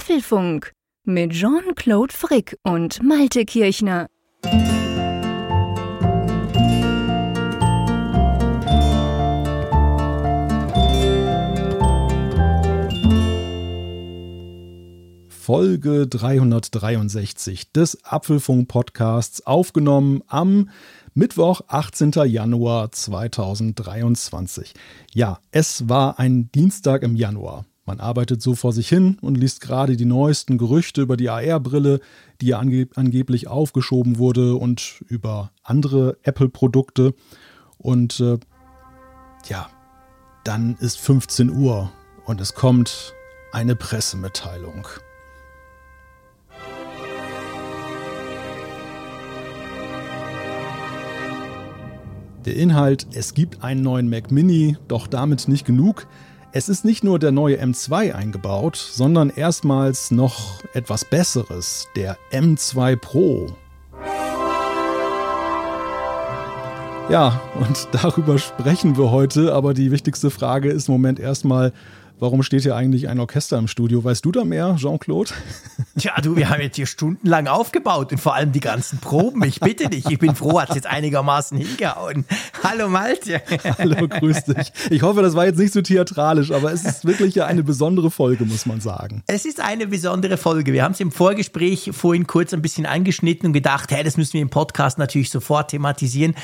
Apfelfunk mit Jean-Claude Frick und Malte Kirchner. Folge 363 des Apfelfunk-Podcasts, aufgenommen am Mittwoch, 18. Januar 2023. Ja, es war ein Dienstag im Januar. Man arbeitet so vor sich hin und liest gerade die neuesten Gerüchte über die AR-Brille, die ja ange angeblich aufgeschoben wurde und über andere Apple-Produkte. Und äh, ja, dann ist 15 Uhr und es kommt eine Pressemitteilung. Der Inhalt, es gibt einen neuen Mac Mini, doch damit nicht genug. Es ist nicht nur der neue M2 eingebaut, sondern erstmals noch etwas Besseres, der M2 Pro. Ja, und darüber sprechen wir heute, aber die wichtigste Frage ist im Moment erstmal, Warum steht hier eigentlich ein Orchester im Studio? Weißt du da mehr, Jean-Claude? Tja, du, wir haben jetzt hier stundenlang aufgebaut und vor allem die ganzen Proben. Ich bitte dich, ich bin froh, hat es jetzt einigermaßen hingehauen. Hallo Malte. Hallo, grüß dich. Ich hoffe, das war jetzt nicht so theatralisch, aber es ist wirklich eine besondere Folge, muss man sagen. Es ist eine besondere Folge. Wir haben es im Vorgespräch vorhin kurz ein bisschen angeschnitten und gedacht, hey, das müssen wir im Podcast natürlich sofort thematisieren.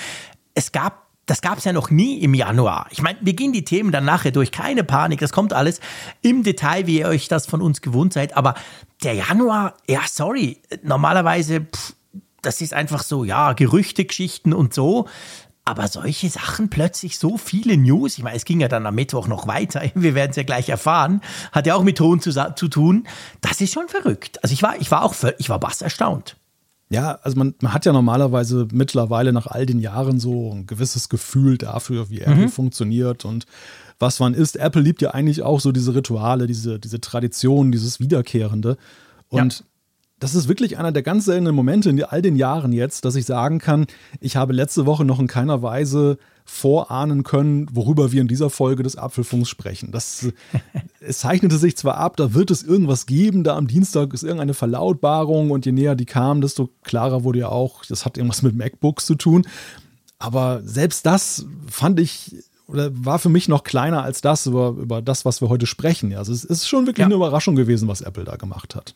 Es gab das gab es ja noch nie im Januar. Ich meine, wir gehen die Themen dann nachher durch. Keine Panik, das kommt alles im Detail, wie ihr euch das von uns gewohnt seid. Aber der Januar, ja, sorry, normalerweise, pff, das ist einfach so, ja, Gerüchte, Geschichten und so. Aber solche Sachen, plötzlich so viele News, ich meine, es ging ja dann am Mittwoch noch weiter, wir werden es ja gleich erfahren, hat ja auch mit Ton zu, zu tun, das ist schon verrückt. Also ich war, ich war auch, ich war bass erstaunt. Ja, also man, man, hat ja normalerweise mittlerweile nach all den Jahren so ein gewisses Gefühl dafür, wie Apple mhm. funktioniert und was man ist. Apple liebt ja eigentlich auch so diese Rituale, diese, diese Tradition, dieses Wiederkehrende. Und ja. das ist wirklich einer der ganz seltenen Momente in all den Jahren jetzt, dass ich sagen kann, ich habe letzte Woche noch in keiner Weise vorahnen können, worüber wir in dieser Folge des Apfelfunks sprechen. Das, es zeichnete sich zwar ab, da wird es irgendwas geben, da am Dienstag ist irgendeine Verlautbarung und je näher die kam, desto klarer wurde ja auch, das hat irgendwas mit MacBooks zu tun. Aber selbst das fand ich oder war für mich noch kleiner als das über, über das, was wir heute sprechen. Also es ist schon wirklich ja. eine Überraschung gewesen, was Apple da gemacht hat.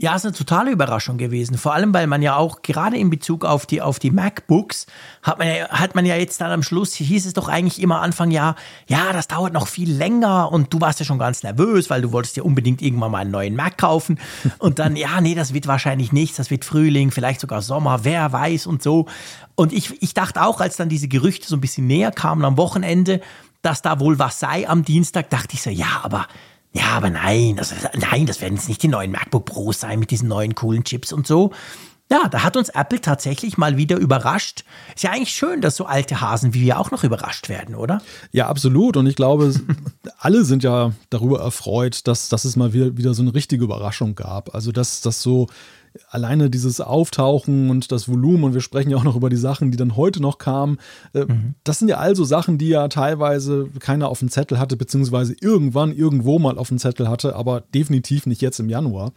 Ja, ist eine totale Überraschung gewesen. Vor allem, weil man ja auch gerade in Bezug auf die, auf die MacBooks hat man, ja, hat man ja jetzt dann am Schluss, hieß es doch eigentlich immer Anfang Jahr, ja, das dauert noch viel länger und du warst ja schon ganz nervös, weil du wolltest ja unbedingt irgendwann mal einen neuen Mac kaufen und dann, ja, nee, das wird wahrscheinlich nichts, das wird Frühling, vielleicht sogar Sommer, wer weiß und so. Und ich, ich dachte auch, als dann diese Gerüchte so ein bisschen näher kamen am Wochenende, dass da wohl was sei am Dienstag, dachte ich so, ja, aber ja, aber nein, das, nein, das werden jetzt nicht die neuen MacBook Pros sein mit diesen neuen coolen Chips und so. Ja, da hat uns Apple tatsächlich mal wieder überrascht. Ist ja eigentlich schön, dass so alte Hasen wie wir auch noch überrascht werden, oder? Ja, absolut. Und ich glaube, alle sind ja darüber erfreut, dass, dass es mal wieder, wieder so eine richtige Überraschung gab. Also, dass das so alleine dieses Auftauchen und das Volumen, und wir sprechen ja auch noch über die Sachen, die dann heute noch kamen, äh, mhm. das sind ja also Sachen, die ja teilweise keiner auf dem Zettel hatte, beziehungsweise irgendwann irgendwo mal auf dem Zettel hatte, aber definitiv nicht jetzt im Januar.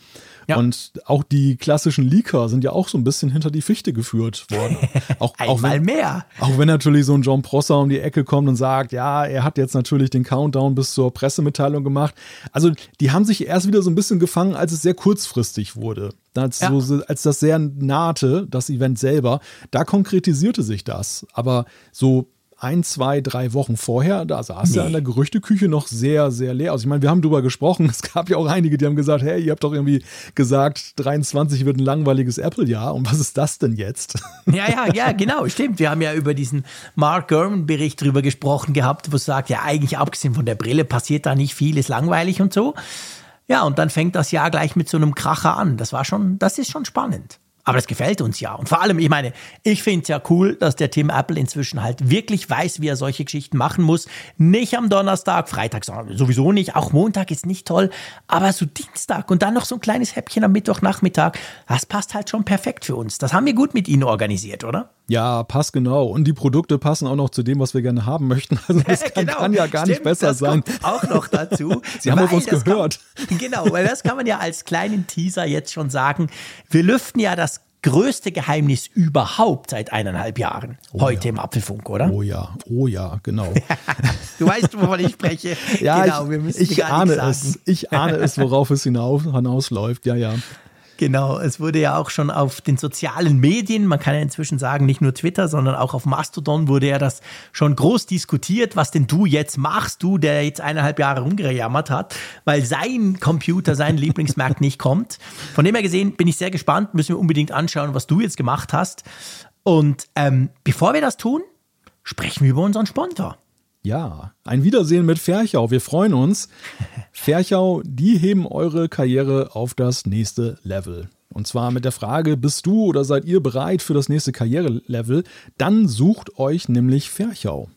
Ja. Und auch die klassischen Leaker sind ja auch so ein bisschen hinter die Fichte geführt worden. Auch, auch wenn, mehr. Auch wenn natürlich so ein John Prosser um die Ecke kommt und sagt, ja, er hat jetzt natürlich den Countdown bis zur Pressemitteilung gemacht. Also die haben sich erst wieder so ein bisschen gefangen, als es sehr kurzfristig wurde. Als, ja. so, als das sehr nahte, das Event selber, da konkretisierte sich das. Aber so ein, zwei, drei Wochen vorher, da saß nee. er in der Gerüchteküche noch sehr, sehr leer aus. Ich meine, wir haben drüber gesprochen. Es gab ja auch einige, die haben gesagt, hey, ihr habt doch irgendwie gesagt, 23 wird ein langweiliges Apple-Jahr. Und was ist das denn jetzt? Ja, ja, ja, genau, stimmt. Wir haben ja über diesen Mark Gurman-Bericht drüber gesprochen gehabt, wo es sagt, ja, eigentlich abgesehen von der Brille passiert da nicht viel, ist langweilig und so. Ja, und dann fängt das Jahr gleich mit so einem Kracher an. Das war schon, das ist schon spannend. Aber das gefällt uns ja. Und vor allem, ich meine, ich finde es ja cool, dass der Tim Apple inzwischen halt wirklich weiß, wie er solche Geschichten machen muss. Nicht am Donnerstag, Freitag sowieso nicht, auch Montag ist nicht toll, aber so Dienstag und dann noch so ein kleines Häppchen am Mittwochnachmittag, das passt halt schon perfekt für uns. Das haben wir gut mit Ihnen organisiert, oder? Ja, passt genau. Und die Produkte passen auch noch zu dem, was wir gerne haben möchten. Also das kann, genau. kann ja gar Stimmt, nicht besser sein. Auch noch dazu. Sie haben auf uns gehört. Kann, genau, weil das kann man ja als kleinen Teaser jetzt schon sagen. Wir lüften ja das größte Geheimnis überhaupt seit eineinhalb Jahren. Oh heute ja. im Apfelfunk, oder? Oh ja, oh ja, genau. du weißt, wovon ich spreche. ja, genau, ich, wir müssen ich ahne es. Ich ahne es, worauf es hinaus, hinausläuft. Ja, ja. Genau, es wurde ja auch schon auf den sozialen Medien, man kann ja inzwischen sagen, nicht nur Twitter, sondern auch auf Mastodon wurde ja das schon groß diskutiert, was denn du jetzt machst, du, der jetzt eineinhalb Jahre rumgejammert hat, weil sein Computer, sein Lieblingsmarkt nicht kommt. Von dem her gesehen bin ich sehr gespannt, müssen wir unbedingt anschauen, was du jetzt gemacht hast. Und ähm, bevor wir das tun, sprechen wir über unseren Sponsor. Ja, ein Wiedersehen mit Ferchau. Wir freuen uns. Ferchau, die heben eure Karriere auf das nächste Level. Und zwar mit der Frage, bist du oder seid ihr bereit für das nächste Karrierelevel? Dann sucht euch nämlich Ferchau.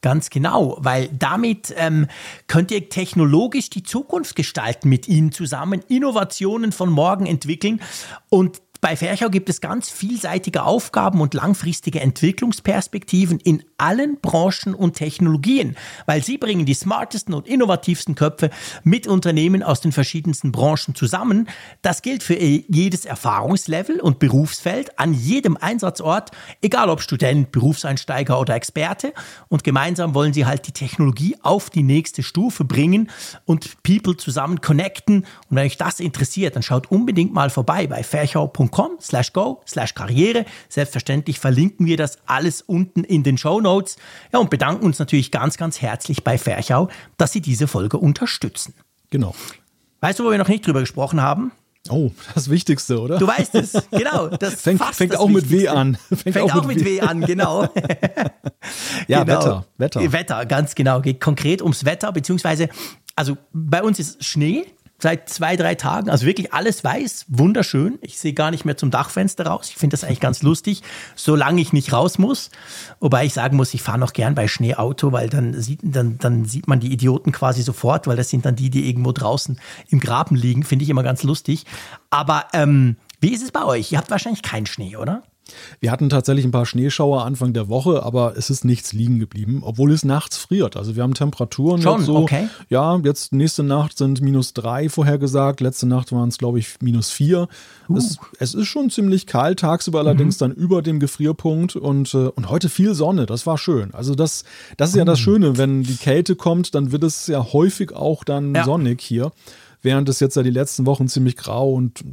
Ganz genau, weil damit ähm, könnt ihr technologisch die Zukunft gestalten mit ihnen zusammen, Innovationen von morgen entwickeln und bei Ferchau gibt es ganz vielseitige Aufgaben und langfristige Entwicklungsperspektiven in allen Branchen und Technologien, weil sie bringen die smartesten und innovativsten Köpfe mit Unternehmen aus den verschiedensten Branchen zusammen. Das gilt für jedes Erfahrungslevel und Berufsfeld an jedem Einsatzort, egal ob Student, Berufseinsteiger oder Experte. Und gemeinsam wollen sie halt die Technologie auf die nächste Stufe bringen und People zusammen connecten. Und wenn euch das interessiert, dann schaut unbedingt mal vorbei bei ferchau.com patreon.com slash go slash karriere. Selbstverständlich verlinken wir das alles unten in den Show Notes. Ja, und bedanken uns natürlich ganz, ganz herzlich bei Ferchau, dass sie diese Folge unterstützen. Genau. Weißt du, wo wir noch nicht drüber gesprochen haben? Oh, das Wichtigste, oder? Du weißt es, genau. Das fängt fängt auch mit W an. Fängt, fängt auch, auch, mit W an, genau. ja, genau. Wetter, Wetter. Wetter, ganz genau. Geht konkret ums Wetter, beziehungsweise, also bei uns ist Schnee, seit zwei, drei Tagen. Also wirklich alles weiß, wunderschön. Ich sehe gar nicht mehr zum Dachfenster raus. Ich finde das eigentlich ganz lustig, solange ich nicht raus muss. Wobei ich sagen muss, ich fahre noch gern bei Schneeauto, weil dann sieht, dann, dann sieht man die Idioten quasi sofort, weil das sind dann die, die irgendwo draußen im Graben liegen. Finde ich immer ganz lustig. Aber ähm, wie ist es bei euch? Ihr habt wahrscheinlich keinen Schnee, oder? Wir hatten tatsächlich ein paar Schneeschauer Anfang der Woche, aber es ist nichts liegen geblieben, obwohl es nachts friert. Also wir haben Temperaturen Schon, so. Okay. Ja, jetzt nächste Nacht sind minus drei vorhergesagt. Letzte Nacht waren es, glaube ich, minus vier. Uh. Es, es, ist schon ziemlich kalt, tagsüber allerdings mhm. dann über dem Gefrierpunkt und, äh, und heute viel Sonne. Das war schön. Also das, das ist ja das Schöne, wenn die Kälte kommt, dann wird es ja häufig auch dann ja. sonnig hier während es jetzt ja die letzten Wochen ziemlich grau und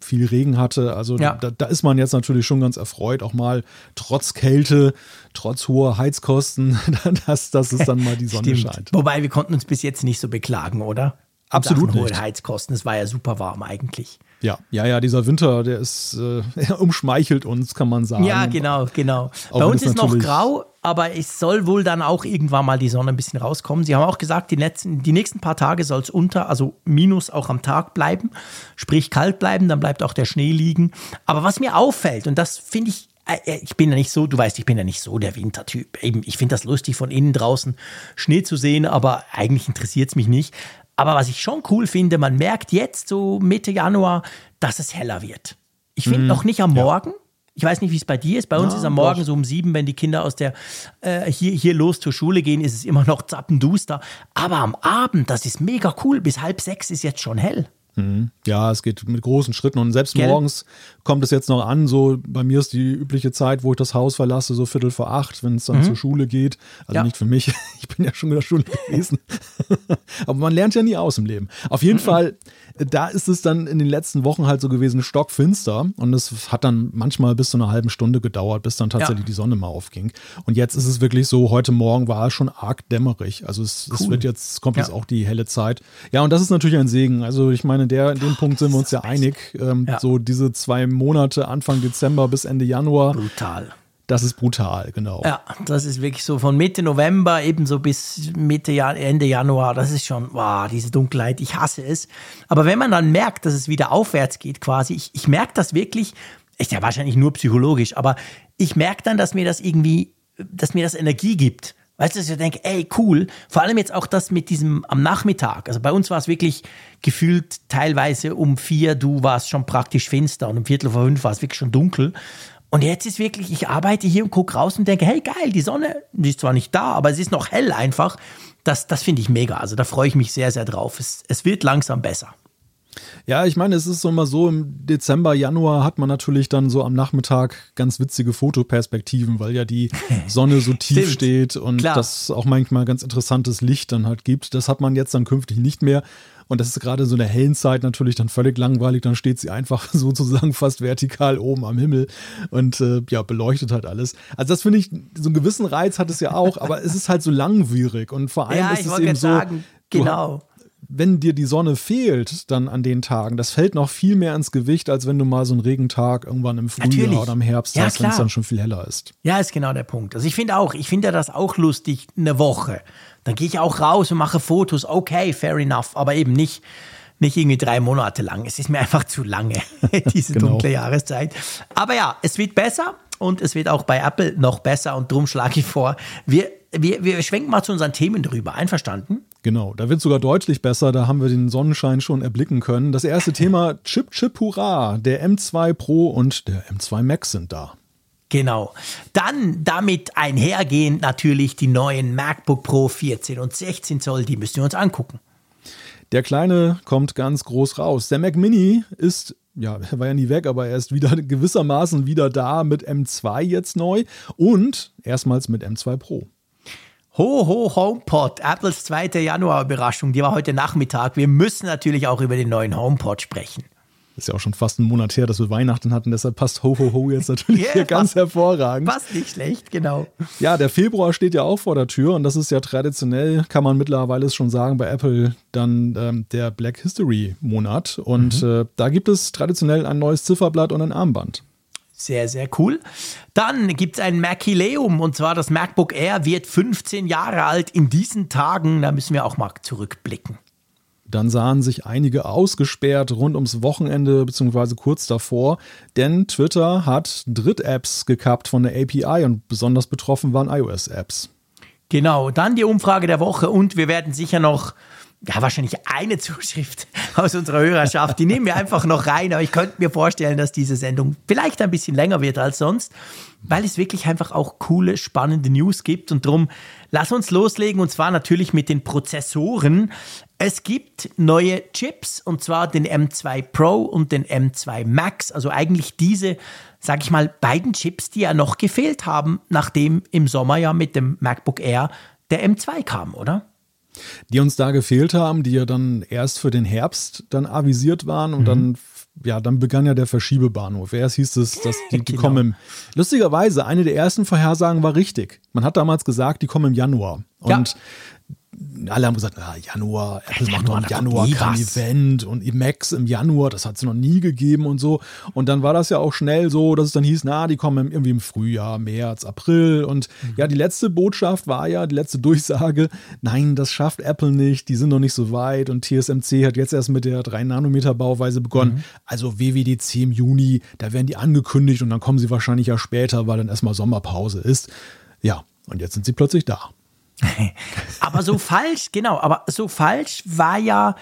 viel Regen hatte. Also ja. da, da, ist man jetzt natürlich schon ganz erfreut, auch mal trotz Kälte, trotz hoher Heizkosten, dass, dass es dann mal die Sonne scheint. Wobei wir konnten uns bis jetzt nicht so beklagen, oder? Absolut nicht. Heizkosten, es war ja super warm eigentlich. Ja, ja, ja, dieser Winter, der ist, äh, umschmeichelt uns, kann man sagen. Ja, genau, genau. Bei uns ist noch grau, aber es soll wohl dann auch irgendwann mal die Sonne ein bisschen rauskommen. Sie haben auch gesagt, die, letzten, die nächsten paar Tage soll es unter, also minus auch am Tag bleiben, sprich kalt bleiben, dann bleibt auch der Schnee liegen. Aber was mir auffällt, und das finde ich äh, äh, ich bin ja nicht so, du weißt, ich bin ja nicht so der Wintertyp. Eben, ich finde das lustig, von innen draußen Schnee zu sehen, aber eigentlich interessiert es mich nicht. Aber was ich schon cool finde, man merkt jetzt so Mitte Januar, dass es heller wird. Ich finde mhm. noch nicht am Morgen. Ja. Ich weiß nicht, wie es bei dir ist. Bei uns ja, ist am Morgen doch. so um sieben, wenn die Kinder aus der äh, hier, hier los zur Schule gehen, ist es immer noch zappenduster. Aber am Abend, das ist mega cool. Bis halb sechs ist jetzt schon hell. Mhm. Ja, es geht mit großen Schritten und selbst Gell? morgens kommt es jetzt noch an. So bei mir ist die übliche Zeit, wo ich das Haus verlasse, so Viertel vor acht, wenn es dann mhm. zur Schule geht. Also ja. nicht für mich, ich bin ja schon in der Schule gewesen. Aber man lernt ja nie aus im Leben. Auf jeden mhm. Fall da ist es dann in den letzten Wochen halt so gewesen, stockfinster. Und es hat dann manchmal bis zu einer halben Stunde gedauert, bis dann tatsächlich ja. die Sonne mal aufging. Und jetzt ist es wirklich so, heute Morgen war es schon arg dämmerig. Also es, cool. es wird jetzt, kommt ja. jetzt auch die helle Zeit. Ja, und das ist natürlich ein Segen. Also ich meine, der, in dem Punkt sind wir uns ja einig. Ähm, ja. So diese zwei Monate, Anfang Dezember bis Ende Januar. Brutal das ist brutal, genau. Ja, das ist wirklich so von Mitte November ebenso bis Mitte Jan Ende Januar. Das ist schon, wow, diese Dunkelheit, ich hasse es. Aber wenn man dann merkt, dass es wieder aufwärts geht quasi, ich, ich merke das wirklich, ist ja wahrscheinlich nur psychologisch, aber ich merke dann, dass mir das irgendwie, dass mir das Energie gibt. Weißt du, dass ich denke, ey, cool. Vor allem jetzt auch das mit diesem am Nachmittag. Also bei uns war es wirklich gefühlt teilweise um vier, du warst schon praktisch finster und um Viertel vor fünf war es wirklich schon dunkel. Und jetzt ist wirklich, ich arbeite hier und gucke raus und denke, hey geil, die Sonne, die ist zwar nicht da, aber es ist noch hell einfach. Das, das finde ich mega. Also da freue ich mich sehr, sehr drauf. Es, es wird langsam besser. Ja, ich meine, es ist so immer so, im Dezember, Januar hat man natürlich dann so am Nachmittag ganz witzige Fotoperspektiven, weil ja die Sonne so tief steht und Klar. das auch manchmal ganz interessantes Licht dann halt gibt. Das hat man jetzt dann künftig nicht mehr. Und das ist gerade so in der hellen Zeit natürlich dann völlig langweilig. Dann steht sie einfach sozusagen fast vertikal oben am Himmel und äh, ja, beleuchtet halt alles. Also das finde ich, so einen gewissen Reiz hat es ja auch, aber es ist halt so langwierig und vor allem ja, ist es eben so. Sagen, genau wenn dir die Sonne fehlt dann an den Tagen, das fällt noch viel mehr ins Gewicht, als wenn du mal so einen Regentag irgendwann im Frühjahr Natürlich. oder im Herbst ja, hast, wenn es dann schon viel heller ist. Ja, ist genau der Punkt. Also ich finde auch, ich finde das auch lustig, eine Woche. Dann gehe ich auch raus und mache Fotos. Okay, fair enough, aber eben nicht, nicht irgendwie drei Monate lang. Es ist mir einfach zu lange, diese genau. dunkle Jahreszeit. Aber ja, es wird besser und es wird auch bei Apple noch besser und darum schlage ich vor, wir, wir, wir schwenken mal zu unseren Themen drüber. Einverstanden? Genau, da wird es sogar deutlich besser, da haben wir den Sonnenschein schon erblicken können. Das erste Thema Chip Chip Hurra, der M2 Pro und der M2 Max sind da. Genau. Dann damit einhergehend natürlich die neuen MacBook Pro 14 und 16 Zoll, die müssen wir uns angucken. Der kleine kommt ganz groß raus. Der Mac Mini ist ja, er war ja nie weg, aber er ist wieder gewissermaßen wieder da mit M2 jetzt neu und erstmals mit M2 Pro. Ho, ho, HomePod, Apples zweite Januar-Überraschung, die war heute Nachmittag. Wir müssen natürlich auch über den neuen HomePod sprechen. Ist ja auch schon fast ein Monat her, dass wir Weihnachten hatten, deshalb passt Ho Ho Ho jetzt natürlich yeah, hier ganz hervorragend. Passt nicht schlecht, genau. Ja, der Februar steht ja auch vor der Tür und das ist ja traditionell, kann man mittlerweile schon sagen, bei Apple dann ähm, der Black History Monat. Und mhm. äh, da gibt es traditionell ein neues Zifferblatt und ein Armband. Sehr, sehr cool. Dann gibt es ein Macileum und zwar das MacBook Air wird 15 Jahre alt in diesen Tagen. Da müssen wir auch mal zurückblicken. Dann sahen sich einige ausgesperrt rund ums Wochenende bzw. kurz davor, denn Twitter hat Dritt-Apps gekappt von der API und besonders betroffen waren iOS-Apps. Genau, dann die Umfrage der Woche und wir werden sicher noch ja, wahrscheinlich eine Zuschrift aus unserer Hörerschaft. Die nehmen wir einfach noch rein, aber ich könnte mir vorstellen, dass diese Sendung vielleicht ein bisschen länger wird als sonst, weil es wirklich einfach auch coole, spannende News gibt. Und darum, lass uns loslegen und zwar natürlich mit den Prozessoren. Es gibt neue Chips und zwar den M2 Pro und den M2 Max, also eigentlich diese, sag ich mal, beiden Chips, die ja noch gefehlt haben, nachdem im Sommer ja mit dem MacBook Air der M2 kam, oder? Die uns da gefehlt haben, die ja dann erst für den Herbst dann avisiert waren und mhm. dann ja, dann begann ja der Verschiebebahnhof. Erst hieß es, dass die, die genau. kommen im, lustigerweise, eine der ersten Vorhersagen war richtig. Man hat damals gesagt, die kommen im Januar. Und ja alle haben gesagt, ah, Januar, Apple macht noch im Januar kein. Event und Max im Januar, das hat es noch nie gegeben und so. Und dann war das ja auch schnell so, dass es dann hieß, na, die kommen irgendwie im Frühjahr, März, April. Und mhm. ja, die letzte Botschaft war ja, die letzte Durchsage, nein, das schafft Apple nicht, die sind noch nicht so weit und TSMC hat jetzt erst mit der 3-Nanometer-Bauweise begonnen. Mhm. Also WWDC im Juni, da werden die angekündigt und dann kommen sie wahrscheinlich ja später, weil dann erstmal Sommerpause ist. Ja, und jetzt sind sie plötzlich da. Aber so falsch, genau, aber so falsch war ja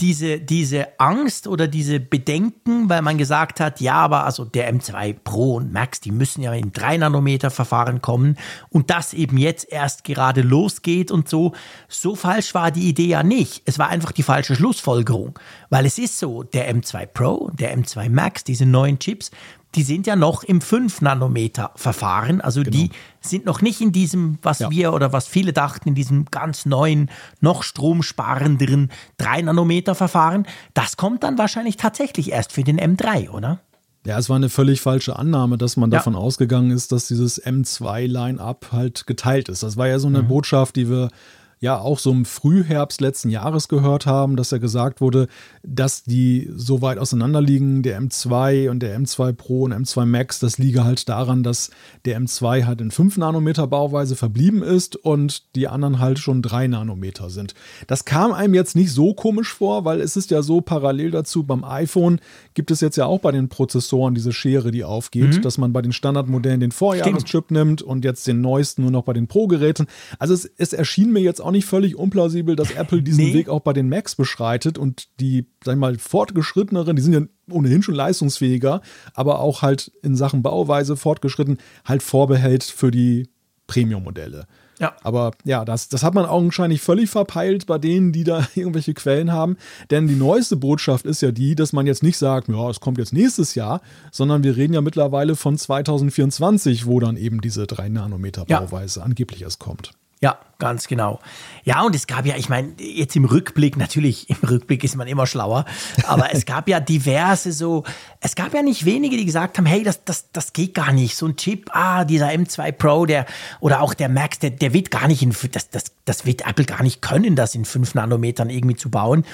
diese, diese Angst oder diese Bedenken, weil man gesagt hat, ja, aber also der M2 Pro und Max, die müssen ja in 3 Nanometer Verfahren kommen und das eben jetzt erst gerade losgeht und so. So falsch war die Idee ja nicht. Es war einfach die falsche Schlussfolgerung, weil es ist so, der M2 Pro, der M2 Max, diese neuen Chips, die sind ja noch im 5-Nanometer-Verfahren. Also genau. die sind noch nicht in diesem, was ja. wir oder was viele dachten, in diesem ganz neuen, noch stromsparenderen 3-Nanometer-Verfahren. Das kommt dann wahrscheinlich tatsächlich erst für den M3, oder? Ja, es war eine völlig falsche Annahme, dass man ja. davon ausgegangen ist, dass dieses M2-Line-Up halt geteilt ist. Das war ja so eine mhm. Botschaft, die wir ja auch so im Frühherbst letzten Jahres gehört haben, dass ja gesagt wurde, dass die so weit auseinander liegen, der M2 und der M2 Pro und M2 Max, das liege halt daran, dass der M2 halt in 5 Nanometer Bauweise verblieben ist und die anderen halt schon 3 Nanometer sind. Das kam einem jetzt nicht so komisch vor, weil es ist ja so parallel dazu, beim iPhone gibt es jetzt ja auch bei den Prozessoren diese Schere, die aufgeht, mhm. dass man bei den Standardmodellen den Vorjahreschip nimmt und jetzt den neuesten nur noch bei den Pro-Geräten. Also es, es erschien mir jetzt auch nicht völlig unplausibel, dass Apple diesen Nee. Weg auch bei den Macs beschreitet und die, sag ich mal, fortgeschritteneren, die sind ja ohnehin schon leistungsfähiger, aber auch halt in Sachen Bauweise fortgeschritten, halt vorbehält für die Premium-Modelle. Ja. Aber ja, das, das hat man augenscheinlich völlig verpeilt bei denen, die da irgendwelche Quellen haben. Denn die neueste Botschaft ist ja die, dass man jetzt nicht sagt, ja, es kommt jetzt nächstes Jahr, sondern wir reden ja mittlerweile von 2024, wo dann eben diese 3 Nanometer Ja. Bauweise angeblich erst kommt. Ja, ganz genau. Ja, und es gab ja, ich meine, jetzt im Rückblick, natürlich, im Rückblick ist man immer schlauer, aber es gab ja diverse so, es gab ja nicht wenige, die gesagt haben, hey, das, das, das geht gar nicht. So ein Chip, ah, dieser M2 Pro, der, oder auch der Max, der, der wird gar nicht in, das, das, das wird Apple gar nicht können, das in 5 Nanometern irgendwie zu bauen.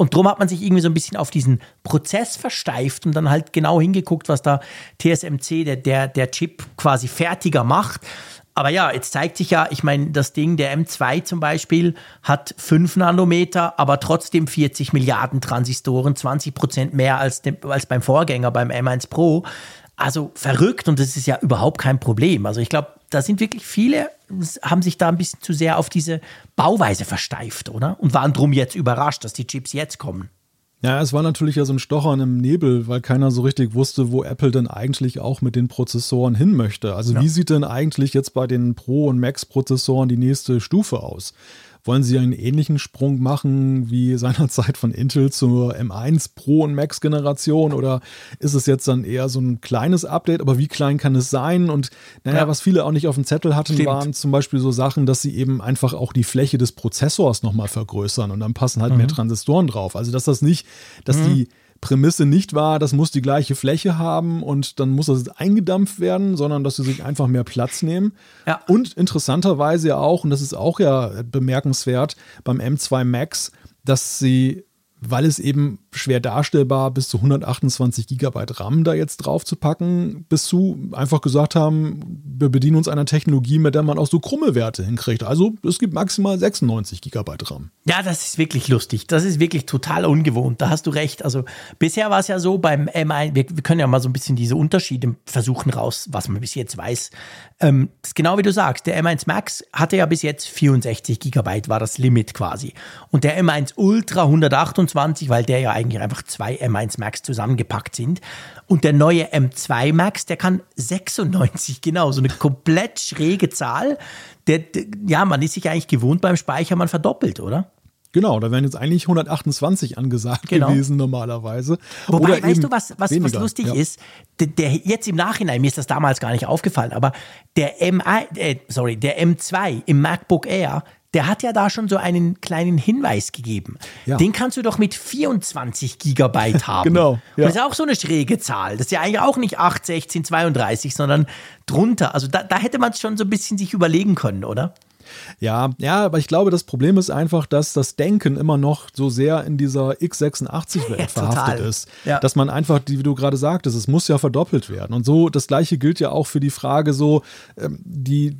Und darum hat man sich irgendwie so ein bisschen auf diesen Prozess versteift und dann halt genau hingeguckt, was da TSMC, der, der, der Chip quasi fertiger macht. Aber ja, jetzt zeigt sich ja, ich meine, das Ding, der M2 zum Beispiel, hat 5 Nanometer, aber trotzdem 40 Milliarden Transistoren, 20 Prozent mehr als, dem, als beim Vorgänger, beim M1 Pro. Also verrückt und das ist ja überhaupt kein Problem. Also ich glaube, da sind wirklich viele, haben sich da ein bisschen zu sehr auf diese Bauweise versteift, oder? Und waren drum jetzt überrascht, dass die Chips jetzt kommen. Ja, es war natürlich ja so ein Stochern im Nebel, weil keiner so richtig wusste, wo Apple denn eigentlich auch mit den Prozessoren hin möchte. Also Ja. wie sieht denn eigentlich jetzt bei den Pro- und Max-Prozessoren die nächste Stufe aus? Wollen sie einen ähnlichen Sprung machen wie seinerzeit von Intel zur M1 Pro- und Max-Generation oder ist es jetzt dann eher so ein kleines Update? Aber wie klein kann es sein? Und naja, Ja. was viele auch nicht auf dem Zettel hatten, Stimmt. waren zum Beispiel so Sachen, dass sie eben einfach auch die Fläche des Prozessors nochmal vergrößern und dann passen halt mehr Mhm. Transistoren drauf. Also dass das nicht, dass die Prämisse nicht war, das muss die gleiche Fläche haben und dann muss das eingedampft werden, sondern dass sie sich einfach mehr Platz nehmen. Ja. Und interessanterweise ja auch, und das ist auch ja bemerkenswert, beim M2 Max, dass sie, weil es eben schwer darstellbar bis zu 128 Gigabyte RAM da jetzt drauf zu packen, bis zu einfach gesagt haben, wir bedienen uns einer Technologie, mit der man auch so krumme Werte hinkriegt. Also es gibt maximal 96 Gigabyte RAM. Ja, das ist wirklich lustig. Das ist wirklich total ungewohnt. Da hast du recht. Also bisher war es ja so beim M1, wir, wir können ja mal so ein bisschen diese Unterschiede versuchen raus, was man bis jetzt weiß. Ähm, genau wie du sagst, der M1 Max hatte ja bis jetzt 64 Gigabyte, war das Limit quasi. Und der M1 Ultra 128, weil der ja eigentlich einfach zwei M1 Max zusammengepackt sind. Und der neue M2 Max, der kann 96, genau, so eine komplett schräge Zahl. Der, der, ja, man ist sich eigentlich gewohnt beim Speicher, man verdoppelt, oder? Genau, da wären jetzt eigentlich 128 angesagt Genau. gewesen normalerweise. Wobei, Oder weißt du, was, was, was weniger, lustig ja. ist? Der, der, jetzt im Nachhinein, mir ist das damals gar nicht aufgefallen, aber der, M1, äh, sorry, der M2 im MacBook Air, der hat ja da schon so einen kleinen Hinweis gegeben. Ja. Den kannst du doch mit 24 Gigabyte haben. Genau, Und ja. das ist auch so eine schräge Zahl. Das ist ja eigentlich auch nicht 8, 16, 32, sondern drunter. Also da, da hätte man es schon so ein bisschen sich überlegen können, oder? Ja, ja, aber ich glaube, das Problem ist einfach, dass das Denken immer noch so sehr in dieser x86-Welt Ja, verhaftet total. ist. Ja. Dass man einfach, wie du gerade sagtest, es muss ja verdoppelt werden. Und so, das gleiche gilt ja auch für die Frage so, ähm, die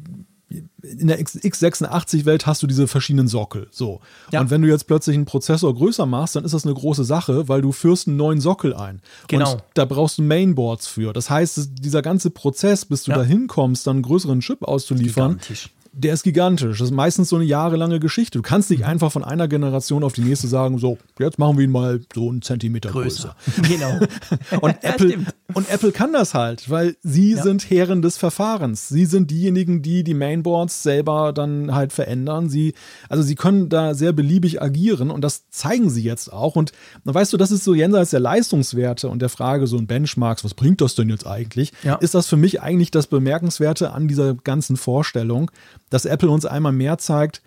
in der X- x86-Welt hast du diese verschiedenen Sockel. So. Ja. Und wenn du jetzt plötzlich einen Prozessor größer machst, dann ist das eine große Sache, weil du führst einen neuen Sockel ein. Genau. Und da brauchst du Mainboards für. Das heißt, es- dieser ganze Prozess, bis du Ja. da hinkommst, dann einen größeren Chip auszuliefern, Gigantisch. Der ist gigantisch. Das ist meistens so eine jahrelange Geschichte. Du kannst Mhm. nicht einfach von einer Generation auf die nächste sagen, so, jetzt machen wir ihn mal so einen Zentimeter größer. Größer. Genau. Und Ja, Apple, und Apple kann das halt, weil sie sind Herren des Verfahrens. Sie sind diejenigen, die die Mainboards selber dann halt verändern. Sie, also sie können da sehr beliebig agieren und das zeigen sie jetzt auch. Und na, weißt du, das ist so jenseits der Leistungswerte und der Frage so ein Benchmarks, was bringt das denn jetzt eigentlich? Ja. Ist das für mich eigentlich das Bemerkenswerte an dieser ganzen Vorstellung, dass Apple uns einmal mehr zeigt,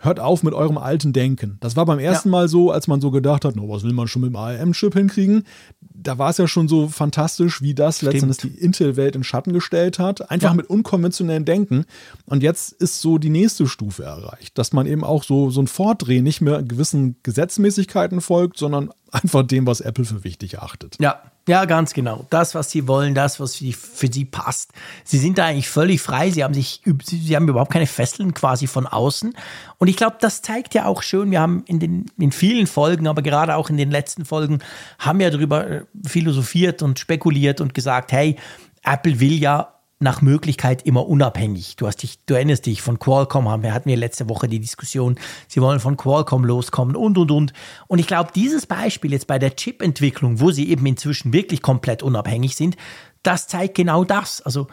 hört auf mit eurem alten Denken. Das war beim ersten Ja. Mal so, als man so gedacht hat, no, was will man schon mit dem ARM-Chip hinkriegen? Da war es ja schon so fantastisch, wie das letztendlich die Intel-Welt in Schatten gestellt hat. Einfach Ja. mit unkonventionellem Denken. Und jetzt ist so die nächste Stufe erreicht, dass man eben auch so, so ein Vordrehen nicht mehr gewissen Gesetzmäßigkeiten folgt, sondern einfach dem, was Apple für wichtig achtet. Ja, ja, ganz genau. Das, was sie wollen, das, was für, sie passt. Sie sind da eigentlich völlig frei. Sie haben sich, sie haben überhaupt keine Fesseln quasi von außen. Und ich glaube, das zeigt ja auch schön. Wir haben in den, in vielen Folgen, aber gerade auch in den letzten Folgen, haben ja darüber äh, philosophiert und spekuliert und gesagt, hey, Apple will ja nach Möglichkeit immer unabhängig. Du hast dich, du erinnerst dich, von Qualcomm haben wir, hatten wir letzte Woche die Diskussion, sie wollen von Qualcomm loskommen und, und, und. Und ich glaube, dieses Beispiel jetzt bei der Chip-Entwicklung, wo sie eben inzwischen wirklich komplett unabhängig sind, das zeigt genau das. Also,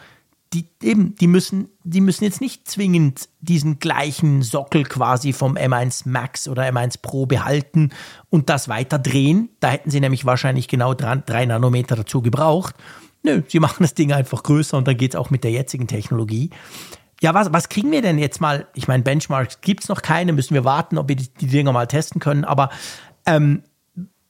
die eben, die müssen, die müssen jetzt nicht zwingend diesen gleichen Sockel quasi vom M1 Max oder M1 Pro behalten und das weiter drehen. Da hätten sie nämlich wahrscheinlich genau drei Nanometer dazu gebraucht. Nö, sie machen das Ding einfach größer und dann geht es auch mit der jetzigen Technologie. Ja, was, was kriegen wir denn jetzt mal? Ich meine, Benchmarks gibt es noch keine, müssen wir warten, ob wir die, die Dinger mal testen können. Aber ähm,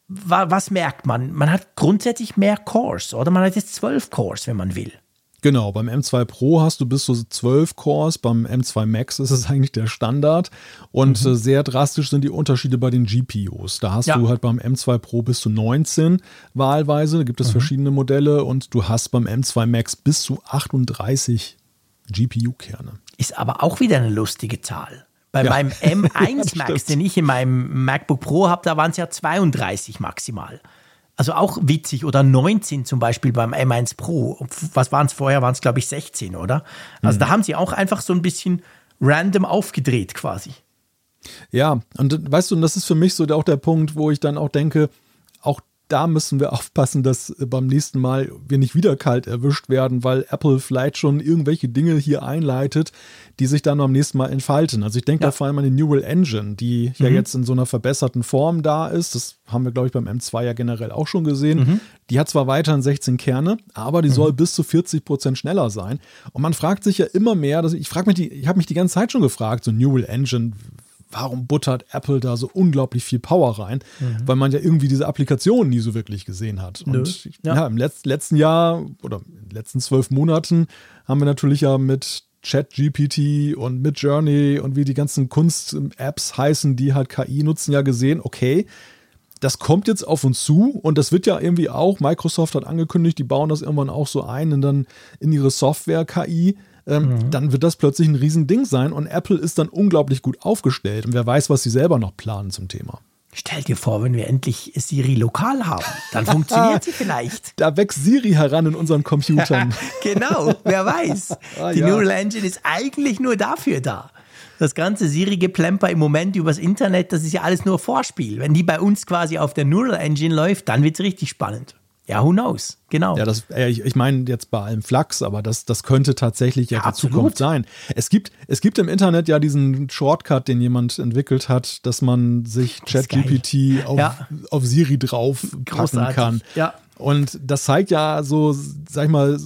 wa, was merkt man? Man hat grundsätzlich mehr Cores oder man hat jetzt zwölf Cores, wenn man will. Genau, beim M2 Pro hast du bis zu 12 Cores, beim M2 Max ist es eigentlich der Standard und mhm. Äh, sehr drastisch sind die Unterschiede bei den GPUs. Da hast ja. du halt beim M2 Pro bis zu 19 wahlweise, da gibt es mhm. verschiedene Modelle und du hast beim M2 Max bis zu 38 GPU-Kerne. Ist aber auch wieder eine lustige Zahl. Bei ja. meinem M1 Max, den ich in meinem MacBook Pro habe, da waren es ja 32 maximal. Also auch witzig. Oder 19 zum Beispiel beim M1 Pro. Was waren es vorher? Waren es, glaube ich, 16, oder? Also mhm. da haben sie auch einfach so ein bisschen random aufgedreht quasi. Ja, und weißt du, und das ist für mich so auch der Punkt, wo ich dann auch denke, auch da müssen wir aufpassen, dass äh, beim nächsten Mal wir nicht wieder kalt erwischt werden, weil Apple vielleicht schon irgendwelche Dinge hier einleitet, die sich dann am nächsten Mal entfalten. Also ich denke ja. da vor allem an die Neural Engine, die mhm. ja jetzt in so einer verbesserten Form da ist. Das haben wir, glaube ich, beim M2 ja generell auch schon gesehen. Mhm. Die hat zwar weiterhin 16 Kerne, aber die mhm. soll bis zu 40 Prozent schneller sein. Und man fragt sich ja immer mehr, dass ich frage mich, die, ich habe mich die ganze Zeit schon gefragt, so Neural Engine, warum buttert Apple da so unglaublich viel Power rein? Mhm. Weil man ja irgendwie diese Applikation nie so wirklich gesehen hat. Nö. Und ja. ja, im Letz letzten Jahr oder in den letzten zwölf Monaten haben wir natürlich ja mit ChatGPT und mit Journey und wie die ganzen Kunst-Apps heißen, die halt KI nutzen, ja gesehen, okay, das kommt jetzt auf uns zu und das wird ja irgendwie auch, Microsoft hat angekündigt, die bauen das irgendwann auch so ein und dann in ihre Software KI ähm, mhm. dann wird das plötzlich ein Riesending sein und Apple ist dann unglaublich gut aufgestellt und wer weiß, was sie selber noch planen zum Thema. Stell dir vor, wenn wir endlich Siri lokal haben, dann funktioniert sie vielleicht. Da wächst Siri heran in unseren Computern. genau, wer weiß. Ah, Die ja. Neural Engine ist eigentlich nur dafür da. Das ganze Siri-Geplemper im Moment übers Internet, das ist ja alles nur Vorspiel. Wenn die bei uns quasi auf der Neural Engine läuft, dann wird es richtig spannend. Ja, who knows? Genau. Ja, das, ich, ich meine jetzt bei allem Flachs, aber das, das könnte tatsächlich ja, ja die Zukunft sein. Es gibt, es gibt im Internet ja diesen Shortcut, den jemand entwickelt hat, dass man sich ChatGPT auf, ja. auf Siri drauf packen kann. Ja. Und das zeigt ja so, sag ich mal,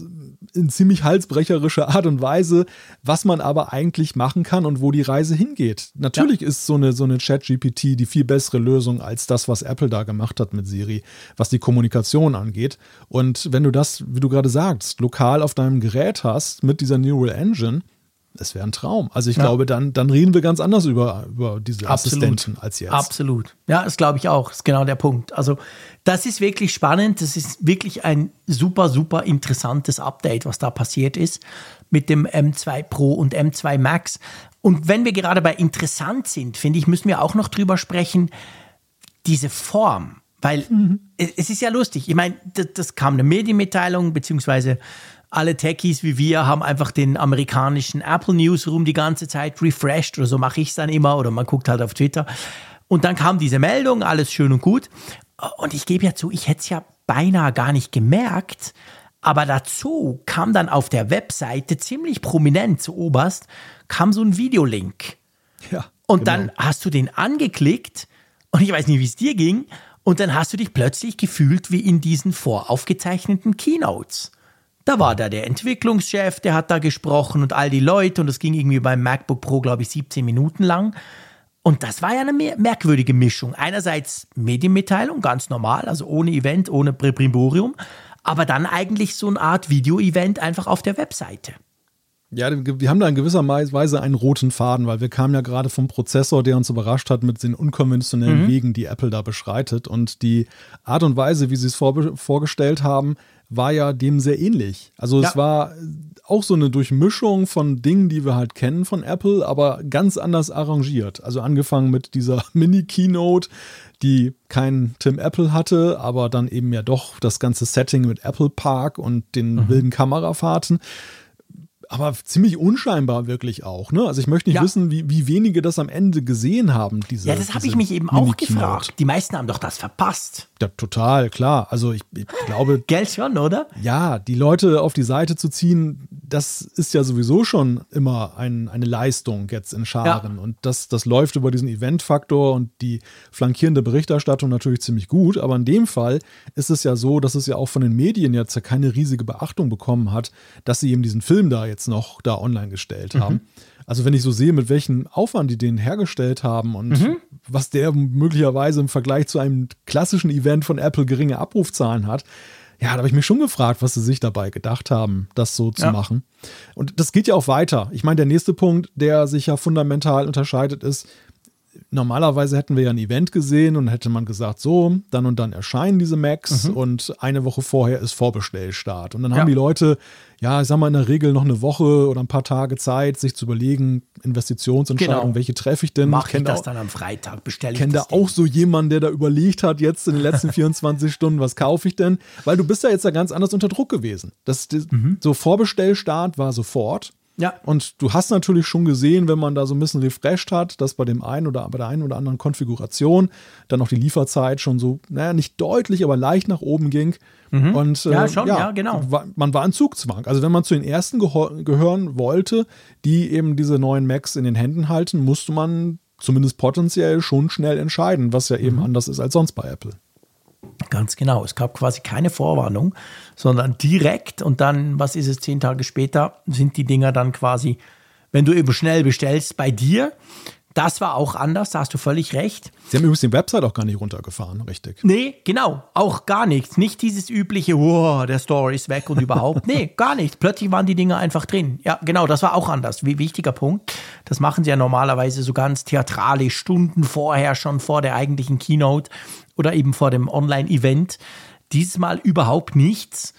in ziemlich halsbrecherischer Art und Weise, was man aber eigentlich machen kann und wo die Reise hingeht. Natürlich ja. ist so eine, so eine Chat-GPT die viel bessere Lösung als das, was Apple da gemacht hat mit Siri, was die Kommunikation angeht. Und wenn du das, wie du gerade sagst, lokal auf deinem Gerät hast mit dieser Neural Engine, es wäre ein Traum. Also ich ja. glaube, dann, dann reden wir ganz anders über, über diese Absolut. Assistenten als jetzt. Absolut. Ja, das glaube ich auch. Das ist genau der Punkt. Also das ist wirklich spannend. Das ist wirklich ein super, super interessantes Update, was da passiert ist mit dem M2 Pro und M2 Max. Und wenn wir gerade bei interessant sind, finde ich, müssen wir auch noch drüber sprechen, diese Form. Weil mhm. es ist ja lustig. Ich meine, das, das kam eine Medienmitteilung, beziehungsweise alle Techies wie wir haben einfach den amerikanischen Apple Newsroom die ganze Zeit refreshed oder so mache ich es dann immer oder man guckt halt auf Twitter. Und dann kam diese Meldung, alles schön und gut. Und ich gebe ja zu, ich hätte es ja beinahe gar nicht gemerkt. Aber dazu kam dann auf der Webseite ziemlich prominent zu oberst, kam so ein Videolink. Ja. Und genau. dann hast du den angeklickt und ich weiß nicht, wie es dir ging. Und dann hast du dich plötzlich gefühlt wie in diesen voraufgezeichneten Keynotes. Da war da der Entwicklungschef, der hat da gesprochen und all die Leute und das ging irgendwie beim MacBook Pro, glaube ich, 17 Minuten lang. Und das war ja eine merkwürdige Mischung. Einerseits Medienmitteilung, ganz normal, also ohne Event, ohne Primborium, aber dann eigentlich so eine Art Video-Event einfach auf der Webseite. Ja, wir haben da in gewisser Weise einen roten Faden, weil wir kamen ja gerade vom Prozessor, der uns überrascht hat mit den unkonventionellen mhm. Wegen, die Apple da beschreitet. Und die Art und Weise, wie sie es vor, vorgestellt haben, war ja dem sehr ähnlich. Also ja. es war auch so eine Durchmischung von Dingen, die wir halt kennen von Apple, aber ganz anders arrangiert. Also angefangen mit dieser Mini-Keynote, die kein Tim Apple hatte, aber dann eben ja doch das ganze Setting mit Apple Park und den mhm. wilden Kamerafahrten aber ziemlich unscheinbar wirklich auch. Ne? Also ich möchte nicht Ja. wissen, wie, wie wenige das am Ende gesehen haben. Diese, Ja, das habe ich mich eben auch gefragt. Die meisten haben doch das verpasst. Ja, total, klar. Also ich, ich glaube, Gell schon, oder? ja, die Leute auf die Seite zu ziehen, das ist ja sowieso schon immer ein, eine Leistung jetzt in Scharen. Und das, das läuft über diesen Event-Faktor und die flankierende Berichterstattung natürlich ziemlich gut. Aber in dem Fall ist es ja so, dass es ja auch von den Medien jetzt ja keine riesige Beachtung bekommen hat, dass sie eben diesen Film da jetzt noch da online gestellt haben. Also wenn ich so sehe, mit welchem Aufwand die den hergestellt haben und was der möglicherweise im Vergleich zu einem klassischen Event von Apple geringe Abrufzahlen hat, ja, da habe ich mich schon gefragt, was sie sich dabei gedacht haben, das so zu Ja. machen. Und das geht ja auch weiter. Ich meine, der nächste Punkt, der sich ja fundamental unterscheidet, ist, normalerweise hätten wir ja ein Event gesehen und hätte man gesagt, so, dann und dann erscheinen diese Macs und eine Woche vorher ist Vorbestellstart. Und dann Ja. haben die Leute, ja, ich sag mal, in der Regel noch eine Woche oder ein paar Tage Zeit, sich zu überlegen, Investitionsentscheidung, Genau. welche treffe ich denn? Mache ich kenn das auch- dann am Freitag? Bestelle ich kenne da auch so jemanden, der da überlegt hat, jetzt in den letzten 24 Stunden, was kaufe ich denn? Weil du bist ja jetzt da ganz anders unter Druck gewesen. Das, das, So Vorbestellstart war sofort. Ja. Und du hast natürlich schon gesehen, wenn man da so ein bisschen refreshed hat, dass bei dem einen oder bei der einen oder anderen Konfiguration dann auch die Lieferzeit schon so, naja, nicht deutlich, aber leicht nach oben ging. Und, Ja, äh, schon, ja, genau. war- Man war in Zugzwang. Also wenn man zu den ersten gehören wollte, die eben diese neuen Macs in den Händen halten, musste man zumindest potenziell schon schnell entscheiden, was ja eben Mhm. anders ist als sonst bei Apple. Ganz genau. Es gab quasi keine Vorwarnung, sondern direkt und dann, was ist es, zehn Tage später, sind die Dinger dann quasi, wenn du eben schnell bestellst, bei dir. Das war auch anders, da hast du völlig recht. Sie haben übrigens die Website auch gar nicht runtergefahren, richtig. Nee, genau, auch gar nichts. Nicht dieses übliche, wow, der Store ist weg und überhaupt. Nee, gar nicht. Plötzlich waren die Dinger einfach drin. Ja, genau, das war auch anders. Wie wichtiger Punkt. Das machen sie ja normalerweise so ganz theatralisch, Stunden vorher, schon vor der eigentlichen Keynote oder eben vor dem Online-Event. Dieses Mal überhaupt nichts.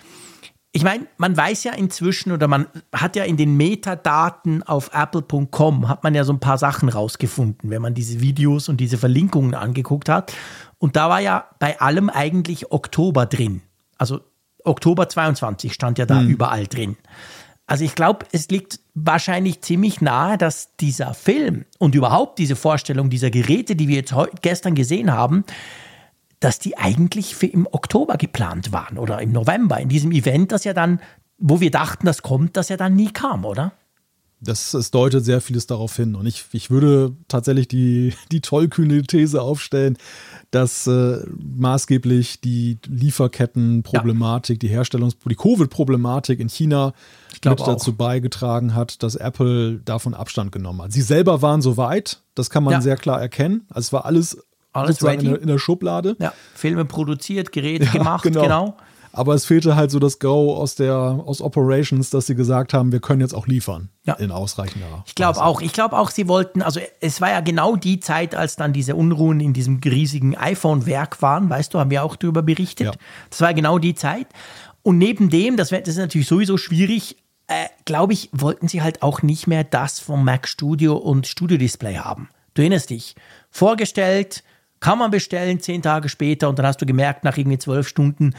Ich meine, man weiß ja inzwischen oder man hat ja in den Metadaten auf apple.com hat man ja so ein paar Sachen rausgefunden, wenn man diese Videos und diese Verlinkungen angeguckt hat. Und da war ja bei allem eigentlich Oktober drin. Also Oktober 22 stand ja da überall drin. Also ich glaube, es liegt wahrscheinlich ziemlich nahe, dass dieser Film und überhaupt diese Vorstellung dieser Geräte, die wir jetzt gestern gesehen haben, dass die eigentlich für im Oktober geplant waren oder im November, in diesem Event, das ja dann, wo wir dachten, das kommt, das ja dann nie kam, oder? Das, es deutet sehr vieles darauf hin. Und ich, ich würde tatsächlich die, die tollkühne These aufstellen, dass äh, maßgeblich die Lieferkettenproblematik, die Herstellungs-, die Covid-Problematik in China mit dazu beigetragen hat, dass Apple davon Abstand genommen hat. Sie selber waren so weit, das kann man Ja. sehr klar erkennen. Also es war alles, Alles sozusagen in ready. der, in der Schublade. Ja, Filme produziert, Geräte gemacht, genau. Aber es fehlte halt so das Go aus der aus Operations, dass sie gesagt haben, wir können jetzt auch liefern Ja. in ausreichender. Ich glaube Weise. auch. Ich glaube auch, sie wollten, also es war ja genau die Zeit, als dann diese Unruhen in diesem riesigen iPhone-Werk waren, weißt du, haben wir auch darüber berichtet. Ja. Das war genau die Zeit. Und neben dem, das, wär, das ist natürlich sowieso schwierig, äh, glaube ich, wollten sie halt auch nicht mehr das vom Mac Studio und Studio Display haben. Du erinnerst dich. Vorgestellt, kann man bestellen, zehn Tage später und dann hast du gemerkt, nach irgendwie zwölf Stunden,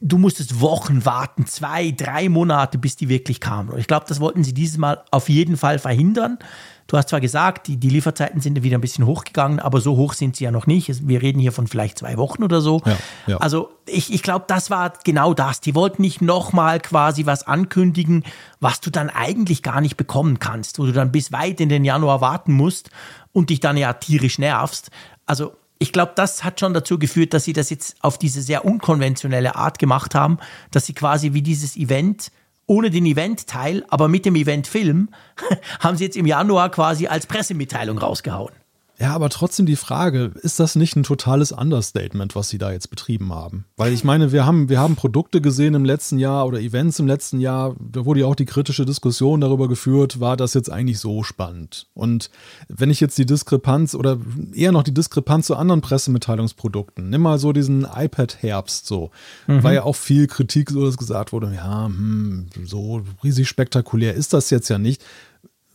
du musstest Wochen warten, zwei, drei Monate, bis die wirklich kamen. Und ich glaube, das wollten sie dieses Mal auf jeden Fall verhindern. Du hast zwar gesagt, die, die Lieferzeiten sind wieder ein bisschen hochgegangen, aber so hoch sind sie ja noch nicht. Wir reden hier von vielleicht zwei Wochen oder so. Ja, ja. Also ich, ich glaube, das war genau das. Die wollten nicht nochmal quasi was ankündigen, was du dann eigentlich gar nicht bekommen kannst, wo du dann bis weit in den Januar warten musst und dich dann ja tierisch nervst. Also ich glaube, das hat schon dazu geführt, dass sie das jetzt auf diese sehr unkonventionelle Art gemacht haben, dass sie quasi wie dieses Event ohne den Event-Teil, aber mit dem Event-Film, haben sie jetzt im Januar quasi als Pressemitteilung rausgehauen. Ja, aber trotzdem die Frage, ist das nicht ein totales Understatement, was sie da jetzt betrieben haben? Weil ich meine, wir haben, wir haben Produkte gesehen im letzten Jahr oder Events im letzten Jahr, da wurde ja auch die kritische Diskussion darüber geführt, war das jetzt eigentlich so spannend? Und wenn ich jetzt die Diskrepanz oder eher noch die Diskrepanz zu anderen Pressemitteilungsprodukten, nimm mal so diesen iPad-Herbst so, war ja auch viel Kritik, so dass gesagt wurde, ja, hm, so riesig spektakulär ist das jetzt ja nicht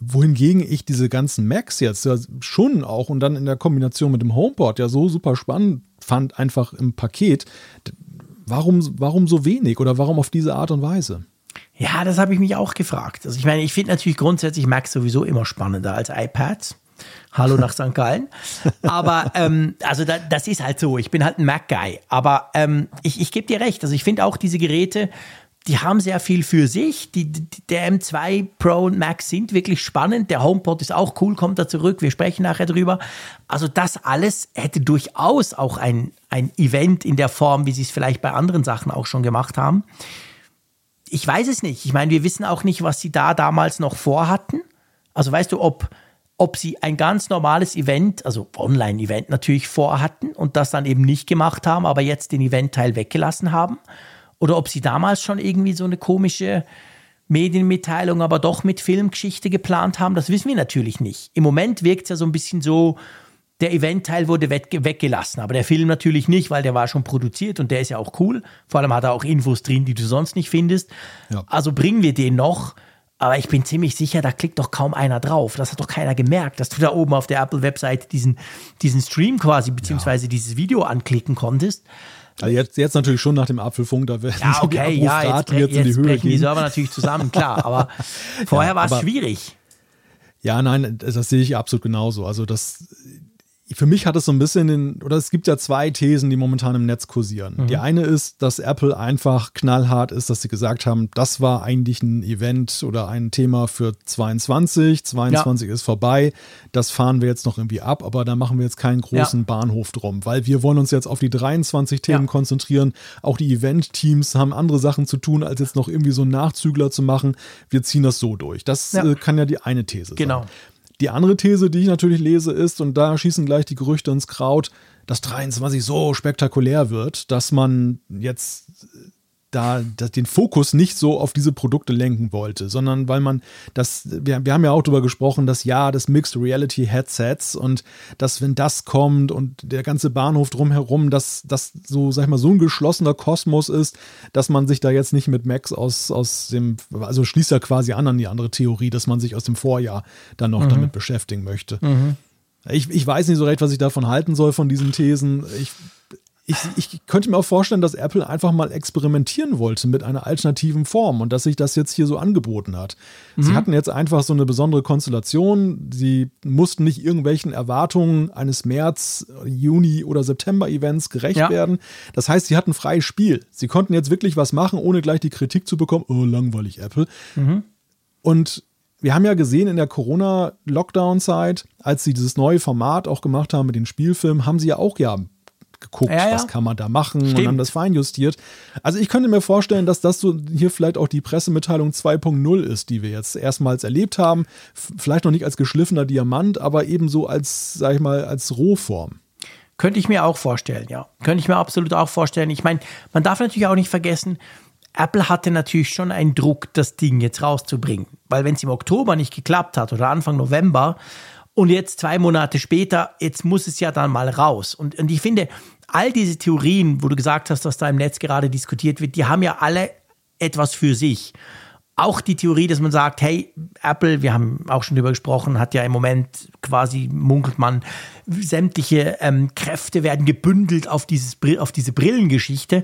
wohingegen ich diese ganzen Macs jetzt ja schon auch und dann in der Kombination mit dem HomePod ja so super spannend fand, einfach im Paket. Warum, warum so wenig oder warum auf diese Art und Weise? Ja, das habe ich mich auch gefragt. Also ich meine, ich finde natürlich grundsätzlich Macs sowieso immer spannender als iPads. Hallo nach St. Gallen. Aber ähm, also da, das ist halt so. Ich bin halt ein Mac-Guy. Aber ähm, ich, ich gebe dir recht. Also ich finde auch diese Geräte, die haben sehr viel für sich. Die, die, der M2 Pro und Max sind wirklich spannend. Der HomePod ist auch cool, kommt da zurück. Wir sprechen nachher drüber. Also das alles hätte durchaus auch ein, ein Event in der Form, wie sie es vielleicht bei anderen Sachen auch schon gemacht haben. Ich weiß es nicht. Ich meine, wir wissen auch nicht, was sie da damals noch vorhatten. Also weißt du, ob ob sie ein ganz normales Event, also Online-Event natürlich vorhatten und das dann eben nicht gemacht haben, aber jetzt den Event-Teil weggelassen haben. Oder ob sie damals schon irgendwie so eine komische Medienmitteilung, aber doch mit Filmgeschichte geplant haben, das wissen wir natürlich nicht. Im Moment wirkt es ja so ein bisschen so, der Event-Teil wurde weggelassen, aber der Film natürlich nicht, weil der war schon produziert und der ist ja auch cool. Vor allem hat er auch Infos drin, die du sonst nicht findest. Ja. Also bringen wir den noch. Aber ich bin ziemlich sicher, da klickt doch kaum einer drauf. Das hat doch keiner gemerkt, dass du da oben auf der Apple-Webseite diesen, diesen Stream quasi, beziehungsweise ja. dieses Video anklicken konntest. Also jetzt, jetzt natürlich schon nach dem Apfelfunk, da werden ja, okay, die ja, jetzt, jetzt, jetzt in die Höhe brechen gehen. die Server natürlich zusammen, klar. Aber vorher ja, war es schwierig. Ja, nein, das, das sehe ich absolut genauso. Also das für mich hat es so ein bisschen den, oder es gibt ja zwei Thesen, die momentan im Netz kursieren. Mhm. Die eine ist, dass Apple einfach knallhart ist, dass sie gesagt haben, das war eigentlich ein Event oder ein Thema für 22, 22 ja. ist vorbei, das fahren wir jetzt noch irgendwie ab, aber da machen wir jetzt keinen großen ja. Bahnhof drum, weil wir wollen uns jetzt auf die 23 Themen ja. konzentrieren. Auch die Event-Teams haben andere Sachen zu tun, als jetzt noch irgendwie so einen Nachzügler zu machen. Wir ziehen das so durch. Das äh, kann ja die eine These genau. sein. Genau. Die andere These, die ich natürlich lese, ist, und da schießen gleich die Gerüchte ins Kraut, dass 23 so spektakulär wird, dass man jetzt da den Fokus nicht so auf diese Produkte lenken wollte, sondern weil man das, wir, wir haben ja auch darüber gesprochen, das Jahr des Mixed Reality Headsets und dass, wenn das kommt und der ganze Bahnhof drumherum, dass das so, sag ich mal, so ein geschlossener Kosmos ist, dass man sich da jetzt nicht mit Max aus, aus dem, also schließt ja quasi an an die andere Theorie, dass man sich aus dem Vorjahr dann noch mhm. damit beschäftigen möchte. Mhm. Ich, ich weiß nicht so recht, was ich davon halten soll, von diesen Thesen. Ich ich, ich könnte mir auch vorstellen, dass Apple einfach mal experimentieren wollte mit einer alternativen Form und dass sich das jetzt hier so angeboten hat. Mhm. Sie hatten jetzt einfach so eine besondere Konstellation. Sie mussten nicht irgendwelchen Erwartungen eines März, Juni oder September-Events gerecht ja. werden. Das heißt, sie hatten freies Spiel. Sie konnten jetzt wirklich was machen, ohne gleich die Kritik zu bekommen, oh, langweilig Apple. Mhm. Und wir haben ja gesehen in der Corona-Lockdown-Zeit, als sie dieses neue Format auch gemacht haben mit den Spielfilmen, haben sie ja auch ja geguckt, ja, ja. was kann man da machen Stimmt. und haben das feinjustiert. Also ich könnte mir vorstellen, dass das so hier vielleicht auch die Pressemitteilung 2.0 ist, die wir jetzt erstmals erlebt haben. Vielleicht noch nicht als geschliffener Diamant, aber ebenso als, sag ich mal, als Rohform. Könnte ich mir auch vorstellen, ja. Könnte ich mir absolut auch vorstellen. Ich meine, man darf natürlich auch nicht vergessen, Apple hatte natürlich schon einen Druck, das Ding jetzt rauszubringen. Weil wenn es im Oktober nicht geklappt hat oder Anfang November, und jetzt zwei Monate später, jetzt muss es ja dann mal raus. Und, und ich finde, all diese Theorien, wo du gesagt hast, dass da im Netz gerade diskutiert wird, die haben ja alle etwas für sich. Auch die Theorie, dass man sagt, hey, Apple, wir haben auch schon darüber gesprochen, hat ja im Moment quasi, munkelt man, sämtliche ähm, Kräfte werden gebündelt auf, dieses, auf diese Brillengeschichte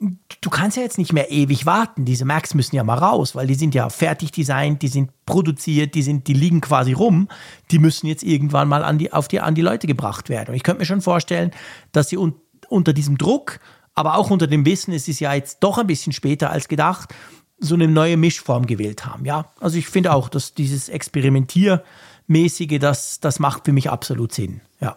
du kannst ja jetzt nicht mehr ewig warten. Diese Macs müssen ja mal raus, weil die sind ja fertig designt, die sind produziert, die sind, die liegen quasi rum. Die müssen jetzt irgendwann mal an die, auf die, an die Leute gebracht werden. Und ich könnte mir schon vorstellen, dass sie un, unter diesem Druck, aber auch unter dem Wissen, es ist ja jetzt doch ein bisschen später als gedacht, so eine neue Mischform gewählt haben. Ja, also ich finde auch, dass dieses Experimentiermäßige, das, das macht für mich absolut Sinn. Ja.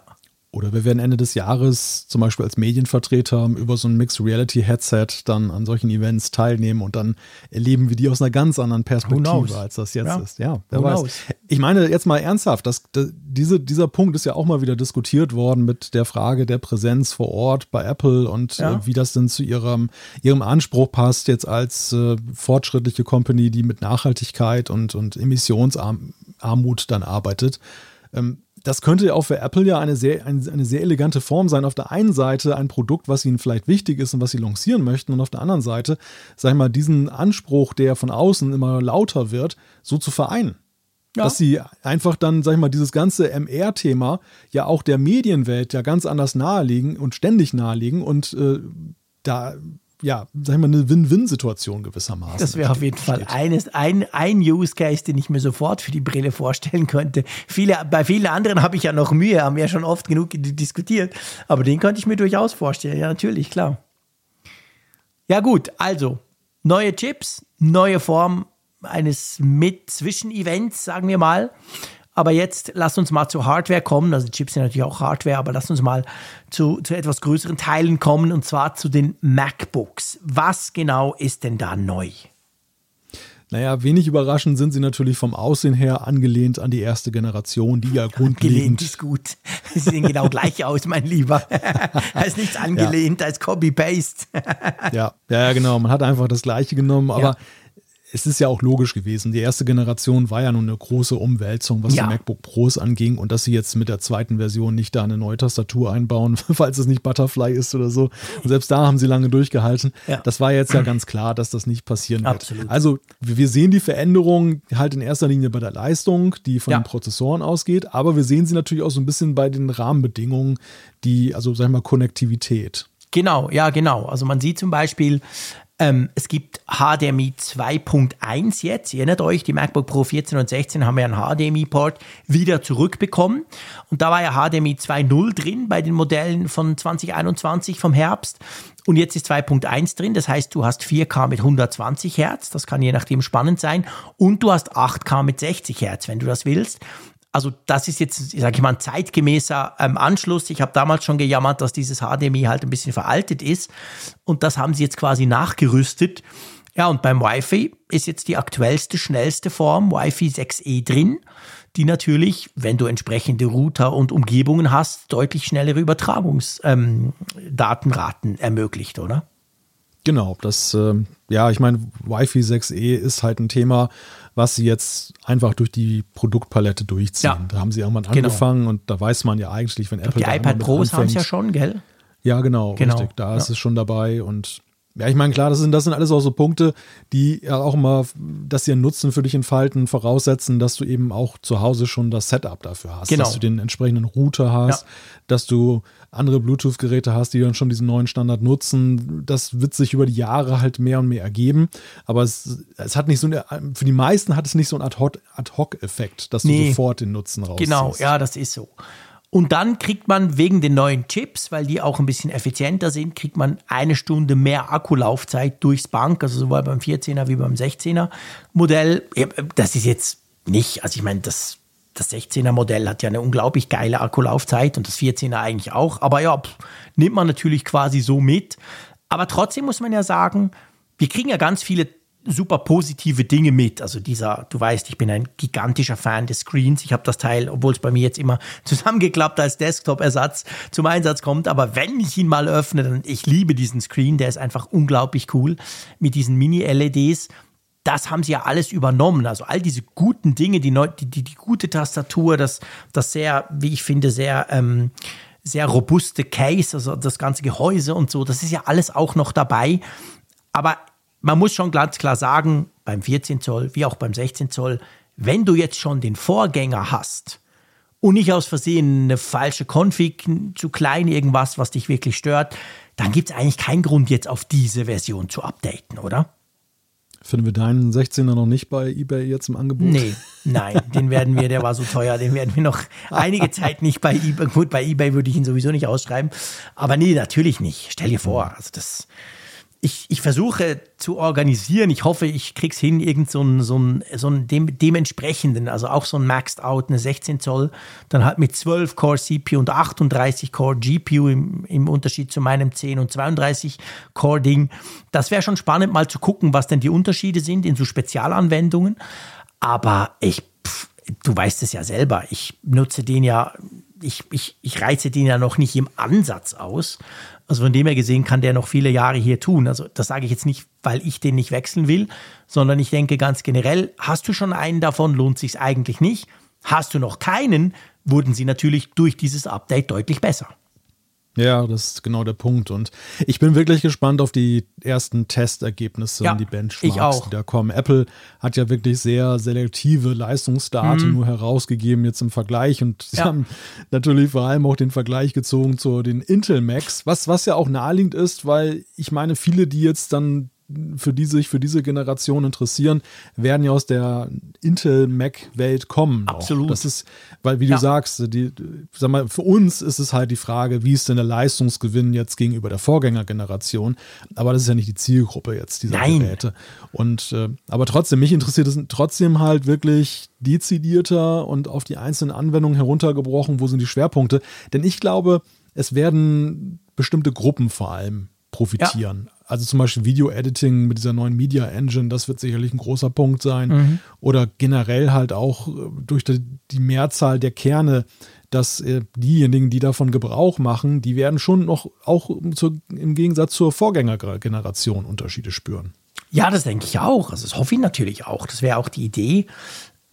Oder wir werden Ende des Jahres zum Beispiel als Medienvertreter über so ein Mixed Reality Headset dann an solchen Events teilnehmen und dann erleben wir die aus einer ganz anderen Perspektive, als das jetzt ja. ist. Ja, wer Who weiß. Knows? Ich meine jetzt mal ernsthaft, dass, dass diese, dieser Punkt ist ja auch mal wieder diskutiert worden mit der Frage der Präsenz vor Ort bei Apple und ja. äh, wie das denn zu ihrem, ihrem Anspruch passt, jetzt als äh, fortschrittliche Company, die mit Nachhaltigkeit und, und Emissionsarmut dann arbeitet. Ähm, das könnte auch für Apple ja eine sehr, eine, eine, sehr elegante Form sein. Auf der einen Seite ein Produkt, was ihnen vielleicht wichtig ist und was sie lancieren möchten, und auf der anderen Seite, sag ich mal, diesen Anspruch, der von außen immer lauter wird, so zu vereinen. Ja. Dass sie einfach dann, sag ich mal, dieses ganze MR-Thema ja auch der Medienwelt ja ganz anders nahelegen und ständig nahelegen und äh, da ja, sag ich mal, eine Win-Win-Situation gewissermaßen. Das wäre auf jeden Fall eines, ein, ein Use Case, den ich mir sofort für die Brille vorstellen könnte. Viele, bei vielen anderen habe ich ja noch Mühe, haben wir ja schon oft genug diskutiert, aber den könnte ich mir durchaus vorstellen. Ja, natürlich, klar. Ja, gut, also neue Chips, neue Form eines Mit-Zwischen-Events, sagen wir mal. Aber jetzt lasst uns mal zur Hardware kommen. Also Chips sind natürlich auch Hardware, aber lasst uns mal zu, zu etwas größeren Teilen kommen und zwar zu den MacBooks. Was genau ist denn da neu? Naja, wenig überraschend sind sie natürlich vom Aussehen her angelehnt an die erste Generation, die ja grundlegend. Angelehnt ist gut. Sie sehen genau gleich aus, mein Lieber. da ist nichts angelehnt, ja. da ist Copy-Paste. ja, ja, genau. Man hat einfach das Gleiche genommen, aber ja es ist ja auch logisch gewesen. Die erste Generation war ja nun eine große Umwälzung, was ja. die MacBook Pros anging und dass sie jetzt mit der zweiten Version nicht da eine neue Tastatur einbauen, falls es nicht Butterfly ist oder so. Und selbst da haben sie lange durchgehalten. Ja. Das war jetzt ja ganz klar, dass das nicht passieren wird. Absolut. Also wir sehen die Veränderung halt in erster Linie bei der Leistung, die von ja. den Prozessoren ausgeht, aber wir sehen sie natürlich auch so ein bisschen bei den Rahmenbedingungen, die, also sag ich mal, Konnektivität. Genau, ja, genau. Also man sieht zum Beispiel, ähm, es gibt HDMI 2.1 jetzt. Ihr erinnert euch, die MacBook Pro 14 und 16 haben ja einen HDMI-Port wieder zurückbekommen. Und da war ja HDMI 2.0 drin bei den Modellen von 2021 vom Herbst. Und jetzt ist 2.1 drin. Das heißt, du hast 4K mit 120 Hertz. Das kann je nachdem spannend sein. Und du hast 8K mit 60 Hertz, wenn du das willst. Also das ist jetzt, sage ich mal, ein zeitgemäßer ähm, Anschluss. Ich habe damals schon gejammert, dass dieses HDMI halt ein bisschen veraltet ist. Und das haben sie jetzt quasi nachgerüstet. Ja, und beim Wi-Fi ist jetzt die aktuellste, schnellste Form Wi-Fi 6E drin, die natürlich, wenn du entsprechende Router und Umgebungen hast, deutlich schnellere Übertragungsdatenraten ähm, ermöglicht, oder? Genau, das, äh, ja, ich meine, Wi-Fi 6E ist halt ein Thema, was sie jetzt einfach durch die Produktpalette durchziehen. Ja. Da haben sie irgendwann genau. angefangen und da weiß man ja eigentlich, wenn Apple. Die iPad Pros haben es ja schon, gell? Ja, genau, genau. richtig. Da ja. ist es schon dabei und ja, ich meine, klar, das sind, das sind alles auch so Punkte, die ja auch immer, dass sie einen Nutzen für dich entfalten, voraussetzen, dass du eben auch zu Hause schon das Setup dafür hast. Genau. Dass du den entsprechenden Router hast, ja. dass du andere Bluetooth-Geräte hast, die dann schon diesen neuen Standard nutzen. Das wird sich über die Jahre halt mehr und mehr ergeben. Aber es, es hat nicht so eine, für die meisten hat es nicht so einen Ad-Hoc-Effekt, dass nee. du sofort den Nutzen rausziehst. Genau, ja, das ist so. Und dann kriegt man wegen den neuen Chips, weil die auch ein bisschen effizienter sind, kriegt man eine Stunde mehr Akkulaufzeit durchs Bank, also sowohl beim 14er wie beim 16er Modell. Das ist jetzt nicht, also ich meine, das, das 16er Modell hat ja eine unglaublich geile Akkulaufzeit und das 14er eigentlich auch. Aber ja, pff, nimmt man natürlich quasi so mit. Aber trotzdem muss man ja sagen, wir kriegen ja ganz viele super positive Dinge mit. Also dieser, du weißt, ich bin ein gigantischer Fan des Screens. Ich habe das Teil, obwohl es bei mir jetzt immer zusammengeklappt als Desktop-Ersatz zum Einsatz kommt. Aber wenn ich ihn mal öffne, dann ich liebe diesen Screen. Der ist einfach unglaublich cool mit diesen Mini-LEDs. Das haben sie ja alles übernommen. Also all diese guten Dinge, die, neu, die, die, die gute Tastatur, das, das sehr, wie ich finde, sehr ähm, sehr robuste Case, also das ganze Gehäuse und so, das ist ja alles auch noch dabei. Aber man muss schon ganz klar sagen, beim 14 Zoll wie auch beim 16 Zoll, wenn du jetzt schon den Vorgänger hast und nicht aus Versehen eine falsche Config, zu klein irgendwas, was dich wirklich stört, dann gibt es eigentlich keinen Grund, jetzt auf diese Version zu updaten, oder? Finden wir deinen 16er noch nicht bei eBay jetzt im Angebot? Nee, nein, den werden wir, der war so teuer, den werden wir noch einige Zeit nicht bei eBay. Gut, bei eBay würde ich ihn sowieso nicht ausschreiben. Aber nee, natürlich nicht. Stell dir vor, also das, ich, ich versuche zu organisieren. Ich hoffe, ich krieg's hin, irgend so ein, so ein, so ein dem, dementsprechenden, also auch so ein Maxed Out, eine 16 Zoll, dann halt mit 12 Core CPU und 38 Core GPU im, im Unterschied zu meinem 10 und 32 Core Ding. Das wäre schon spannend, mal zu gucken, was denn die Unterschiede sind in so Spezialanwendungen. Aber ich, pff, du weißt es ja selber, ich nutze den ja ich, ich, ich reize den ja noch nicht im Ansatz aus. Also von dem her gesehen kann der noch viele Jahre hier tun. Also das sage ich jetzt nicht, weil ich den nicht wechseln will, sondern ich denke ganz generell, hast du schon einen davon, lohnt sich eigentlich nicht. Hast du noch keinen, wurden sie natürlich durch dieses Update deutlich besser. Ja, das ist genau der Punkt. Und ich bin wirklich gespannt auf die ersten Testergebnisse Ja, und die Benchmarks, die da kommen. Apple hat ja wirklich sehr selektive Leistungsdaten nur herausgegeben jetzt im Vergleich. Und sie Mhm. Ja. haben natürlich vor allem auch den Vergleich gezogen zu den Intel Macs, was, was ja auch naheliegend ist, weil ich meine, viele, die jetzt dann für die sich für diese Generation interessieren, werden ja aus der Intel Mac Welt kommen. Absolut. Das ist, weil wie Ja. du sagst, die, sag mal, für uns ist es halt die Frage, wie ist denn der Leistungsgewinn jetzt gegenüber der Vorgängergeneration? Aber das ist ja nicht die Zielgruppe jetzt dieser Nein. Geräte. Und äh, aber trotzdem, mich interessiert es trotzdem halt wirklich dezidierter und auf die einzelnen Anwendungen heruntergebrochen, wo sind die Schwerpunkte? Denn ich glaube, es werden bestimmte Gruppen vor allem profitieren. Also zum Beispiel Video-Editing mit dieser neuen Media Engine, das wird sicherlich ein großer Punkt sein. Mhm. Oder generell halt auch äh, durch die, die Mehrzahl der Kerne, dass äh, diejenigen, die davon Gebrauch machen, die werden schon noch auch zur, im Gegensatz zur Vorgängergeneration Unterschiede spüren. Ja, das denke ich auch. Also das hoffe ich natürlich auch. Das wäre auch die Idee.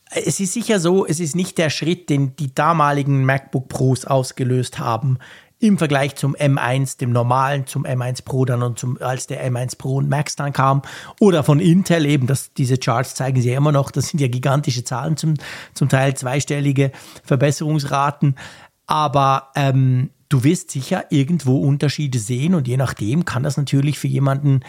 Es ist sicher so, es ist nicht der Schritt, den die damaligen MacBook Pros ausgelöst haben im Vergleich zum M1, dem normalen, zum M1 Pro dann und zum, als der M1 Pro und Max dann kam. Oder von Intel eben, das, diese Charts zeigen sie ja immer noch. Das sind ja gigantische Zahlen, zum, zum Teil zweistellige Verbesserungsraten. Aber ähm, du wirst sicher irgendwo Unterschiede sehen und je nachdem kann das natürlich für jemanden,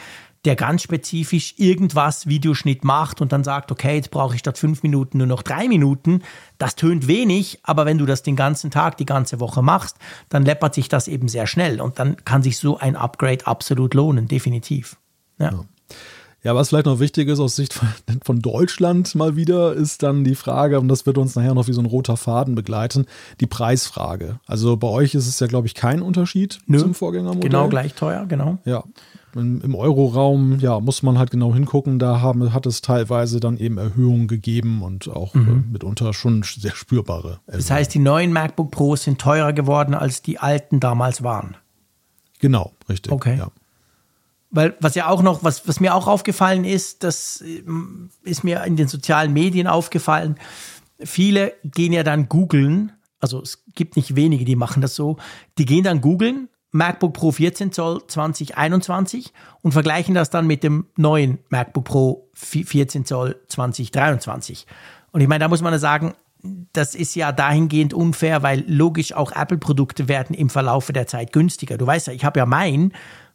der ganz spezifisch irgendwas Videoschnitt macht und dann sagt, okay, jetzt brauche ich statt fünf Minuten nur noch drei Minuten. Das tönt wenig, aber wenn du das den ganzen Tag, die ganze Woche machst, dann läppert sich das eben sehr schnell und dann kann sich so ein Upgrade absolut lohnen, definitiv. Ja. Ja, was vielleicht noch wichtig ist aus Sicht von, von Deutschland mal wieder, ist dann die Frage, und das wird uns nachher noch wie so ein roter Faden begleiten, die Preisfrage. Also bei euch ist es ja, glaube ich, kein Unterschied Nö, zum Vorgängermodell. Genau gleich teuer, genau. Ja. Im, im Euroraum, ja, muss man halt genau hingucken. Da haben, hat es teilweise dann eben Erhöhungen gegeben und auch äh, mitunter schon sehr spürbare. Das heißt, die neuen MacBook Pros sind teurer geworden, als die alten damals waren. Genau, richtig. Okay. Ja. Weil was ja auch noch, was, was mir auch aufgefallen ist, das ähm, ist mir in den sozialen Medien aufgefallen, viele gehen ja dann googeln, also es gibt nicht wenige, die machen das so, die gehen dann googeln, MacBook Pro 14 Zoll 2021 und vergleichen das dann mit dem neuen MacBook Pro 14 Zoll 2023. Und ich meine, da muss man ja sagen, das ist ja dahingehend unfair, weil logisch auch Apple-Produkte werden im Verlaufe der Zeit günstiger. Du weißt ja, ich habe ja mein,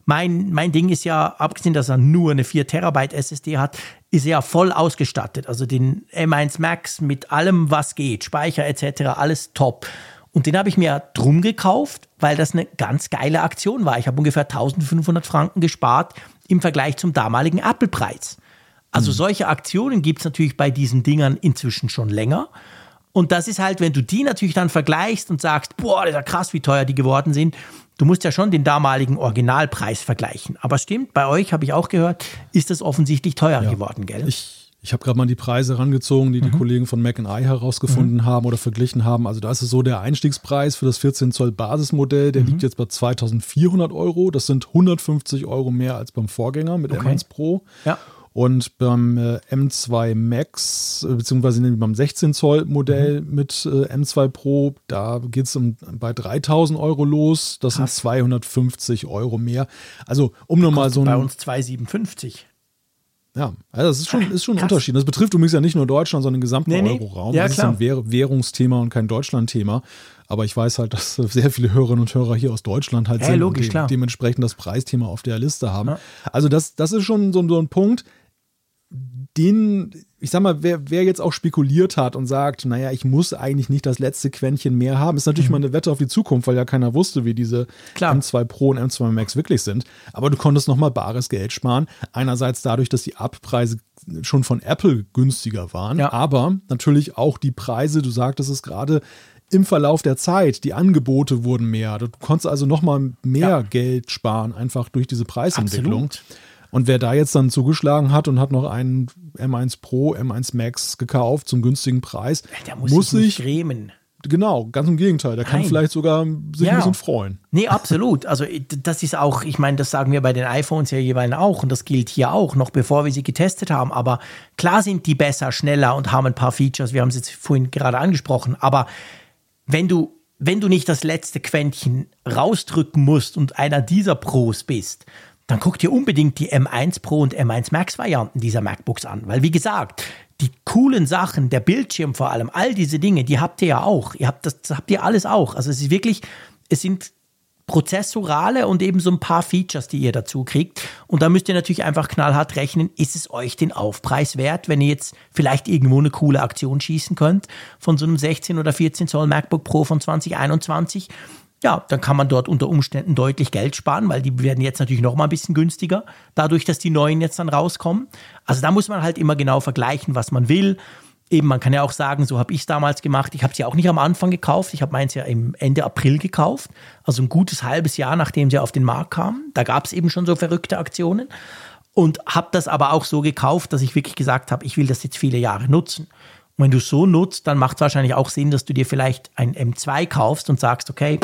mein, mein Ding ist ja, abgesehen, dass er nur eine 4 Terabyte SSD hat, ist er ja voll ausgestattet. Also den M1 Max mit allem, was geht, Speicher etc., alles top. Und den habe ich mir drum gekauft, weil das eine ganz geile Aktion war. Ich habe ungefähr 1500 Franken gespart im Vergleich zum damaligen Apple-Preis. Also solche Aktionen gibt es natürlich bei diesen Dingern inzwischen schon länger. Und das ist halt, wenn du die natürlich dann vergleichst und sagst, boah, das ist ja krass, wie teuer die geworden sind. Du musst ja schon den damaligen Originalpreis vergleichen. Aber stimmt, bei euch habe ich auch gehört, ist das offensichtlich teurer geworden, gell? Ich, ich habe gerade mal die Preise rangezogen, die die Kollegen von Mac I herausgefunden haben oder verglichen haben. Also da ist es so, der Einstiegspreis für das 14 Zoll Basismodell, der liegt jetzt bei 2400 Euro. Das sind 150 Euro mehr als beim Vorgänger mit Okay. M1 Pro. Ja. Und beim äh, M2 Max, äh, beziehungsweise beim 16 Zoll Modell mit äh, M2 Pro, da geht es um, bei 3000 Euro los. Das sind 250 Euro mehr. Also, um nochmal so bei ein. uns 2,57. Ja, also das ist schon, ist schon ein Unterschied. Das betrifft übrigens ja nicht nur Deutschland, sondern den gesamten Nee, nee. Euroraum. Ja, das klar. ist ein Währ Währungsthema und kein Deutschlandthema. Aber ich weiß halt, dass sehr viele Hörerinnen und Hörer hier aus Deutschland halt Ja, sind logisch, und de klar. dementsprechend das Preisthema auf der Liste haben. Ja. Also das, das ist schon so, so ein Punkt, den, ich sag mal, wer, wer jetzt auch spekuliert hat und sagt, naja, ich muss eigentlich nicht das letzte Quäntchen mehr haben, ist natürlich mal eine Wette auf die Zukunft, weil ja keiner wusste, wie diese Mhm. Klar. M2 Pro und M2 Max wirklich sind. Aber du konntest nochmal bares Geld sparen. Einerseits dadurch, dass die Abpreise schon von Apple günstiger waren, Ja. aber natürlich auch die Preise, du sagtest es gerade, im Verlauf der Zeit, die Angebote wurden mehr. Du konntest also nochmal mehr Ja. Geld sparen, einfach durch diese Preisentwicklung. Absolut. Und wer da jetzt dann zugeschlagen hat und hat noch einen M1 Pro, M1 Max gekauft zum günstigen Preis, Der muss, muss sich grämen. genau, ganz im Gegenteil, der kann Nein. vielleicht sogar sich Ja. ein bisschen freuen. Nee, absolut. Also das ist auch, ich meine, das sagen wir bei den iPhones ja jeweils auch und das gilt hier auch, noch bevor wir sie getestet haben. Aber klar sind die besser, schneller und haben ein paar Features. Wir haben es jetzt vorhin gerade angesprochen. Aber wenn du wenn du nicht das letzte Quäntchen rausdrücken musst und einer dieser Pros bist, dann guck dir unbedingt die M1 Pro und M1 Max Varianten dieser MacBooks an. Weil wie gesagt, die coolen Sachen, der Bildschirm vor allem, all diese Dinge, die habt ihr ja auch. Ihr habt das, das habt ihr alles auch. Also es ist wirklich, es sind prozessorale und eben so ein paar Features, die ihr dazu kriegt. Und da müsst ihr natürlich einfach knallhart rechnen, ist es euch den Aufpreis wert, wenn ihr jetzt vielleicht irgendwo eine coole Aktion schießen könnt von so einem 16 oder 14 Zoll MacBook Pro von 2021. Ja, dann kann man dort unter Umständen deutlich Geld sparen, weil die werden jetzt natürlich noch mal ein bisschen günstiger, dadurch, dass die neuen jetzt dann rauskommen. Also da muss man halt immer genau vergleichen, was man will eben, man kann ja auch sagen, so habe ich es damals gemacht. Ich habe sie ja auch nicht am Anfang gekauft. Ich habe meins ja im Ende April gekauft. Also ein gutes halbes Jahr, nachdem sie auf den Markt kamen. Da gab es eben schon so verrückte Aktionen. Und habe das aber auch so gekauft, dass ich wirklich gesagt habe, ich will das jetzt viele Jahre nutzen. Und wenn du es so nutzt, dann macht es wahrscheinlich auch Sinn, dass du dir vielleicht ein M2 kaufst und sagst, okay,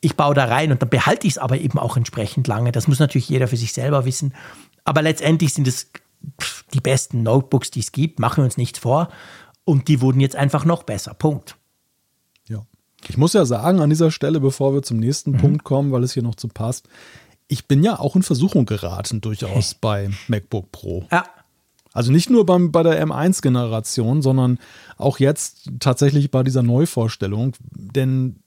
ich baue da rein und dann behalte ich es aber eben auch entsprechend lange. Das muss natürlich jeder für sich selber wissen. Aber letztendlich sind es die besten Notebooks, die es gibt, machen wir uns nichts vor. Und die wurden jetzt einfach noch besser. Punkt. Ja. Ich muss ja sagen, an dieser Stelle, bevor wir zum nächsten mhm. Punkt kommen, weil es hier noch zu passt, ich bin ja auch in Versuchung geraten, durchaus bei MacBook Pro. Ja. Also nicht nur beim, bei der M1-Generation, sondern auch jetzt tatsächlich bei dieser Neuvorstellung. Denn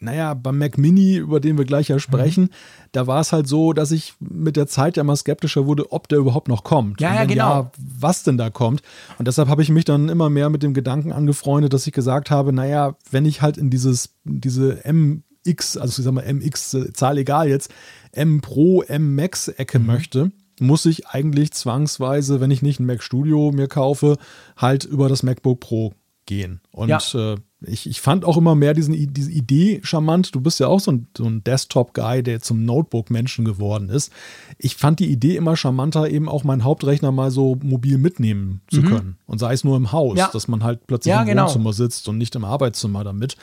naja, beim Mac Mini, über den wir gleich ja mhm. sprechen, mhm. da war es halt so, dass ich mit der Zeit ja mal skeptischer wurde, ob der überhaupt noch kommt. Ja, ja, genau. Ja, was denn da kommt. Und deshalb habe ich mich dann immer mehr mit dem Gedanken angefreundet, dass ich gesagt habe, naja, wenn ich halt in dieses, diese MX, also ich sag mal MX, Zahl egal jetzt, M Pro, M Max Ecke mhm. möchte, muss ich eigentlich zwangsweise, wenn ich nicht ein Mac Studio mir kaufe, halt über das MacBook Pro gehen. Und ja. äh, ich, ich fand auch immer mehr diesen, diese Idee charmant. Du bist ja auch so ein, so ein Desktop-Guy, der zum Notebook-Menschen geworden ist. Ich fand die Idee immer charmanter, eben auch meinen Hauptrechner mal so mobil mitnehmen zu mhm. können. Und sei es nur im Haus, ja. dass man halt plötzlich ja, im genau. Wohnzimmer sitzt und nicht im Arbeitszimmer damit.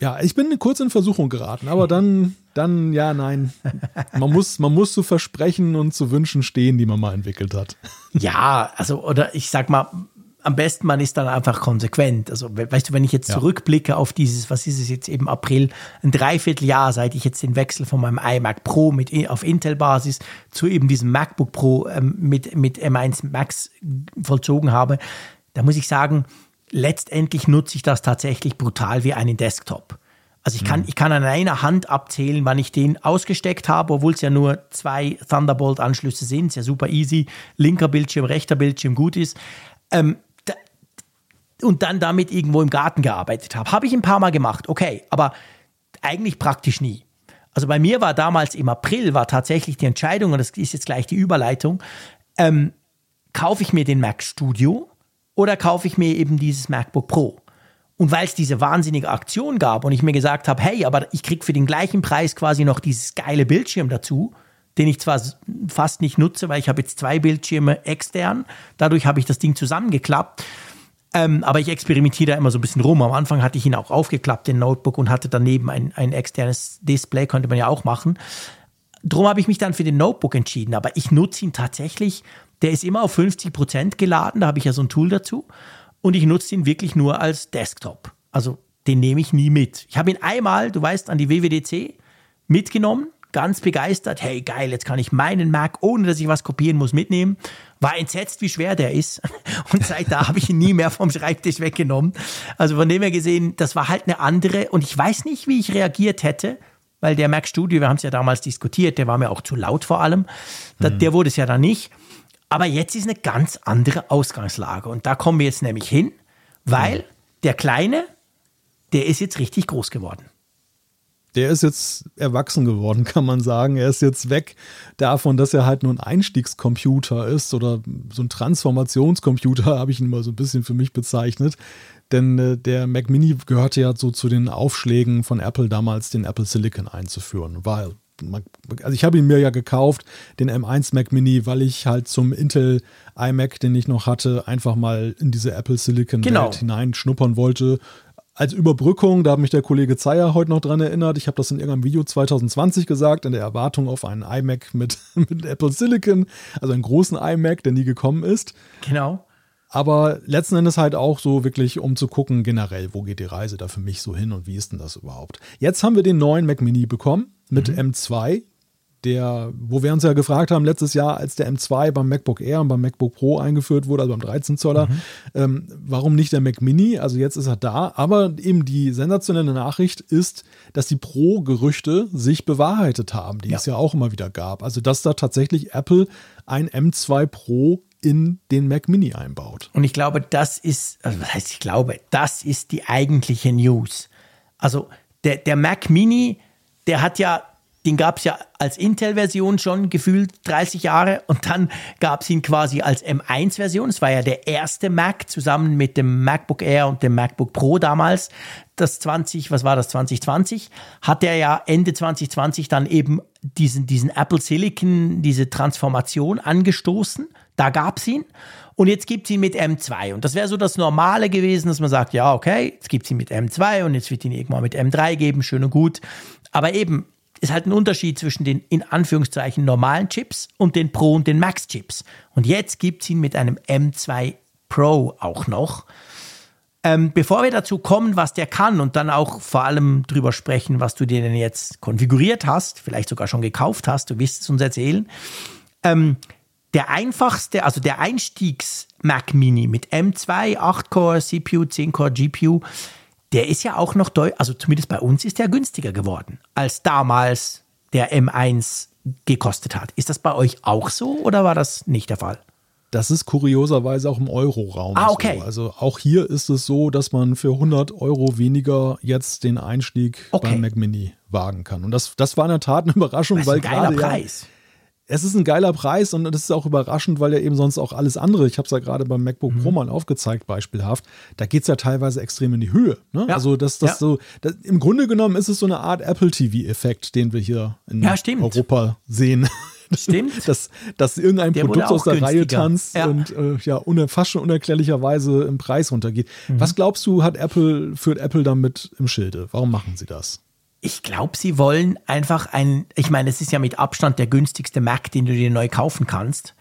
Ja, ich bin kurz in Versuchung geraten, aber dann, dann, ja, nein. Man muss, man muss zu Versprechen und zu Wünschen stehen, die man mal entwickelt hat. Ja, also, oder ich sag mal, am besten man ist dann einfach konsequent. Also, weißt du, wenn ich jetzt ja. zurückblicke auf dieses, was ist es jetzt eben April, ein Dreivierteljahr, seit ich jetzt den Wechsel von meinem iMac Pro mit, auf Intel-Basis zu eben diesem MacBook Pro ähm, mit, mit M1 Max vollzogen habe, da muss ich sagen, letztendlich nutze ich das tatsächlich brutal wie einen Desktop. Also ich kann, mhm. ich kann an einer Hand abzählen, wann ich den ausgesteckt habe, obwohl es ja nur zwei Thunderbolt-Anschlüsse sind. Ist ja super easy. Linker Bildschirm, rechter Bildschirm gut ist. Ähm, und dann damit irgendwo im Garten gearbeitet habe. Habe ich ein paar Mal gemacht, okay, aber eigentlich praktisch nie. Also bei mir war damals im April war tatsächlich die Entscheidung, und das ist jetzt gleich die Überleitung, ähm, kaufe ich mir den Mac Studio oder kaufe ich mir eben dieses MacBook Pro? Und weil es diese wahnsinnige Aktion gab und ich mir gesagt habe, hey, aber ich kriege für den gleichen Preis quasi noch dieses geile Bildschirm dazu, den ich zwar fast nicht nutze, weil ich habe jetzt zwei Bildschirme extern, dadurch habe ich das Ding zusammengeklappt ähm, aber ich experimentiere da immer so ein bisschen rum. Am Anfang hatte ich ihn auch aufgeklappt, den Notebook, und hatte daneben ein, ein externes Display, konnte man ja auch machen. Drum habe ich mich dann für den Notebook entschieden. Aber ich nutze ihn tatsächlich. Der ist immer auf 50 Prozent geladen, da habe ich ja so ein Tool dazu. Und ich nutze ihn wirklich nur als Desktop. Also den nehme ich nie mit. Ich habe ihn einmal, du weißt, an die WWDC mitgenommen ganz begeistert. Hey, geil, jetzt kann ich meinen Mac, ohne dass ich was kopieren muss, mitnehmen. War entsetzt, wie schwer der ist. Und seit da habe ich ihn nie mehr vom Schreibtisch weggenommen. Also von dem her gesehen, das war halt eine andere. Und ich weiß nicht, wie ich reagiert hätte, weil der Mac Studio, wir haben es ja damals diskutiert, der war mir auch zu laut vor allem. Mhm. Der wurde es ja dann nicht. Aber jetzt ist eine ganz andere Ausgangslage. Und da kommen wir jetzt nämlich hin, weil mhm. der Kleine, der ist jetzt richtig groß geworden der ist jetzt erwachsen geworden, kann man sagen. Er ist jetzt weg davon, dass er halt nur ein Einstiegscomputer ist oder so ein Transformationscomputer, habe ich ihn mal so ein bisschen für mich bezeichnet. Denn äh, der Mac Mini gehörte ja so zu den Aufschlägen von Apple damals, den Apple Silicon einzuführen, weil also ich habe ihn mir ja gekauft, den M1 Mac Mini, weil ich halt zum Intel iMac, den ich noch hatte, einfach mal in diese Apple Silicon genau. Welt hineinschnuppern wollte als Überbrückung, da hat mich der Kollege Zeyer heute noch dran erinnert, ich habe das in irgendeinem Video 2020 gesagt, in der Erwartung auf einen iMac mit, mit Apple Silicon, also einen großen iMac, der nie gekommen ist. Genau. Aber letzten Endes halt auch so wirklich, um zu gucken, generell, wo geht die Reise da für mich so hin und wie ist denn das überhaupt? Jetzt haben wir den neuen Mac Mini bekommen mit mhm. M2 der, wo wir uns ja gefragt haben letztes Jahr, als der M2 beim MacBook Air und beim MacBook Pro eingeführt wurde, also beim 13 Zoller, mhm. ähm, warum nicht der Mac Mini? Also jetzt ist er da, aber eben die sensationelle Nachricht ist, dass die Pro-Gerüchte sich bewahrheitet haben, die ja. es ja auch immer wieder gab. Also dass da tatsächlich Apple ein M2 Pro in den Mac Mini einbaut. Und ich glaube, das ist, also was heißt ich glaube, das ist die eigentliche News. Also der, der Mac Mini, der hat ja den gab es ja als Intel-Version schon gefühlt 30 Jahre und dann gab es ihn quasi als M1-Version. Es war ja der erste Mac zusammen mit dem MacBook Air und dem MacBook Pro damals. Das 20, was war das, 2020? Hat er ja Ende 2020 dann eben diesen, diesen Apple Silicon, diese Transformation angestoßen. Da gab es ihn. Und jetzt gibt es ihn mit M2. Und das wäre so das Normale gewesen, dass man sagt, ja, okay, jetzt gibt es ihn mit M2 und jetzt wird ihn irgendwann mit M3 geben, schön und gut. Aber eben, ist halt ein Unterschied zwischen den in Anführungszeichen normalen Chips und den Pro und den Max Chips. Und jetzt gibt es ihn mit einem M2 Pro auch noch. Ähm, bevor wir dazu kommen, was der kann und dann auch vor allem drüber sprechen, was du dir denn jetzt konfiguriert hast, vielleicht sogar schon gekauft hast, du wirst es uns erzählen. Ähm, der einfachste, also der Einstiegs Mac Mini mit M2, 8-Core CPU, 10-Core GPU, der ist ja auch noch, deutlich, also zumindest bei uns ist der günstiger geworden, als damals der M1 gekostet hat. Ist das bei euch auch so oder war das nicht der Fall? Das ist kurioserweise auch im Euro-Raum. Ah, okay. So. Also auch hier ist es so, dass man für 100 Euro weniger jetzt den Einstieg okay. beim Mac Mini wagen kann. Und das, das war in der Tat eine Überraschung, das ist ein weil gerade ja, es ist ein geiler Preis und das ist auch überraschend, weil ja eben sonst auch alles andere, ich habe es ja gerade beim MacBook mhm. Pro mal aufgezeigt, beispielhaft, da geht es ja teilweise extrem in die Höhe. Ne? Ja. Also das, das ja. so, das, im Grunde genommen ist es so eine Art Apple TV-Effekt, den wir hier in ja, Europa sehen. Stimmt. dass, dass irgendein der Produkt aus der günstiger. Reihe tanzt ja. und äh, ja, fast schon unerklärlicherweise im Preis runtergeht. Mhm. Was glaubst du, hat Apple, führt Apple damit im Schilde? Warum machen sie das? Ich glaube, sie wollen einfach ein, ich meine, es ist ja mit Abstand der günstigste Mac, den du dir neu kaufen kannst.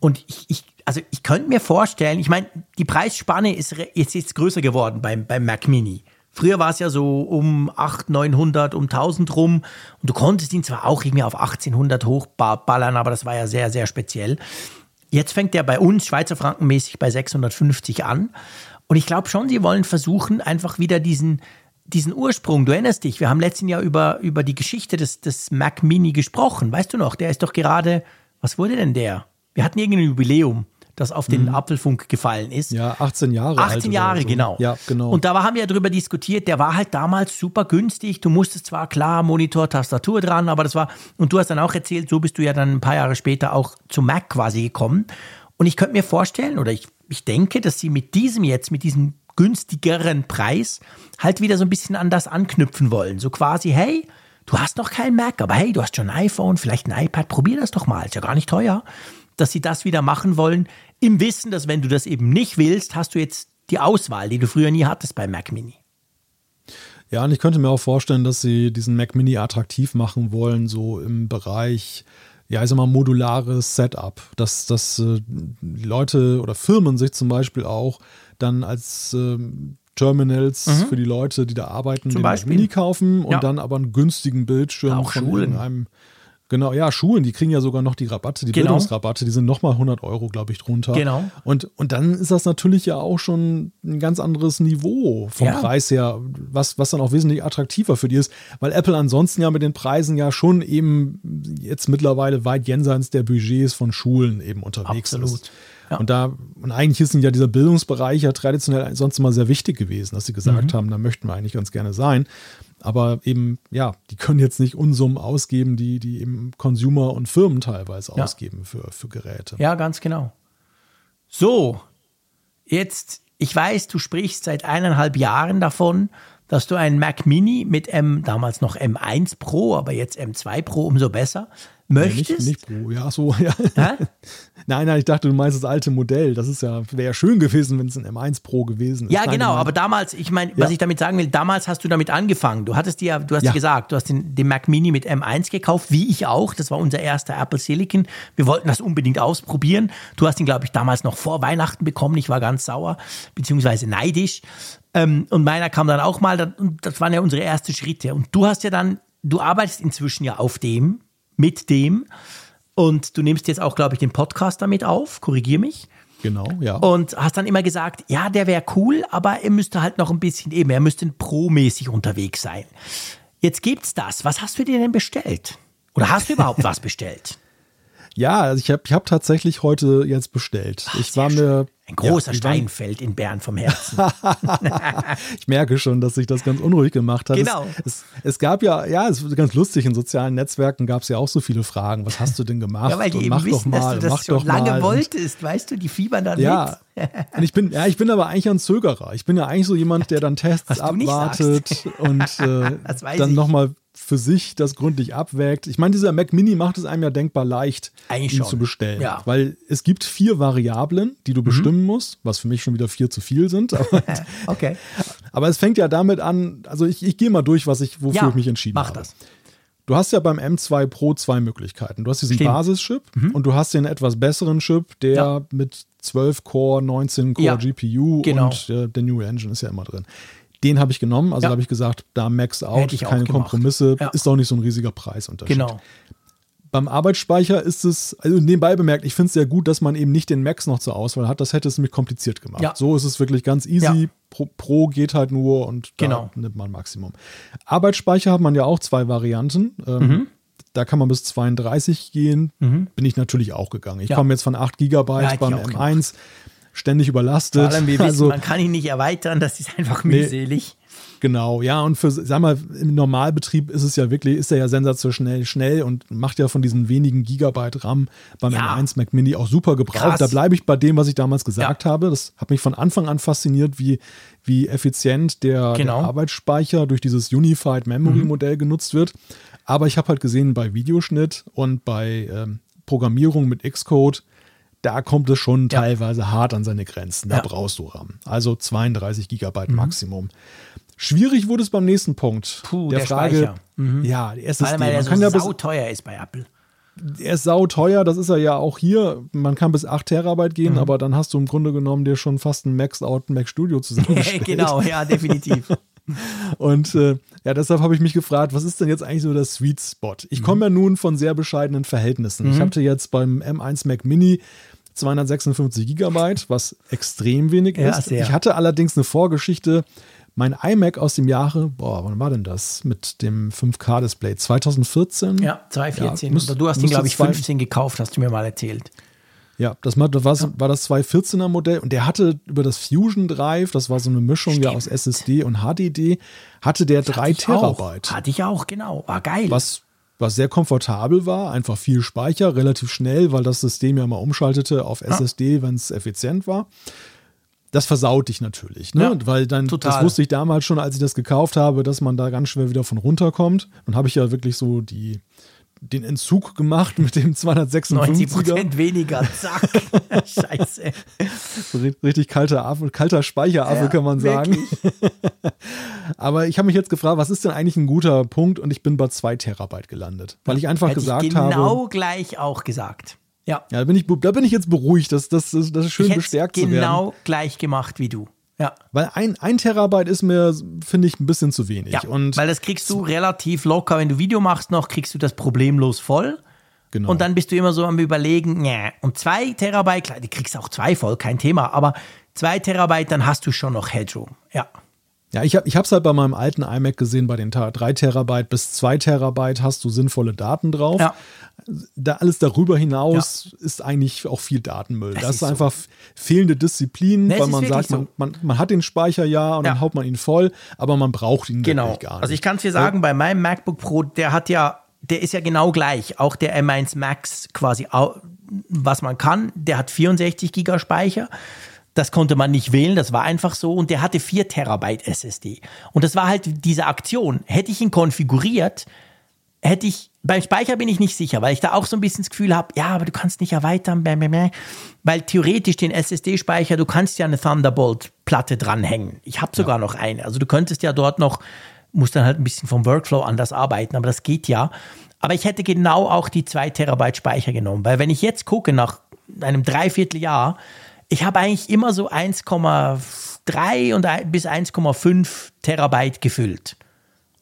Und ich, ich also ich könnte mir vorstellen, ich meine, die Preisspanne ist jetzt, jetzt größer geworden beim, beim Mac Mini. Früher war es ja so um 800, 900, um 1000 rum. Und du konntest ihn zwar auch irgendwie auf 1800 hochballern, aber das war ja sehr, sehr speziell. Jetzt fängt der bei uns Schweizer Franken mäßig bei 650 an. Und ich glaube schon, sie wollen versuchen, einfach wieder diesen, diesen Ursprung, du erinnerst dich, wir haben letzten Jahr über, über die Geschichte des, des Mac Mini gesprochen. Weißt du noch, der ist doch gerade, was wurde denn der? Wir hatten irgendein Jubiläum, das auf den mhm. Apfelfunk gefallen ist. Ja, 18 Jahre. 18 Jahre, so. genau. Ja, genau. Und da haben wir ja drüber diskutiert, der war halt damals super günstig. Du musstest zwar klar Monitor, Tastatur dran, aber das war, und du hast dann auch erzählt, so bist du ja dann ein paar Jahre später auch zum Mac quasi gekommen. Und ich könnte mir vorstellen, oder ich, ich denke, dass sie mit diesem jetzt, mit diesem günstigeren Preis halt wieder so ein bisschen an das anknüpfen wollen. So quasi, hey, du hast noch keinen Mac, aber hey, du hast schon ein iPhone, vielleicht ein iPad, probier das doch mal, ist ja gar nicht teuer. Dass sie das wieder machen wollen, im Wissen, dass wenn du das eben nicht willst, hast du jetzt die Auswahl, die du früher nie hattest bei Mac Mini. Ja, und ich könnte mir auch vorstellen, dass sie diesen Mac Mini attraktiv machen wollen, so im Bereich ja, ich sag mal, modulares Setup, dass, dass äh, Leute oder Firmen sich zum Beispiel auch dann als ähm, Terminals mhm. für die Leute, die da arbeiten, zum den Beispiel. Mini kaufen und ja. dann aber einen günstigen Bildschirm auch von Schulen. einem Genau, ja, Schulen, die kriegen ja sogar noch die Rabatte, die genau. Bildungsrabatte, die sind nochmal 100 Euro, glaube ich, drunter. Genau. Und, und dann ist das natürlich ja auch schon ein ganz anderes Niveau vom ja. Preis her, was, was dann auch wesentlich attraktiver für die ist, weil Apple ansonsten ja mit den Preisen ja schon eben jetzt mittlerweile weit jenseits der Budgets von Schulen eben unterwegs Absolut. ist. Ja. Und da, und eigentlich ist ja dieser Bildungsbereich ja traditionell sonst immer sehr wichtig gewesen, dass sie gesagt mhm. haben, da möchten wir eigentlich ganz gerne sein. Aber eben, ja, die können jetzt nicht Unsummen ausgeben, die, die eben Consumer und Firmen teilweise ja. ausgeben für, für Geräte. Ja, ganz genau. So, jetzt, ich weiß, du sprichst seit eineinhalb Jahren davon, dass du einen Mac Mini mit M, damals noch M1 Pro, aber jetzt M2 Pro umso besser, möchtest. Nee, nicht, nicht Pro, ja, so, ja. Nein, nein, ich dachte, du meinst das alte Modell. Das ist ja, wäre ja schön gewesen, wenn es ein M1 Pro gewesen ist. Ja, Nein, genau, aber damals, ich meine, was Ja. ich damit sagen will, damals hast du damit angefangen. Du hattest dir, du hast Ja. dir gesagt, du hast den, den Mac Mini mit M1 gekauft, wie ich auch. Das war unser erster Apple Silicon. Wir wollten das unbedingt ausprobieren. Du hast ihn, glaube ich, damals noch vor Weihnachten bekommen. Ich war ganz sauer, beziehungsweise neidisch. Ähm, und meiner kam dann auch mal, und das waren ja unsere ersten Schritte. Und du hast ja dann, du arbeitest inzwischen ja auf dem, mit dem. Und du nimmst jetzt auch, glaube ich, den Podcast damit auf. Korrigier mich. Genau, ja. Und hast dann immer gesagt, ja, der wäre cool, aber er müsste halt noch ein bisschen eben, er müsste pro-mäßig unterwegs sein. Jetzt gibt's das. Was hast du dir denn bestellt? Oder hast du überhaupt was bestellt? Ja, also ich habe ich hab tatsächlich heute jetzt bestellt. ich war mir. Ein großer ja, Stein fällt in Bern vom Herzen. Ich merke schon, dass sich das ganz unruhig gemacht hat. Genau. Es, es, es gab ja, ja, es ist ganz lustig, in sozialen Netzwerken gab es ja auch so viele Fragen. Was hast du denn gemacht? ja, weil die Und eben mach wissen, doch mal, dass du das schon doch lange mal. Wolltest, weißt du, die fiebern dann Ja, mit. und ich bin, ja, ich bin aber eigentlich ein Zögerer. Ich bin ja eigentlich so jemand, der dann Tests abwartet und äh, dann nochmal für sich das gründlich abwägt. Ich meine, dieser Mac Mini macht es einem ja denkbar leicht, Eigentlich ihn schon. zu bestellen. Ja. Mhm. Weil es gibt vier Variablen, die du bestimmen musst, was für mich schon wieder vier zu viel sind. Aber, Okay. aber es fängt ja damit an, also ich, ich gehe mal durch, was ich, wofür Ja, ich mich entschieden mach habe. das. Du hast ja beim M2 Pro zwei Möglichkeiten. Du hast diesen Stimmt. Mhm. Basischip und du hast den etwas besseren Chip, der Ja. mit 12 Core, 19 Core Ja, GPU genau. und äh, der New Engine ist ja immer drin. Den habe ich genommen, also Ja. habe ich gesagt, da Max out, ich keine. Kompromisse, ist auch nicht so ein riesiger Preisunterschied. Genau. Beim Arbeitsspeicher ist es, also nebenbei bemerkt, ich finde es sehr gut, dass man eben nicht den Max noch zur Auswahl hat. Das hätte es nämlich kompliziert gemacht. Ja. So ist es wirklich ganz easy. Ja. Pro, Pro geht halt nur und da Genau. nimmt man Maximum. Arbeitsspeicher hat man ja auch zwei Varianten. Ähm, Mhm. Da kann man bis 32 gehen. Bin ich natürlich auch gegangen. Ich Ja. komme jetzt von 8 Gigabyte beim ich auch M1, ständig überlastet. Vor allem, wir wissen, also, man kann ihn nicht erweitern, das ist einfach Nee. Genau, ja, und für, sag mal, im Normalbetrieb ist es ja wirklich, ist er ja sensationell schnell und macht ja von diesen wenigen Gigabyte RAM beim Ja. M1 Mac Mini auch super gebraucht. Krass. Da bleibe ich bei dem, was ich damals gesagt Ja. habe. Das hat mich von Anfang an fasziniert, wie, wie effizient der, Genau. Mhm. der Arbeitsspeicher durch dieses Unified Memory Modell genutzt wird. Aber ich habe halt gesehen, bei Videoschnitt und bei ähm, Programmierung mit Xcode, da kommt es schon Ja. teilweise hart an seine Grenzen. Da Ja. Mhm. brauchst du RAM. Also 32 Gigabyte Maximum. Schwierig wurde es beim nächsten Punkt. Puh, der Speicher. Ja, die SSD. Vor allem, weil er so ja sauteuer ist bei Apple. er ist sauteuer, das ist er ja auch hier. Man kann bis 8 Terabyte Mhm. gehen, aber dann hast du im Grunde genommen dir schon fast ein Maxed-Out Mac Studio zusammengestellt. genau, ja, definitiv. Und äh, ja, deshalb habe ich mich gefragt, was ist denn jetzt eigentlich so der Sweet Spot? Mhm. Ich komme ja nun von sehr bescheidenen Verhältnissen. Ich hatte jetzt beim M1 Mac Mini 256 Gigabyte, was extrem wenig Ja, ist. sehr. Ich hatte allerdings eine Vorgeschichte. Mein iMac aus dem Jahre, boah, wann war denn das? Mit dem 5K-Display? 2014? Ja, 214. Ja, Oder du hast ihn, glaube ich, zwei- 15 gekauft, hast du mir mal erzählt. Ja, das war, das war, das 214er Modell und der hatte über das Fusion Drive, das war so eine Mischung ja aus SSD und HDD, hatte der 3 Hatte ich auch. Terabyte. Hatte ich auch, genau. War geil. was, was sehr komfortabel war, einfach viel Speicher, relativ schnell, weil das System ja mal umschaltete auf SSD, wenn es effizient war. Das versaut dich natürlich, ne? Ja, weil dann, total. das wusste ich damals schon, als ich das gekauft habe, dass man da ganz schwer wieder von runterkommt. Dann habe ich ja wirklich so die, den Entzug gemacht mit dem 90 256er. Prozent weniger, zack. Scheiße. Richtig kalter, Affe, kalter Speicheraffe, Ja, kann man sagen. wirklich. Aber ich habe mich jetzt gefragt, was ist denn eigentlich ein guter Punkt? Und ich bin bei 2 Terabyte gelandet. Weil ich einfach Hätte gesagt ich habe. genau gleich auch gesagt. Ja. Ja, da bin ich, da bin ich jetzt beruhigt, das, das, das, ist schön ich bestärkt zu werden. genau gleich gemacht wie du. Ja. Weil ein, ein Terabyte ist mir, finde ich, ein bisschen zu wenig. ja. Und Weil das kriegst du relativ locker, wenn du Video machst noch, kriegst du das problemlos voll. genau. Und dann bist du immer so am überlegen, nee. und zwei Terabyte, klar, die kriegst auch zwei voll, kein Thema, aber zwei Terabyte, dann hast du schon noch Headroom. Ja. Ja, ich habe es halt bei meinem alten iMac gesehen, bei den 3 Terabyte bis 2 Terabyte hast du sinnvolle Daten drauf. Ja. Da alles darüber hinaus ist eigentlich auch viel Datenmüll. Das, Das ist, so. einfach fehlende Disziplin, Nee, weil man sagt, man, so. man, man hat den Speicher ja und Ja. dann haut man ihn voll, aber man braucht ihn Genau. gar nicht. Also ich kann es dir sagen, bei meinem MacBook Pro, der hat ja, der ist ja genau gleich. Auch der M1 Max quasi, was man kann, der hat 64 Giga Speicher. Das konnte man nicht wählen, das war einfach so. Und der hatte 4 Terabyte SSD. Und das war halt diese Aktion. Hätte ich ihn konfiguriert, hätte ich beim Speicher bin ich nicht sicher, weil ich da auch so ein bisschen das Gefühl habe, ja, aber du kannst nicht erweitern, weil theoretisch den SSD-Speicher, du kannst ja eine Thunderbolt-Platte dranhängen. Ich habe sogar ja. noch eine. Also du könntest ja dort noch, musst dann halt ein bisschen vom Workflow anders arbeiten, aber das geht ja. Aber ich hätte genau auch die 2 Terabyte Speicher genommen, weil wenn ich jetzt gucke nach einem Dreivierteljahr, ich habe eigentlich immer so 1,3 und bis 1,5 Terabyte gefüllt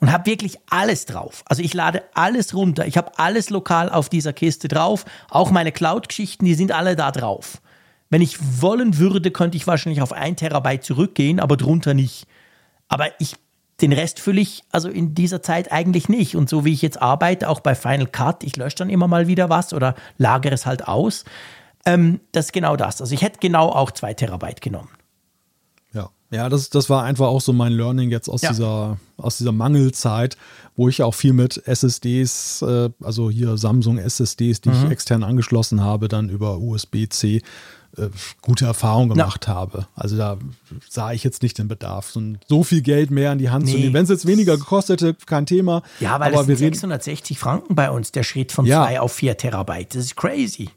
und habe wirklich alles drauf. Also ich lade alles runter. Ich habe alles lokal auf dieser Kiste drauf. Auch meine Cloud-Geschichten, die sind alle da drauf. Wenn ich wollen würde, könnte ich wahrscheinlich auf 1 Terabyte zurückgehen, aber drunter nicht. Aber ich den Rest fülle ich also in dieser Zeit eigentlich nicht. Und so wie ich jetzt arbeite, auch bei Final Cut, ich lösche dann immer mal wieder was oder lagere es halt aus. Ähm, das ist genau das. Also ich hätte genau auch zwei Terabyte genommen. Ja, ja, das, das war einfach auch so mein Learning jetzt aus, ja. dieser, aus dieser Mangelzeit, wo ich auch viel mit SSDs, äh, also hier Samsung SSDs, die mhm. ich extern angeschlossen habe, dann über USB-C äh, gute Erfahrungen gemacht ja. habe. Also da sah ich jetzt nicht den Bedarf, so, so viel Geld mehr in die Hand nee. zu nehmen. Wenn es jetzt weniger gekostet hätte, kein Thema. Ja, weil aber das sind 660 Franken bei uns, der Schritt von 2 ja. auf 4 Terabyte. Das ist crazy.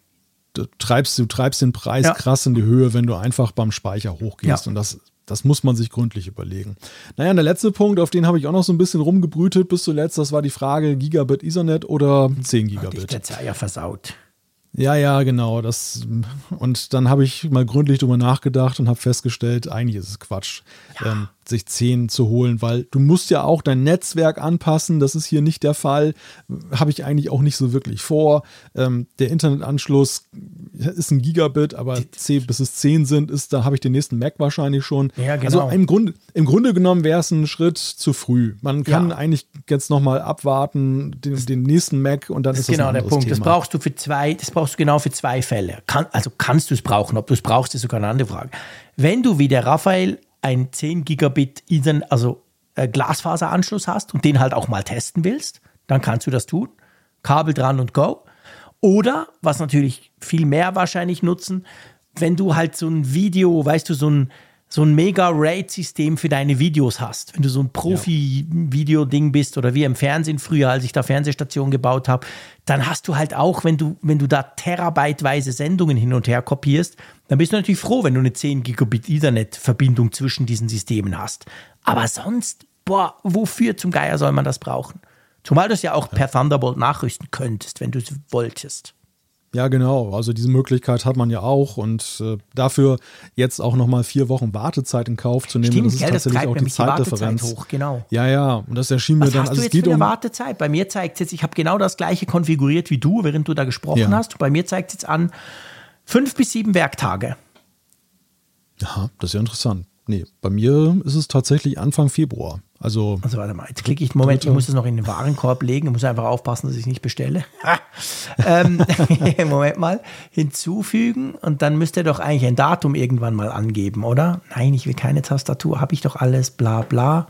Du treibst, du treibst den Preis ja. krass in die Höhe, wenn du einfach beim Speicher hochgehst. Und das das muss man sich gründlich überlegen. Naja, der letzte Punkt, auf den habe ich auch noch so ein bisschen rumgebrütet bis zuletzt, das war die Frage Gigabit Ethernet oder 10 Gigabit. Dich der ja versaut. Ja, ja, genau. Das, und dann habe ich mal gründlich drüber nachgedacht und habe festgestellt, eigentlich ist es Quatsch. Ja. Ähm, sich 10 zu holen, weil du musst ja auch dein Netzwerk anpassen. Das ist hier nicht der Fall. Habe ich eigentlich auch nicht so wirklich vor. Ähm, der Internetanschluss ist ein Gigabit, aber 10, bis es 10 sind, ist, da habe ich den nächsten Mac wahrscheinlich schon. Ja, genau. Also im, Grund, im Grunde genommen wäre es ein Schritt zu früh. Man kann ja. eigentlich jetzt nochmal abwarten, den, den, nächsten Mac und dann das ist das genau der Punkt. Thema. Das brauchst du für zwei, das brauchst du genau für zwei Fälle. Kann, also kannst du es brauchen, ob du es brauchst, ist sogar eine andere Frage. Wenn du wie der Raphael ein 10 Gigabit Ethernet, also äh, Glasfaseranschluss hast und den halt auch mal testen willst, dann kannst du das tun. Kabel dran und go. Oder, was natürlich viel mehr wahrscheinlich nutzen, wenn du halt so ein Video, weißt du, so ein, so ein mega Rate-System für deine Videos hast. Wenn du so ein Profi-Video-Ding bist oder wie im Fernsehen früher, als ich da Fernsehstationen gebaut habe, dann hast du halt auch, wenn du, wenn du da terabyteweise Sendungen hin und her kopierst, dann bist du natürlich froh, wenn du eine 10 Gigabit Ethernet-Verbindung zwischen diesen Systemen hast. Aber sonst, boah, wofür zum Geier soll man das brauchen? Zumal du es ja auch per Thunderbolt nachrüsten könntest, wenn du es wolltest. Ja, genau. Also diese Möglichkeit hat man ja auch und äh, dafür jetzt auch nochmal vier Wochen Wartezeit in Kauf zu nehmen. Stimmt, das ist gell, tatsächlich das auch die, Zeitdifferenz. Die hoch, genau. Ja, ja. Und das erschien mir Was dann. Hast also du es geht für eine um Wartezeit? Bei mir zeigt es jetzt, ich habe genau das gleiche konfiguriert wie du, während du da gesprochen ja. hast. Bei mir zeigt es jetzt an fünf bis sieben Werktage. Ja, das ist ja interessant. Nee, bei mir ist es tatsächlich Anfang Februar. Also, also warte mal, jetzt klicke ich, Moment, ich muss es noch in den Warenkorb legen. Ich muss einfach aufpassen, dass ich es nicht bestelle. ähm, Moment mal, hinzufügen und dann müsste doch eigentlich ein Datum irgendwann mal angeben, oder? Nein, ich will keine Tastatur, habe ich doch alles, bla bla.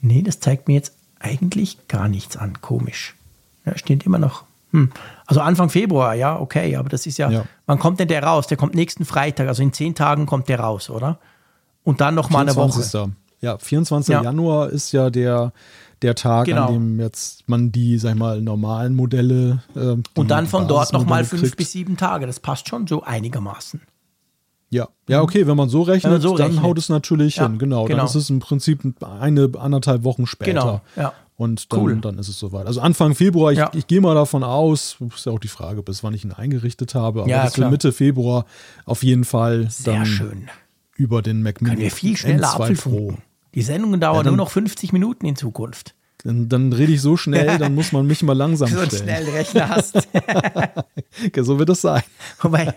Nee, das zeigt mir jetzt eigentlich gar nichts an. Komisch. Ja, steht immer noch. Hm. Also Anfang Februar, ja, okay, aber das ist ja, ja, wann kommt denn der raus? Der kommt nächsten Freitag, also in zehn Tagen kommt der raus, oder? Und dann noch mal eine Woche. Ja, 24. Ja. Januar ist ja der, der Tag, genau. an dem jetzt man die, sag ich mal, normalen Modelle. Äh, und dann von dort nochmal fünf kriegt. bis sieben Tage. Das passt schon so einigermaßen. Ja, ja, okay, wenn man so rechnet, man so dann rechnet. haut es natürlich ja, hin. Genau, genau, dann ist es im Prinzip eine, anderthalb Wochen später. Genau, ja. Und dann, cool. dann ist es soweit. Also Anfang Februar, ich, ja. ich gehe mal davon aus, ist ja auch die Frage, bis wann ich ihn eingerichtet habe, aber ja, bis Mitte Februar auf jeden Fall Sehr dann schön. über den Mac Mini. Können wir viel schneller Apfel Pro. Die Sendungen dauern ja, dann, nur noch 50 Minuten in Zukunft. Dann, dann rede ich so schnell, dann muss man mich mal langsam stellen. So einen schnellen Rechner hast. so wird es sein. Wobei,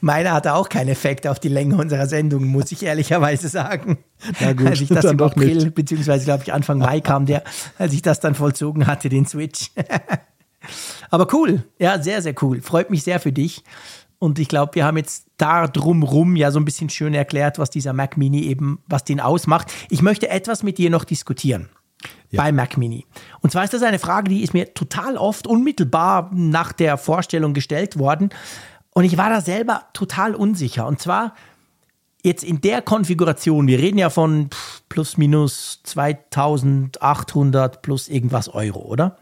meiner hatte auch keinen Effekt auf die Länge unserer Sendungen, muss ich ehrlicherweise sagen. Na gut, als ich das im April, nicht. beziehungsweise glaube ich Anfang Mai kam der, als ich das dann vollzogen hatte, den Switch. Aber cool, ja, sehr, sehr cool. Freut mich sehr für dich. Und ich glaube, wir haben jetzt da drumrum ja so ein bisschen schön erklärt, was dieser Mac Mini eben, was den ausmacht. Ich möchte etwas mit dir noch diskutieren. Ja. Bei Mac Mini. Und zwar ist das eine Frage, die ist mir total oft unmittelbar nach der Vorstellung gestellt worden. Und ich war da selber total unsicher. Und zwar jetzt in der Konfiguration, wir reden ja von plus minus 2800 plus irgendwas Euro, oder?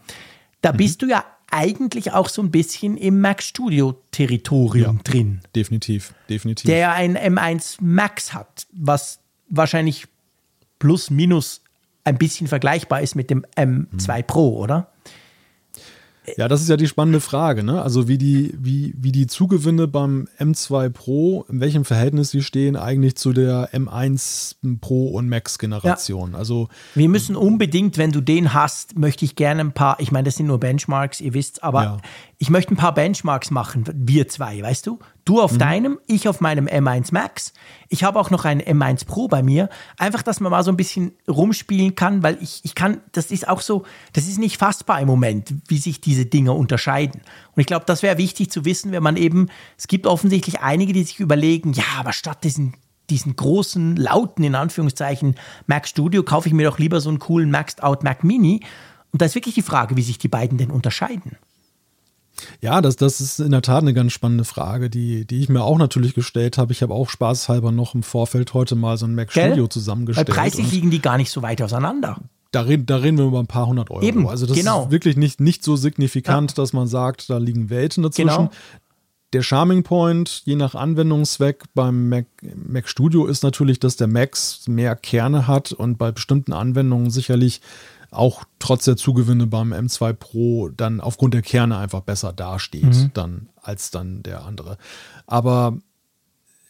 da mhm. bist du ja eigentlich auch so ein bisschen im Mac Studio Territorium ja, drin. Definitiv, definitiv. Der ja ein M1 Max hat, was wahrscheinlich plus minus ein bisschen vergleichbar ist mit dem M2 mhm. Pro, oder? Ja, das ist ja die spannende Frage, ne? Also wie die, wie, wie die Zugewinne beim M2 Pro, in welchem Verhältnis sie stehen eigentlich zu der M1 Pro und Max Generation. Ja. Also wir müssen unbedingt, wenn du den hast, möchte ich gerne ein paar, ich meine, das sind nur Benchmarks, ihr wisst, aber ja. Ich möchte ein paar Benchmarks machen, wir zwei, weißt du? Du auf mhm. deinem, ich auf meinem M1 Max. Ich habe auch noch einen M1 Pro bei mir. Einfach, dass man mal so ein bisschen rumspielen kann, weil ich, ich kann, das ist auch so, das ist nicht fassbar im Moment, wie sich diese Dinge unterscheiden. Und ich glaube, das wäre wichtig zu wissen, wenn man eben, es gibt offensichtlich einige, die sich überlegen, ja, aber statt diesen diesen großen, lauten, in Anführungszeichen, Mac Studio, kaufe ich mir doch lieber so einen coolen Maxed Out Mac Mini. Und da ist wirklich die Frage, wie sich die beiden denn unterscheiden. Ja, das, das ist in der Tat eine ganz spannende Frage, die, die ich mir auch natürlich gestellt habe. Ich habe auch spaßhalber noch im Vorfeld heute mal so ein Mac Gell? Studio zusammengestellt. Weil preislich liegen die gar nicht so weit auseinander. Da reden, da reden wir über ein paar hundert Euro. Eben, also das genau. ist wirklich nicht, nicht so signifikant, ja. dass man sagt, da liegen Welten dazwischen. Genau. Der Charming Point, je nach Anwendungszweck beim Mac, Mac Studio ist natürlich, dass der Max mehr Kerne hat und bei bestimmten Anwendungen sicherlich auch trotz der Zugewinne beim M2 Pro dann aufgrund der Kerne einfach besser dasteht mhm. dann, als dann der andere. Aber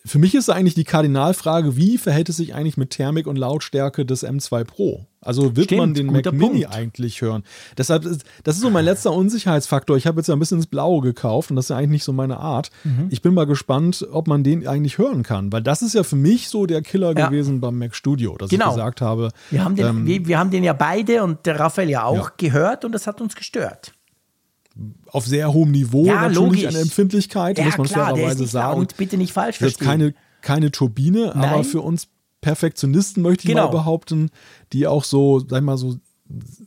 für mich ist eigentlich die Kardinalfrage, wie verhält es sich eigentlich mit Thermik und Lautstärke des M2 Pro? Also wird Stimmt, man den Mac Mini eigentlich hören? Deshalb ist, das ist so mein letzter Unsicherheitsfaktor. Ich habe jetzt ja ein bisschen ins Blaue gekauft und das ist ja eigentlich nicht so meine Art. Mhm. Ich bin mal gespannt, ob man den eigentlich hören kann, weil das ist ja für mich so der Killer ja. gewesen beim Mac Studio, dass genau. ich gesagt habe. Wir haben, den, ähm, wir, wir, haben den ja beide und der Raphael ja auch ja. gehört und das hat uns gestört auf sehr hohem Niveau ja, natürlich logisch. eine Empfindlichkeit, ja, muss man klar, fairerweise sagen. Und bitte nicht falsch verstehen. Keine, keine Turbine, Nein. aber für uns Perfektionisten möchte ich genau. mal behaupten, die auch so, sag ich mal so,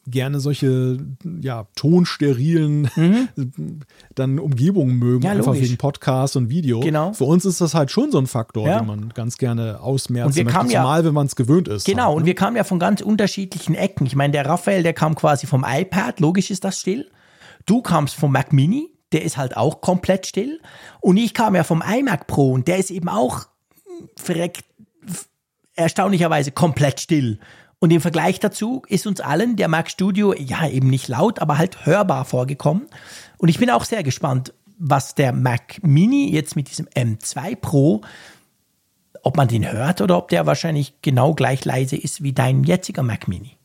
gerne solche ja, tonsterilen mhm. dann Umgebungen mögen, ja, einfach wegen Podcast und Video. Genau. Für uns ist das halt schon so ein Faktor, ja. den man ganz gerne ausmerzen möchte, zumal ja, wenn man es gewöhnt ist. Genau, halt, ne? und wir kamen ja von ganz unterschiedlichen Ecken. Ich meine, der Raphael, der kam quasi vom iPad, logisch ist das still. Du kamst vom Mac Mini, der ist halt auch komplett still. Und ich kam ja vom iMac Pro und der ist eben auch verreckt, erstaunlicherweise komplett still. Und im Vergleich dazu ist uns allen der Mac Studio ja eben nicht laut, aber halt hörbar vorgekommen. Und ich bin auch sehr gespannt, was der Mac Mini jetzt mit diesem M2 Pro, ob man den hört oder ob der wahrscheinlich genau gleich leise ist wie dein jetziger Mac Mini.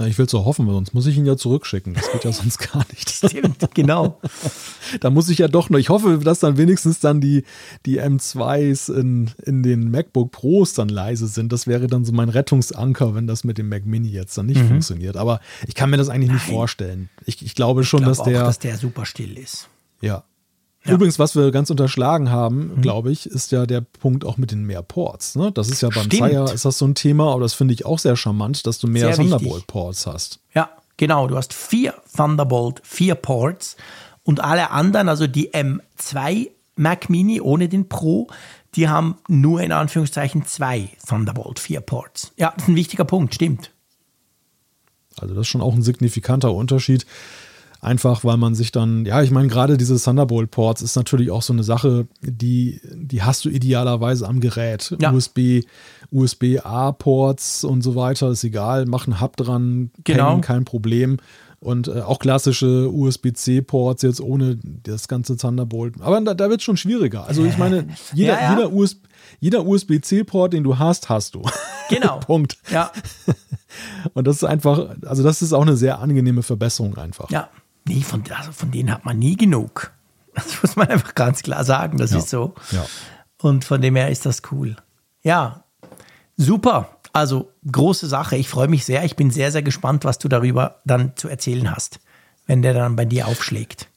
Na, ich will es so hoffen, sonst muss ich ihn ja zurückschicken. Das geht ja sonst gar nicht. Stimmt, genau. da muss ich ja doch noch, ich hoffe, dass dann wenigstens dann die, die M2s in, in den MacBook Pros dann leise sind. Das wäre dann so mein Rettungsanker, wenn das mit dem Mac Mini jetzt dann nicht mhm. funktioniert. Aber ich kann mir das eigentlich Nein. nicht vorstellen. Ich, ich glaube schon, ich glaub dass der. Auch, dass der super still ist. Ja, ja. Übrigens, was wir ganz unterschlagen haben, mhm. glaube ich, ist ja der Punkt auch mit den mehr Ports. Ne? Das ist ja beim Sire ist das so ein Thema, aber das finde ich auch sehr charmant, dass du mehr Thunderbolt-Ports hast. Ja, genau. Du hast vier Thunderbolt, vier Ports und alle anderen, also die M2 Mac Mini ohne den Pro, die haben nur in Anführungszeichen zwei Thunderbolt, vier Ports. Ja, das ist ein wichtiger Punkt, stimmt. Also das ist schon auch ein signifikanter Unterschied. Einfach weil man sich dann, ja, ich meine, gerade diese Thunderbolt-Ports ist natürlich auch so eine Sache, die, die hast du idealerweise am Gerät. Ja. USB, USB-A-Ports und so weiter, ist egal, mach einen Hub dran, genau. kein Problem. Und äh, auch klassische USB-C-Ports jetzt ohne das ganze Thunderbolt. Aber da, da wird es schon schwieriger. Also ich meine, jeder, ja, ja. jeder, USB, jeder USB-C-Port, den du hast, hast du. Genau. Punkt. Ja. Und das ist einfach, also das ist auch eine sehr angenehme Verbesserung einfach. Ja. Nee, von, also von denen hat man nie genug. Das muss man einfach ganz klar sagen. Das ja. ist so. Ja. Und von dem her ist das cool. Ja, super. Also große Sache. Ich freue mich sehr. Ich bin sehr, sehr gespannt, was du darüber dann zu erzählen hast, wenn der dann bei dir aufschlägt.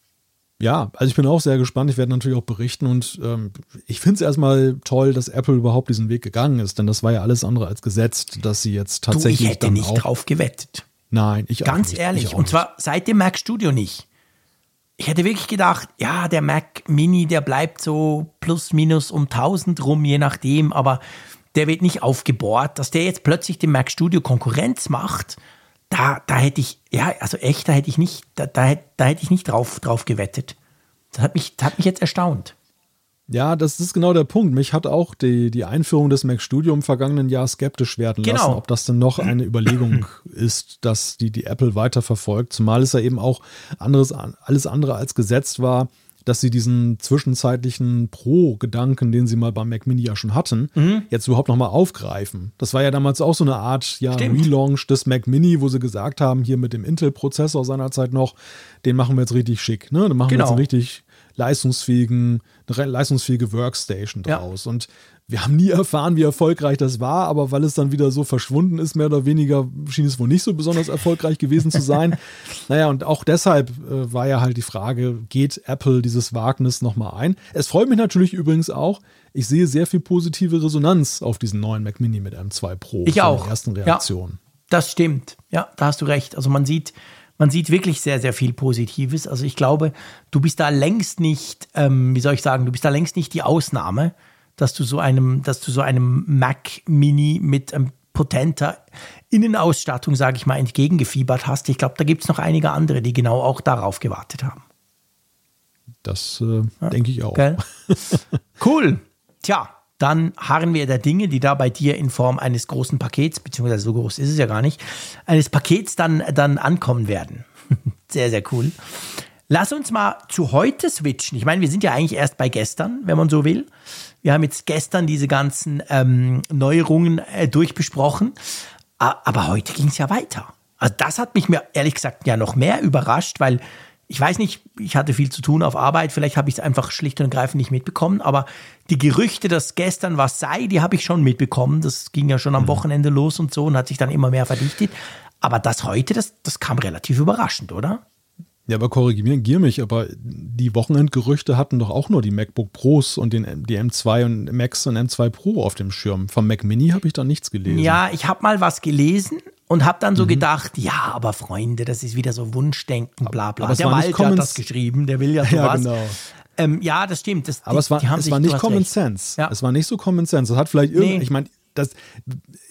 Ja, also ich bin auch sehr gespannt. Ich werde natürlich auch berichten und ähm, ich finde es erstmal toll, dass Apple überhaupt diesen Weg gegangen ist, denn das war ja alles andere als gesetzt, dass sie jetzt tatsächlich. Du, ich hätte nicht drauf gewettet. Nein, ich Ganz auch nicht. ehrlich. Ich und zwar seit dem Mac Studio nicht. Ich hätte wirklich gedacht, ja, der Mac Mini, der bleibt so plus minus um 1000 rum, je nachdem, aber der wird nicht aufgebohrt. Dass der jetzt plötzlich dem Mac Studio Konkurrenz macht, da, da hätte ich, ja, also echt, da hätte ich nicht, da, da, da hätte ich nicht drauf, drauf gewettet. Das hat mich, das hat mich jetzt erstaunt. Ja, das ist genau der Punkt. Mich hat auch die, die Einführung des Mac Studio im vergangenen Jahr skeptisch werden Genau. lassen, ob das denn noch eine Überlegung ist, dass die, die Apple weiterverfolgt. Zumal es ja eben auch anderes, alles andere als gesetzt war, dass sie diesen zwischenzeitlichen Pro-Gedanken, den sie mal beim Mac Mini ja schon hatten, Mhm. jetzt überhaupt nochmal aufgreifen. Das war ja damals auch so eine Art ja, Stimmt. Relaunch des Mac Mini, wo sie gesagt haben, hier mit dem Intel-Prozessor seinerzeit noch, den machen wir jetzt richtig schick. Ne? Den machen wir Genau. jetzt einen richtig leistungsfähigen, eine leistungsfähige Workstation Ja. draus. Und wir haben nie erfahren, wie erfolgreich das war, aber weil es dann wieder so verschwunden ist, mehr oder weniger, schien es wohl nicht so besonders erfolgreich gewesen zu sein. naja, und auch deshalb äh, war ja halt die Frage, geht Apple dieses Wagnis nochmal ein? Es freut mich natürlich übrigens auch, ich sehe sehr viel positive Resonanz auf diesen neuen Mac Mini mit M2 Pro. Ich auch. Ersten Ja. Reaktionen. Das stimmt. Ja, da hast du recht. Also man sieht, man sieht wirklich sehr, sehr viel Positives. Also ich glaube, du bist da längst nicht, ähm, wie soll ich sagen, du bist da längst nicht die Ausnahme, dass du so einem, dass du so einem Mac Mini mit ähm, potenter Innenausstattung, sage ich mal, entgegengefiebert hast. Ich glaube, da gibt es noch einige andere, die genau auch darauf gewartet haben. Das äh, denke ich auch. Gell? cool. Tja, dann harren wir der Dinge, die da bei dir in Form eines großen Pakets, beziehungsweise so groß ist es ja gar nicht, eines Pakets dann, dann ankommen werden. sehr, sehr cool. Lass uns mal zu heute switchen. Ich meine, wir sind ja eigentlich erst bei gestern, wenn man so will. Wir haben jetzt gestern diese ganzen ähm, Neuerungen äh, durchbesprochen. Aber heute ging es ja weiter. Also das hat mich mir ehrlich gesagt ja noch mehr überrascht, weil ich weiß nicht, ich hatte viel zu tun auf Arbeit, vielleicht habe ich es einfach schlicht und ergreifend nicht mitbekommen, aber die Gerüchte, dass gestern was sei, die habe ich schon mitbekommen. Das ging ja schon am Wochenende los und so und hat sich dann immer mehr verdichtet. Aber das heute, das, das kam relativ überraschend, oder? Ja, aber korrigier mich, aber die Wochenendgerüchte hatten doch auch nur die MacBook Pros und den, die M2 und Max und M2 Pro auf dem Schirm. Vom Mac Mini habe ich da nichts gelesen. Ja, ich habe mal was gelesen und habe dann so gedacht, ja, aber Freunde, das ist wieder so Wunschdenken, bla bla. aber der Malte hat das geschrieben, der will ja sowas. Ja, genau. ähm, ja das stimmt. Das, Aber die, es war, es war nicht Common recht. Sense. Ja. Es war nicht so Common Sense. Das hat vielleicht irgendwie, Nee. ich meine, das,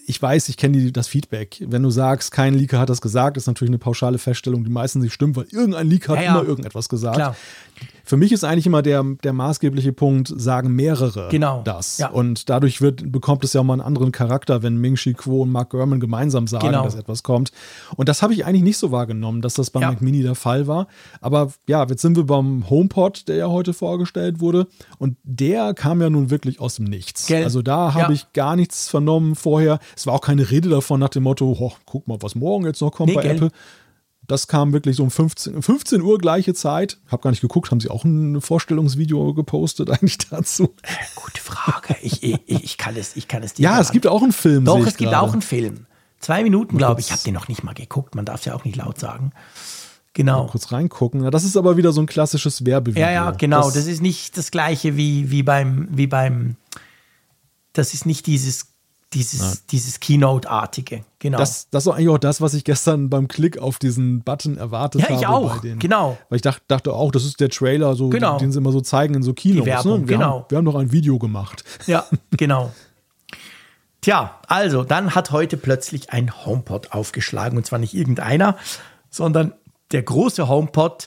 ich weiß, ich kenne das Feedback. Wenn du sagst, kein Leaker hat das gesagt, ist natürlich eine pauschale Feststellung, die meistens nicht stimmt, weil irgendein Leaker hat Ja, ja. immer irgendetwas gesagt. Klar. Für mich ist eigentlich immer der, der maßgebliche Punkt, sagen mehrere Genau. das. Ja. Und dadurch wird, bekommt es ja mal einen anderen Charakter, wenn Ming Chi Kuo und Mark Gurman gemeinsam sagen, Genau. dass etwas kommt. Und das habe ich eigentlich nicht so wahrgenommen, dass das beim Ja. Mac Mini der Fall war. Aber ja, jetzt sind wir beim HomePod, der ja heute vorgestellt wurde. Und der kam ja nun wirklich aus dem Nichts. Gell? Also da habe ich gar nichts vernommen vorher. Es war auch keine Rede davon nach dem Motto, "Ho, guck mal, was morgen jetzt noch kommt Nee, bei gell? Apple. Das kam wirklich so um 15, 15 Uhr gleiche Zeit. Hab gar nicht geguckt, haben sie auch ein Vorstellungsvideo gepostet eigentlich dazu? Gute Frage. Ich, ich, ich kann es, ich kann es dir Ja, es gibt auch einen Film. Doch, es gibt gerade. auch einen Film. Zwei Minuten, glaube ich. Ich habe den noch nicht mal geguckt. Man darf es ja auch nicht laut sagen. Genau. Kurz reingucken. Das ist aber wieder so ein klassisches Werbevideo. Ja, ja, genau. Das, ist nicht das gleiche wie, wie beim, wie beim, das ist nicht dieses, dieses, dieses Keynote-artige. Genau. Das, das ist eigentlich auch das, was ich gestern beim Klick auf diesen Button erwartet Ja, habe. ich auch. bei den- Genau. Weil ich dachte, dachte auch, das ist der Trailer, so, Genau. den sie immer so zeigen in so Kinos. Werbung, ne? wir, genau. haben, wir haben noch ein Video gemacht. Ja, genau. Tja, also dann hat heute plötzlich ein HomePod aufgeschlagen und zwar nicht irgendeiner, sondern der große HomePod,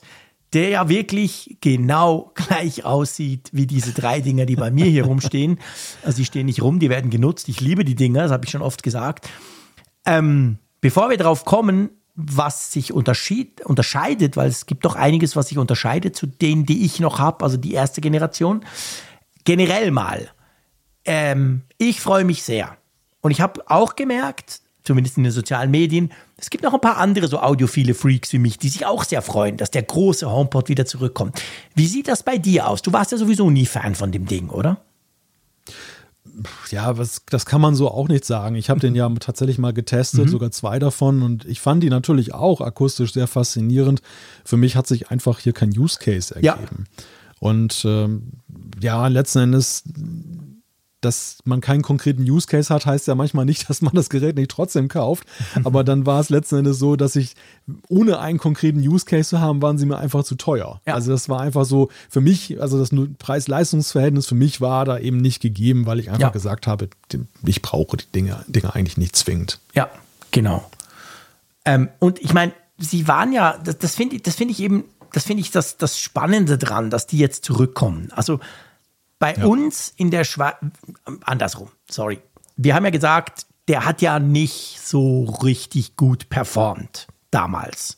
der ja wirklich genau gleich aussieht wie diese drei Dinger, die bei mir hier rumstehen. Also die stehen nicht rum, die werden genutzt. Ich liebe die Dinger, das habe ich schon oft gesagt. Ähm, bevor wir darauf kommen, was sich unterscheidet, weil es gibt doch einiges, was sich unterscheidet zu denen, die ich noch habe, also die erste Generation. Generell mal, ähm, ich freue mich sehr. Und ich habe auch gemerkt, zumindest in den sozialen Medien, es gibt noch ein paar andere so audiophile Freaks wie mich, die sich auch sehr freuen, dass der große HomePod wieder zurückkommt. Wie sieht das bei dir aus? Du warst ja sowieso nie Fan von dem Ding, oder? Ja, was, das kann man so auch nicht sagen. Ich habe den ja tatsächlich mal Mhm. getestet, sogar zwei davon. Und ich fand die natürlich auch akustisch sehr faszinierend. Für mich hat sich einfach hier kein Use Case Ja. ergeben. Und ähm, ja, letzten Endes, dass man keinen konkreten Use Case hat, heißt ja manchmal nicht, dass man das Gerät nicht trotzdem kauft. Aber dann war es letzten Endes so, dass ich, ohne einen konkreten Use Case zu haben, waren sie mir einfach zu teuer. Ja. Also das war einfach so für mich, also das Preis-Leistungs-Verhältnis für mich war da eben nicht gegeben, weil ich einfach Ja. gesagt habe, ich brauche die Dinge, Dinge eigentlich nicht zwingend. Ja, genau. Ähm, und ich meine, sie waren ja, das, das finde ich, das finde ich eben, das finde ich das, das Spannende dran, dass die jetzt zurückkommen. Also bei ja. uns in der Schweiz, andersrum, sorry. Wir haben ja gesagt, der hat ja nicht so richtig gut performt damals.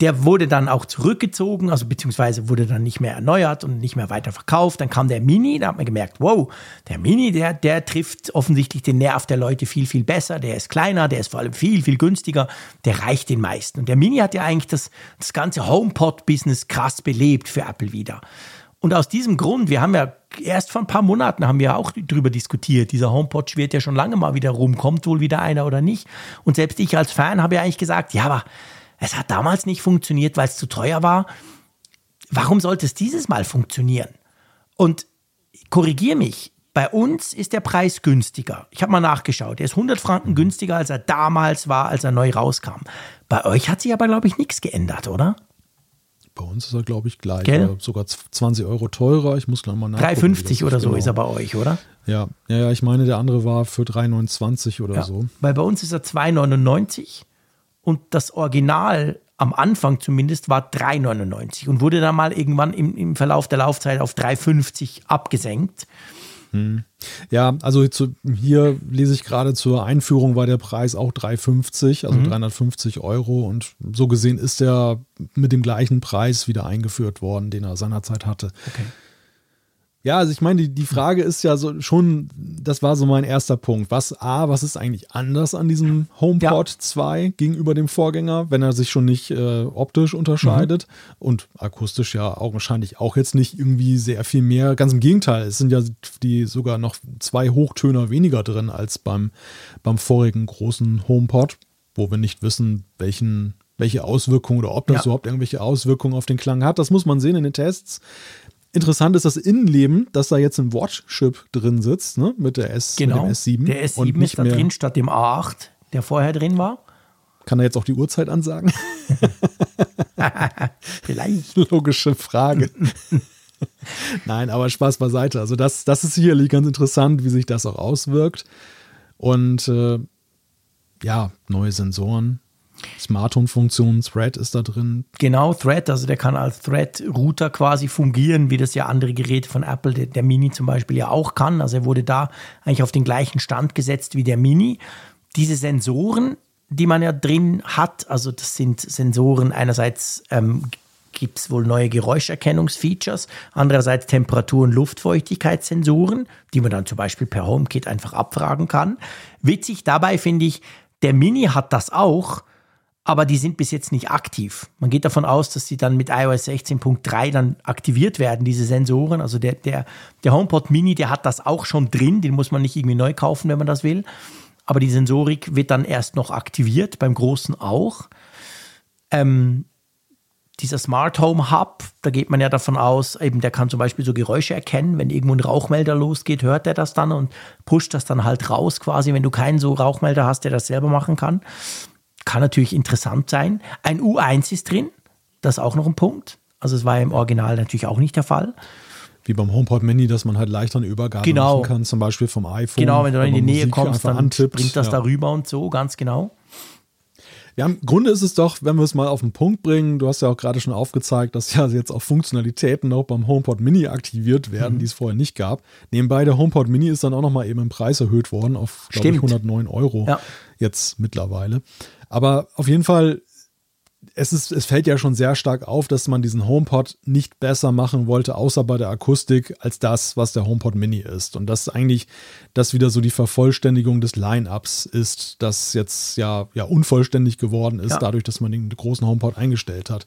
Der wurde dann auch zurückgezogen, also beziehungsweise wurde dann nicht mehr erneuert und nicht mehr weiter verkauft. Dann kam der Mini, da hat man gemerkt, wow, der Mini, der, der trifft offensichtlich den Nerv der Leute viel, viel besser. Der ist kleiner, der ist vor allem viel, viel günstiger. Der reicht den meisten. Und der Mini hat ja eigentlich das, das ganze HomePod-Business krass belebt für Apple wieder. Und aus diesem Grund, wir haben ja erst vor ein paar Monaten haben wir auch drüber diskutiert. Dieser HomePod schwirrt ja schon lange mal wieder rum. Kommt wohl wieder einer oder nicht? Und selbst ich als Fan habe ja eigentlich gesagt, ja, aber es hat damals nicht funktioniert, weil es zu teuer war. Warum sollte es dieses Mal funktionieren? Und korrigier mich, bei uns ist der Preis günstiger. Ich habe mal nachgeschaut. Er ist 100 Franken günstiger, als er damals war, als er neu rauskam. Bei euch hat sich aber, glaube ich, nichts geändert, oder? Bei uns ist er, glaube ich, gleich. Sogar 20 Euro teurer. Ich muss gleich mal nachgucken. 3,50 oder so genau. ist er bei euch, oder? Ja. ja, ja, ich meine, der andere war für 3,29 oder ja, so. Weil bei uns ist er 2,99 und das Original am Anfang zumindest war 3,99 und wurde dann mal irgendwann im, im Verlauf der Laufzeit auf 3,50 abgesenkt. Hm. Ja, also zu, hier lese ich gerade zur Einführung war der Preis auch 3,50, also mhm. 350 Euro und so gesehen ist er mit dem gleichen Preis wieder eingeführt worden, den er seinerzeit hatte. Okay. Ja, also ich meine, die, die Frage ist ja so schon, das war so mein erster Punkt. Was, A, was ist eigentlich anders an diesem HomePod ja. 2 gegenüber dem Vorgänger, wenn er sich schon nicht äh, optisch unterscheidet mhm. und akustisch ja augenscheinlich auch jetzt nicht irgendwie sehr viel mehr. Ganz im Gegenteil, es sind ja die sogar noch zwei Hochtöner weniger drin als beim, beim vorigen großen HomePod, wo wir nicht wissen, welchen welche Auswirkungen oder ob das ja. überhaupt irgendwelche Auswirkungen auf den Klang hat. Das muss man sehen in den Tests. Interessant ist das Innenleben, dass da jetzt ein Watch-Chip drin sitzt, ne? mit der S, genau. mit dem S7. Der S7 ist da drin statt dem A8, der vorher drin war. Kann er jetzt auch die Uhrzeit ansagen? Vielleicht. Logische Frage. Nein, aber Spaß beiseite. Also das, das ist sicherlich ganz interessant, wie sich das auch auswirkt. Und äh, ja, neue Sensoren, Smart Home Funktion, Thread ist da drin. Genau, Thread, also der kann als Thread-Router quasi fungieren, wie das ja andere Geräte von Apple, der, der, Mini zum Beispiel ja auch kann. Also er wurde da eigentlich auf den gleichen Stand gesetzt wie der Mini. Diese Sensoren, die man ja drin hat, also das sind Sensoren einerseits ähm, gibt es wohl neue Geräuscherkennungsfeatures, andererseits Temperatur- und Luftfeuchtigkeitssensoren, die man dann zum Beispiel per HomeKit einfach abfragen kann. Witzig dabei finde ich, der Mini hat das auch, aber die sind bis jetzt nicht aktiv. Man geht davon aus, dass sie dann mit iOS 16.3 dann aktiviert werden, diese Sensoren. Also der, der, der HomePod Mini, der hat das auch schon drin, den muss man nicht irgendwie neu kaufen, wenn man das will. Aber die Sensorik wird dann erst noch aktiviert, beim großen auch. Ähm, dieser Smart Home Hub, da geht man ja davon aus, eben der kann zum Beispiel so Geräusche erkennen. Wenn irgendwo ein Rauchmelder losgeht, hört er das dann und pusht das dann halt raus quasi, wenn du keinen so Rauchmelder hast, der das selber machen kann kann natürlich interessant sein. Ein U1 ist drin, das ist auch noch ein Punkt. Also es war im Original natürlich auch nicht der Fall. Wie beim HomePod Mini, dass man halt leichter eine Übergabe genau. machen kann, zum Beispiel vom iPhone. Genau, wenn du in die Nähe Musik kommst, dann antippt, bringt das ja. darüber und so, ganz genau. Ja, im Grunde ist es doch, wenn wir es mal auf den Punkt bringen, du hast ja auch gerade schon aufgezeigt, dass ja jetzt auch Funktionalitäten auch beim HomePod Mini aktiviert werden, mhm. die es vorher nicht gab. Nebenbei, der HomePod Mini ist dann auch nochmal eben im Preis erhöht worden auf, glaube ich, 109 Euro ja. jetzt mittlerweile. Aber auf jeden Fall, es, ist, es fällt ja schon sehr stark auf, dass man diesen HomePod nicht besser machen wollte, außer bei der Akustik, als das, was der HomePod Mini ist. Und das eigentlich das wieder so die Vervollständigung des Line-Ups ist, das jetzt ja, ja unvollständig geworden ist, ja. dadurch, dass man den großen HomePod eingestellt hat.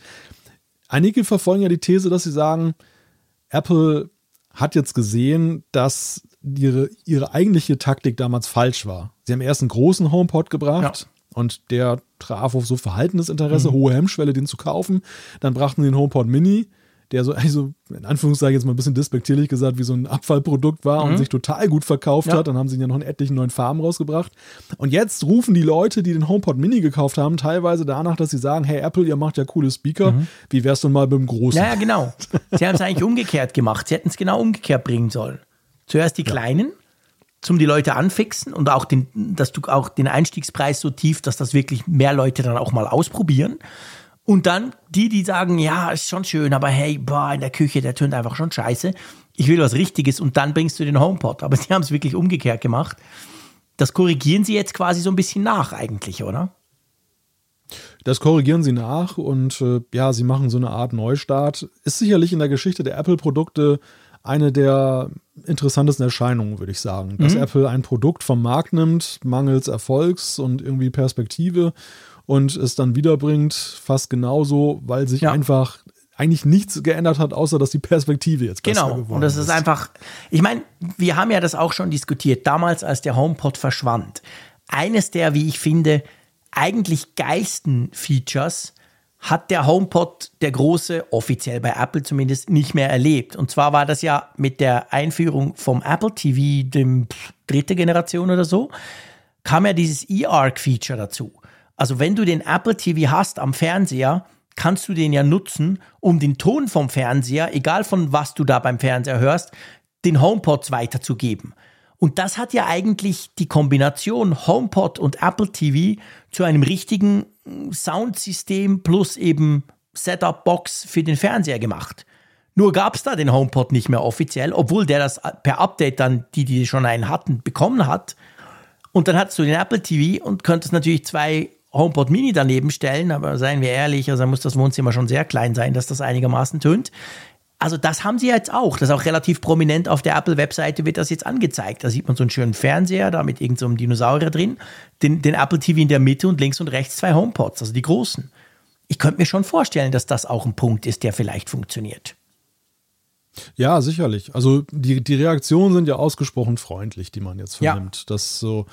Einige verfolgen ja die These, dass sie sagen, Apple hat jetzt gesehen, dass ihre, ihre eigentliche Taktik damals falsch war. Sie haben erst einen großen HomePod gebracht, ja. Und der traf auf so verhaltenes Interesse, mhm. hohe Hemmschwelle, den zu kaufen. Dann brachten sie den HomePod Mini, der so, also in Anführungszeichen jetzt mal ein bisschen despektierlich gesagt, wie so ein Abfallprodukt war mhm. und sich total gut verkauft ja. hat. Dann haben sie ihn ja noch in etlichen neuen Farben rausgebracht. Und jetzt rufen die Leute, die den HomePod Mini gekauft haben, teilweise danach, dass sie sagen, hey Apple, ihr macht ja coole Speaker, mhm. wie wär's denn mal mit dem großen? Ja, ja genau. Sie haben es eigentlich umgekehrt gemacht. Sie hätten es genau umgekehrt bringen sollen. Zuerst die ja. kleinen zum die Leute anfixen und auch den, dass du auch den Einstiegspreis so tief, dass das wirklich mehr Leute dann auch mal ausprobieren. Und dann die, die sagen, ja, ist schon schön, aber hey, boah, in der Küche, der tönt einfach schon scheiße. Ich will was Richtiges und dann bringst du den HomePod. Aber sie haben es wirklich umgekehrt gemacht. Das korrigieren sie jetzt quasi so ein bisschen nach eigentlich, oder? Das korrigieren sie nach und äh, ja, sie machen so eine Art Neustart. Ist sicherlich in der Geschichte der Apple-Produkte eine der interessantesten Erscheinungen, würde ich sagen. Dass mhm. Apple ein Produkt vom Markt nimmt, mangels Erfolgs und irgendwie Perspektive und es dann wiederbringt, fast genauso, weil sich ja. einfach eigentlich nichts geändert hat, außer dass die Perspektive jetzt besser genau. geworden ist. Und das ist einfach, ich meine, wir haben ja das auch schon diskutiert, damals, als der HomePod verschwand. Eines der, wie ich finde, eigentlich geilsten Features hat der HomePod, der große, offiziell bei Apple zumindest, nicht mehr erlebt. Und zwar war das ja mit der Einführung vom Apple TV, dem dritte Generation oder so, kam ja dieses eARC-Feature dazu. Also wenn du den Apple TV hast am Fernseher, kannst du den ja nutzen, um den Ton vom Fernseher, egal von was du da beim Fernseher hörst, den HomePods weiterzugeben. Und das hat ja eigentlich die Kombination HomePod und Apple TV zu einem richtigen Soundsystem plus eben Setup-Box für den Fernseher gemacht. Nur gab es da den HomePod nicht mehr offiziell, obwohl der das per Update dann, die, die schon einen hatten, bekommen hat. Und dann hattest du den Apple TV und könntest natürlich zwei HomePod Mini daneben stellen, aber seien wir ehrlich, also muss das Wohnzimmer schon sehr klein sein, dass das einigermaßen tönt. Also das haben sie jetzt auch. Das ist auch relativ prominent auf der Apple-Webseite wird das jetzt angezeigt. Da sieht man so einen schönen Fernseher, da mit irgendeinem so Dinosaurier drin, den, den Apple TV in der Mitte und links und rechts zwei HomePods, also die großen. Ich könnte mir schon vorstellen, dass das auch ein Punkt ist, der vielleicht funktioniert. Ja, sicherlich. Also die, die Reaktionen sind ja ausgesprochen freundlich, die man jetzt vernimmt. Ja. Das so,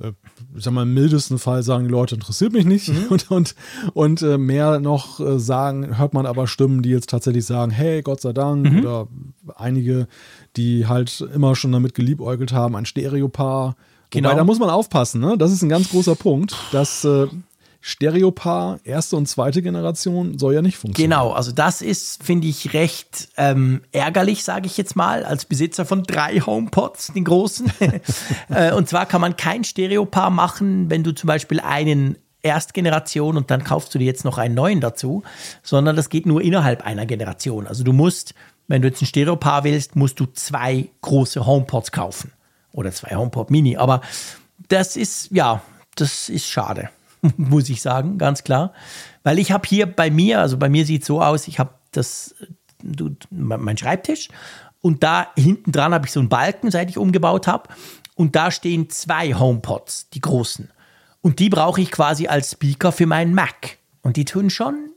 äh, ich sag mal, im mildesten Fall sagen die Leute, interessiert mich nicht. Mhm. Und, und, und äh, mehr noch äh, sagen, hört man aber Stimmen, die jetzt tatsächlich sagen, hey, Gott sei Dank. Mhm. Oder einige, die halt immer schon damit geliebäugelt haben, ein Stereopaar. Genau. Wobei, da muss man aufpassen, ne? Das ist ein ganz großer Punkt, dass Stereopaar, erste und zweite Generation, soll ja nicht funktionieren. Genau, also das ist, finde ich, recht ähm, ärgerlich, sage ich jetzt mal, als Besitzer von drei HomePods, den großen. äh, und zwar kann man kein Stereopaar machen, wenn du zum Beispiel einen Erstgeneration und dann kaufst du dir jetzt noch einen neuen dazu, sondern das geht nur innerhalb einer Generation. Also du musst, wenn du jetzt ein Stereopaar willst, musst du zwei große HomePods kaufen oder zwei HomePod Mini. Aber das ist, ja, das ist schade. muss ich sagen, ganz klar. Weil ich habe hier bei mir, also bei mir sieht es so aus, ich habe das, du, mein Schreibtisch und da hinten dran habe ich so einen Balken, seit ich umgebaut habe. Und da stehen zwei HomePods, die großen. Und die brauche ich quasi als Speaker für meinen Mac. Und die tun schon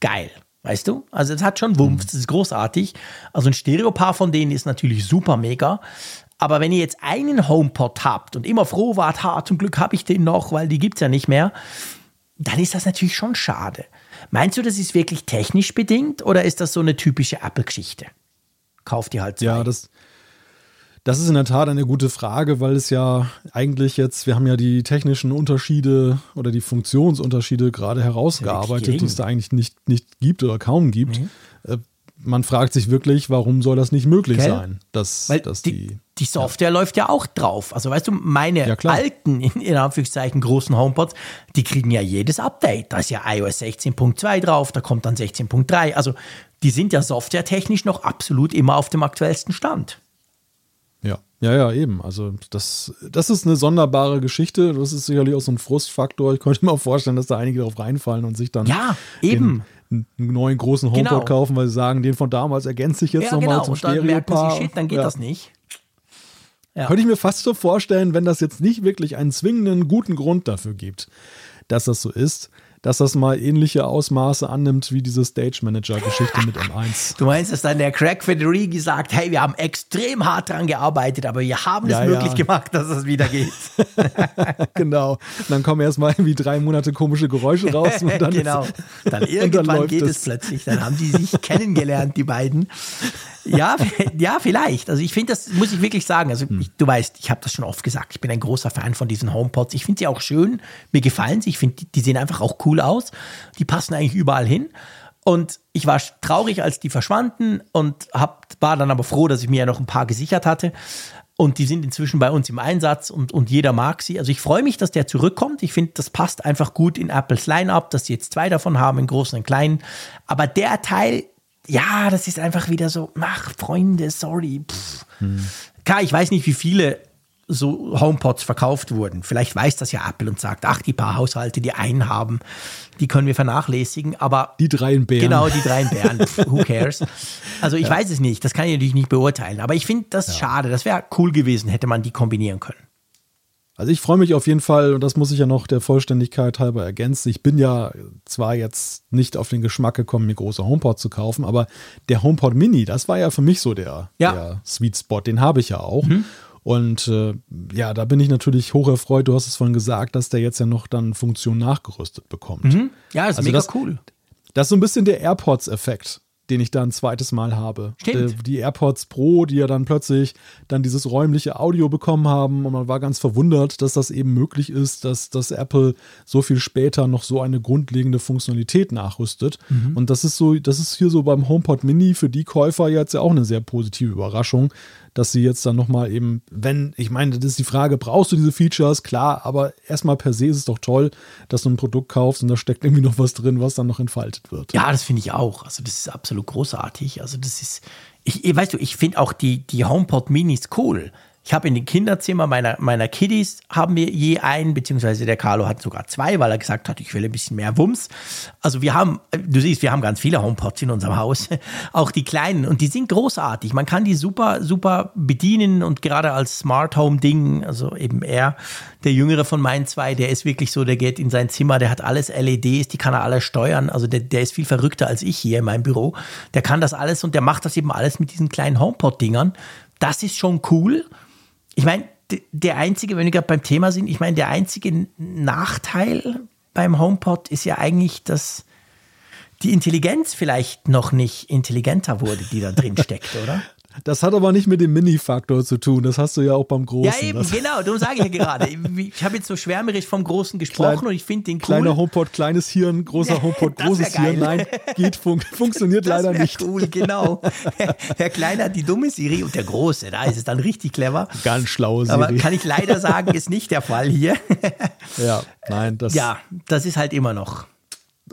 geil. Weißt du? Also es hat schon Wumpf, das ist großartig. Also ein Stereopaar von denen ist natürlich super mega. Aber wenn ihr jetzt einen HomePod habt und immer froh wart, ha, zum Glück habe ich den noch, weil die gibt es ja nicht mehr, dann ist das natürlich schon schade. Meinst du, das ist wirklich technisch bedingt oder ist das so eine typische Apple-Geschichte? Kauft die halt zwei. Ja, das, das ist in der Tat eine gute Frage, weil es ja eigentlich jetzt, wir haben ja die technischen Unterschiede oder die Funktionsunterschiede gerade herausgearbeitet, die es da eigentlich nicht, nicht gibt oder kaum gibt. Mhm. Äh, man fragt sich wirklich, warum soll das nicht möglich Gell? sein? Dass, Weil dass die, die, die Software ja. läuft ja auch drauf. Also weißt du, meine ja, alten, in, in, Anführungszeichen, großen HomePods, die kriegen ja jedes Update. Da ist ja iOS 16.2 drauf, da kommt dann 16.3. Also die sind ja softwaretechnisch noch absolut immer auf dem aktuellsten Stand. Ja, ja, ja, eben. Also das, das ist eine sonderbare Geschichte. Das ist sicherlich auch so ein Frustfaktor. Ich könnte mir auch vorstellen, dass da einige darauf reinfallen und sich dann ja, eben. Den, einen neuen großen HomePod genau. kaufen, weil sie sagen, den von damals ergänzt sich jetzt ja, nochmal genau. zum Stereo-Paar. Dann, shit, dann geht ja. das nicht. Ja. Könnte ich mir fast so vorstellen, wenn das jetzt nicht wirklich einen zwingenden guten Grund dafür gibt, dass das so ist, dass das mal ähnliche Ausmaße annimmt wie diese Stage Manager-Geschichte mit M1. Du meinst, dass dann der Craig Federighi sagt, hey, wir haben extrem hart dran gearbeitet, aber wir haben ja, es möglich ja. gemacht, dass es wieder geht. genau. Und dann kommen erstmal irgendwie drei Monate komische Geräusche raus. Und dann genau. Dann irgendwann dann geht es plötzlich. Dann haben die sich kennengelernt, die beiden. Ja, ja, vielleicht. Also ich finde, das muss ich wirklich sagen. Also ich, du weißt, ich habe das schon oft gesagt. Ich bin ein großer Fan von diesen HomePods. Ich finde sie auch schön. Mir gefallen sie. Ich finde, die, die sehen einfach auch cool aus. Die passen eigentlich überall hin. Und ich war traurig, als die verschwanden und hab, war dann aber froh, dass ich mir ja noch ein paar gesichert hatte. Und die sind inzwischen bei uns im Einsatz und, und jeder mag sie. Also ich freue mich, dass der zurückkommt. Ich finde, das passt einfach gut in Apples Line-Up, dass sie jetzt zwei davon haben, einen großen und kleinen. Aber der Teil, ja, das ist einfach wieder so, ach, Freunde, sorry. Hm. Klar, ich weiß nicht, wie viele so HomePods verkauft wurden. Vielleicht weiß das ja Apple und sagt, ach, die paar Haushalte, die einen haben, die können wir vernachlässigen, aber die drei in Bären. Genau, die drei in Bären. Who cares? Also ich ja. weiß es nicht, das kann ich natürlich nicht beurteilen, aber ich finde das ja. schade. Das wäre cool gewesen, hätte man die kombinieren können. Also ich freue mich auf jeden Fall, und das muss ich ja noch der Vollständigkeit halber ergänzen. Ich bin ja zwar jetzt nicht auf den Geschmack gekommen, mir große HomePod zu kaufen, aber der HomePod Mini, das war ja für mich so der, ja. der Sweet Spot. Den habe ich ja auch. Mhm. Und äh, ja, da bin ich natürlich hoch erfreut. Du hast es vorhin gesagt, dass der jetzt ja noch dann Funktion nachgerüstet bekommt. Mhm. Ja, ist also mega das, cool. Das ist so ein bisschen der AirPods-Effekt den ich da ein zweites Mal habe. Stimmt. Die AirPods Pro, die ja dann plötzlich dann dieses räumliche Audio bekommen haben und man war ganz verwundert, dass das eben möglich ist, dass, dass Apple so viel später noch so eine grundlegende Funktionalität nachrüstet. Mhm. Und das ist so, das ist hier so beim HomePod Mini für die Käufer jetzt ja auch eine sehr positive Überraschung, dass sie jetzt dann nochmal eben, wenn, ich meine, das ist die Frage, brauchst du diese Features? Klar, aber erstmal per se ist es doch toll, dass du ein Produkt kaufst und da steckt irgendwie noch was drin, was dann noch entfaltet wird. Ja, das finde ich auch. Also das ist absolut großartig. Also das ist, ich, weißt du, ich finde auch die, die HomePod Minis cool. Ich habe in den Kinderzimmern meiner, meiner Kiddies haben wir je einen, beziehungsweise der Carlo hat sogar zwei, weil er gesagt hat, ich will ein bisschen mehr Wumms. Also wir haben, du siehst, wir haben ganz viele HomePods in unserem Haus, auch die kleinen und die sind großartig. Man kann die super, super bedienen und gerade als Smart Home Ding, also eben er, der jüngere von meinen zwei, der ist wirklich so, der geht in sein Zimmer, der hat alles LEDs, die kann er alle steuern. Also der, der ist viel verrückter als ich hier in meinem Büro. Der kann das alles und der macht das eben alles mit diesen kleinen HomePod-Dingern. Das ist schon cool ich meine, der einzige, wenn wir gerade beim Thema sind, ich meine, der einzige Nachteil beim HomePod ist ja eigentlich, dass die Intelligenz vielleicht noch nicht intelligenter wurde, die da drin steckt, oder? Das hat aber nicht mit dem Mini-Faktor zu tun. Das hast du ja auch beim Großen. Ja, eben, genau. Darum sage ich ja gerade. Ich habe jetzt so schwärmerisch vom Großen gesprochen Klein, und ich finde den cool. Kleiner HomePod, kleines Hirn, großer HomePod, großes Hirn. Nein, geht, fun funktioniert das leider nicht. cool, genau. Der Kleine hat die dumme Siri und der Große, da ist es dann richtig clever. Ganz schlaue Siri. Aber kann ich leider sagen, ist nicht der Fall hier. Ja, nein, das. Ja, das ist halt immer noch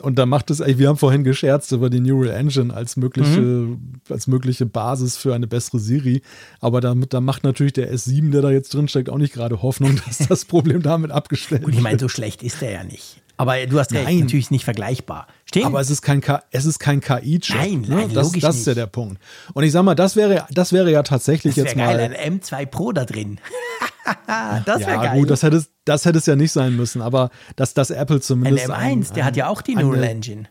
und da macht es, wir haben vorhin gescherzt über die Neural Engine als mögliche, mhm. als mögliche Basis für eine bessere Siri. Aber damit, da macht natürlich der S7, der da jetzt drin steckt, auch nicht gerade Hoffnung, dass das Problem damit abgestellt wird. Und ich meine, so schlecht ist der ja nicht. Aber du hast recht, nein. natürlich nicht vergleichbar. Stimmt. Aber es ist kein, es ist kein KI-Chip. Nein, ne? nein, das, das ist ja der Punkt. Und ich sag mal, das wäre, das wäre ja tatsächlich das jetzt geil, mal. ein M2 Pro da drin. das wäre ja, geil. gut, das hätte, das hätte es ja nicht sein müssen, aber dass das Apple zumindest. Ein M1, ein, der hat ja auch die Neural Engine.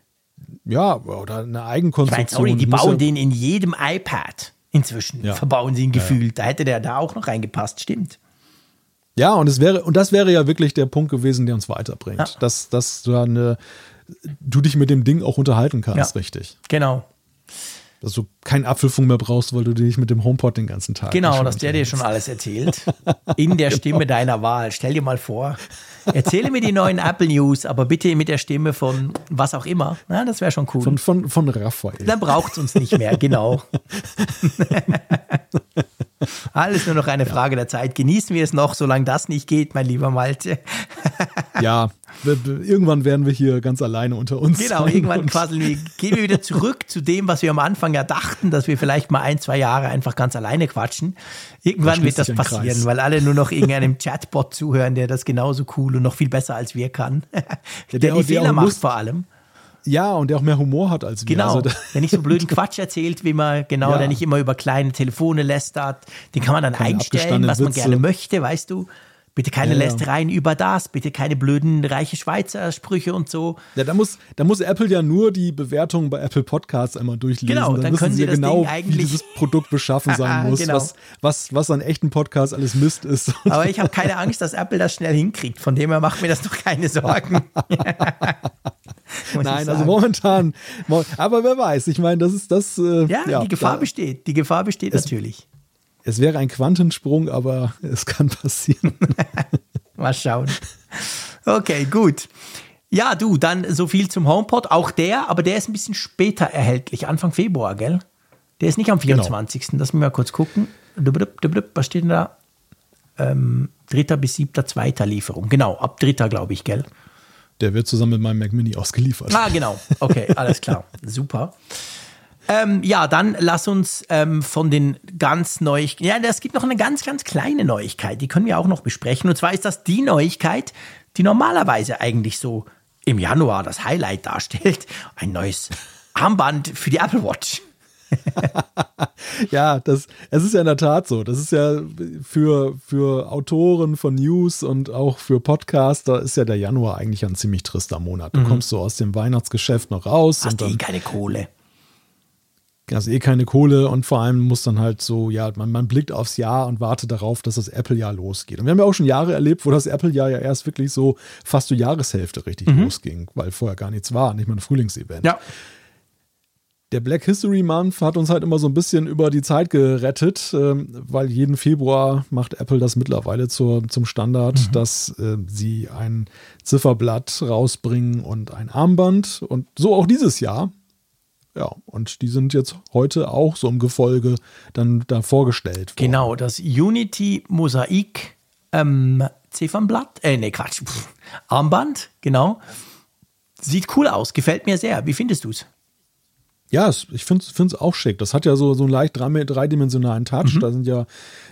Ja, oder eine Eigenkonstruktion. Ich meine, sorry, die bauen den in jedem iPad inzwischen. Ja. Verbauen sie ihn gefühlt. Ja, da hätte der da auch noch reingepasst, stimmt. Ja, und es wäre, und das wäre ja wirklich der Punkt gewesen, der uns weiterbringt. Ja. Dass, dass du, eine, du dich mit dem Ding auch unterhalten kannst, ja. richtig. Genau. Dass du keinen Apfelfunk mehr brauchst, weil du dich mit dem HomePod den ganzen Tag. Genau, dass der dir schon alles erzählt. In der Stimme genau. deiner Wahl. Stell dir mal vor. Erzähle mir die neuen Apple News, aber bitte mit der Stimme von was auch immer. Na, das wäre schon cool. Von, von, von Raphael. Dann braucht es uns nicht mehr, genau. Alles nur noch eine Frage der Zeit. Genießen wir es noch, solange das nicht geht, mein lieber Malte. ja, irgendwann werden wir hier ganz alleine unter uns. Genau, irgendwann wir, gehen wir wieder zurück zu dem, was wir am Anfang ja dachten, dass wir vielleicht mal ein, zwei Jahre einfach ganz alleine quatschen. Irgendwann wird das passieren, Kreis. weil alle nur noch irgendeinem Chatbot zuhören, der das genauso cool und noch viel besser als wir kann. der, der die Fehler macht vor allem. Ja, und der auch mehr Humor hat als wir. Genau, also, der nicht so blöden Quatsch erzählt, wie man, genau, ja. der nicht immer über kleine Telefone lästert. Den kann man dann keine einstellen, was man gerne möchte, weißt du. Bitte keine ja, Lästereien ja. über das, bitte keine blöden reiche Schweizer Sprüche und so. Ja, da muss, da muss Apple ja nur die Bewertungen bei Apple Podcasts einmal durchlesen. Genau, dann, dann können sie ja genau, wie dieses Produkt beschaffen sein muss, genau. was, was, was an echten Podcasts alles Mist ist. Aber ich habe keine Angst, dass Apple das schnell hinkriegt. Von dem her macht mir das doch keine Sorgen. Nein, also momentan. Aber wer weiß, ich meine, das ist das. Äh, ja, ja, die Gefahr ja. besteht. Die Gefahr besteht es, natürlich. Es wäre ein Quantensprung, aber es kann passieren. Mal schauen. Okay, gut. Ja, du, dann so viel zum HomePod. Auch der, aber der ist ein bisschen später erhältlich, Anfang Februar, gell? Der ist nicht am 24. Genau. Lass mich mal kurz gucken. Was steht denn da? ähm, dritter bis siebter, zweiter Lieferung. Genau, ab dritter, glaube ich, gell? Der wird zusammen mit meinem Mac Mini ausgeliefert. Ah, genau. Okay, alles klar. Super. Ähm, ja, dann lass uns ähm, von den ganz Neuigkeiten. Ja, es gibt noch eine ganz, ganz kleine Neuigkeit, die können wir auch noch besprechen. Und zwar ist das die Neuigkeit, die normalerweise eigentlich so im Januar das Highlight darstellt. Ein neues Armband für die Apple Watch. ja, das, es ist ja in der Tat so. Das ist ja für, für Autoren von News und auch für Podcaster ist ja der Januar eigentlich ein ziemlich trister Monat. Du mhm. kommst so aus dem Weihnachtsgeschäft noch raus. Hast und dann, eh keine Kohle. Hast eh keine Kohle und vor allem muss dann halt so, ja, man, man blickt aufs Jahr und wartet darauf, dass das Apple-Jahr losgeht. Und wir haben ja auch schon Jahre erlebt, wo das Apple-Jahr ja erst wirklich so fast zur Jahreshälfte richtig mhm. losging, weil vorher gar nichts war, nicht mal ein Frühlingsevent. Ja der Black History Month hat uns halt immer so ein bisschen über die Zeit gerettet, ähm, weil jeden Februar macht Apple das mittlerweile zur, zum Standard, mhm. dass äh, sie ein Zifferblatt rausbringen und ein Armband und so auch dieses Jahr. Ja, und die sind jetzt heute auch so im Gefolge dann da vorgestellt. Worden. Genau, das Unity Mosaik ähm, Ziffernblatt, äh, nee, Quatsch, Pff, Armband, genau. Sieht cool aus, gefällt mir sehr. Wie findest du es? Ja, ich finde es auch schick. Das hat ja so, so einen leicht dreidimensionalen Touch. Mhm. Da sind ja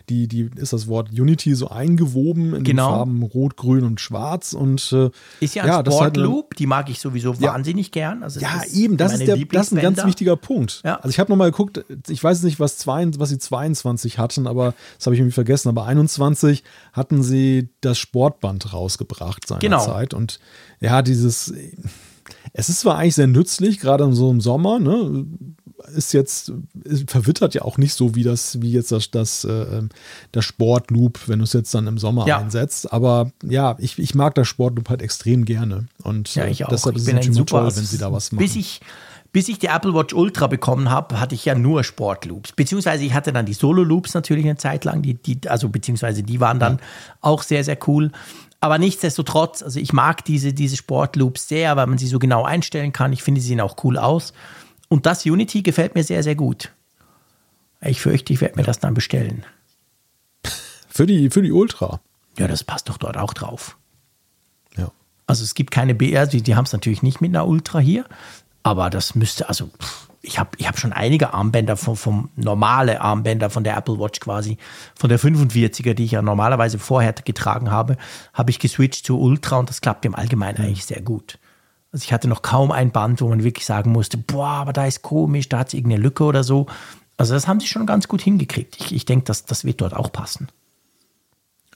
die, die, ist das Wort Unity so eingewoben in genau. den Farben Rot, Grün und Schwarz. Und, äh, ist ja ein ja, Sportloop, halt die mag ich sowieso ja. wahnsinnig gern. Also ja, eben, das ist, der, das ist ein ganz wichtiger Punkt. Ja. Also ich habe nochmal geguckt, ich weiß nicht, was, zwei, was sie 22 hatten, aber das habe ich irgendwie vergessen. Aber 21 hatten sie das Sportband rausgebracht seinerzeit. Genau. Und ja, dieses es ist zwar eigentlich sehr nützlich, gerade so im Sommer, ne? Ist jetzt, ist, verwittert ja auch nicht so wie das, wie jetzt das, das, äh, das Sportloop, wenn du es jetzt dann im Sommer ja. einsetzt. Aber ja, ich, ich mag das Sportloop halt extrem gerne. Und ja, ich äh, deshalb ist es natürlich toll, wenn sie da was machen. Bis ich, bis ich die Apple Watch Ultra bekommen habe, hatte ich ja nur Sportloops. Beziehungsweise ich hatte dann die Solo-Loops natürlich eine Zeit lang, die, die, also beziehungsweise die waren dann ja. auch sehr, sehr cool. Aber nichtsdestotrotz, also ich mag diese, diese Sportloops sehr, weil man sie so genau einstellen kann. Ich finde, sie sehen auch cool aus. Und das Unity gefällt mir sehr, sehr gut. Ich fürchte, ich werde mir das dann bestellen. Für die, für die Ultra. Ja, das passt doch dort auch drauf. Ja. Also es gibt keine BR, die, die haben es natürlich nicht mit einer Ultra hier, aber das müsste, also pff, ich habe ich hab schon einige Armbänder vom, vom normale Armbänder von der Apple Watch quasi, von der 45er, die ich ja normalerweise vorher getragen habe, habe ich geswitcht zu Ultra und das klappt im Allgemeinen eigentlich sehr gut. Also ich hatte noch kaum ein Band, wo man wirklich sagen musste, boah, aber da ist komisch, da hat es irgendeine Lücke oder so. Also das haben sie schon ganz gut hingekriegt. Ich, ich denke, das, das wird dort auch passen.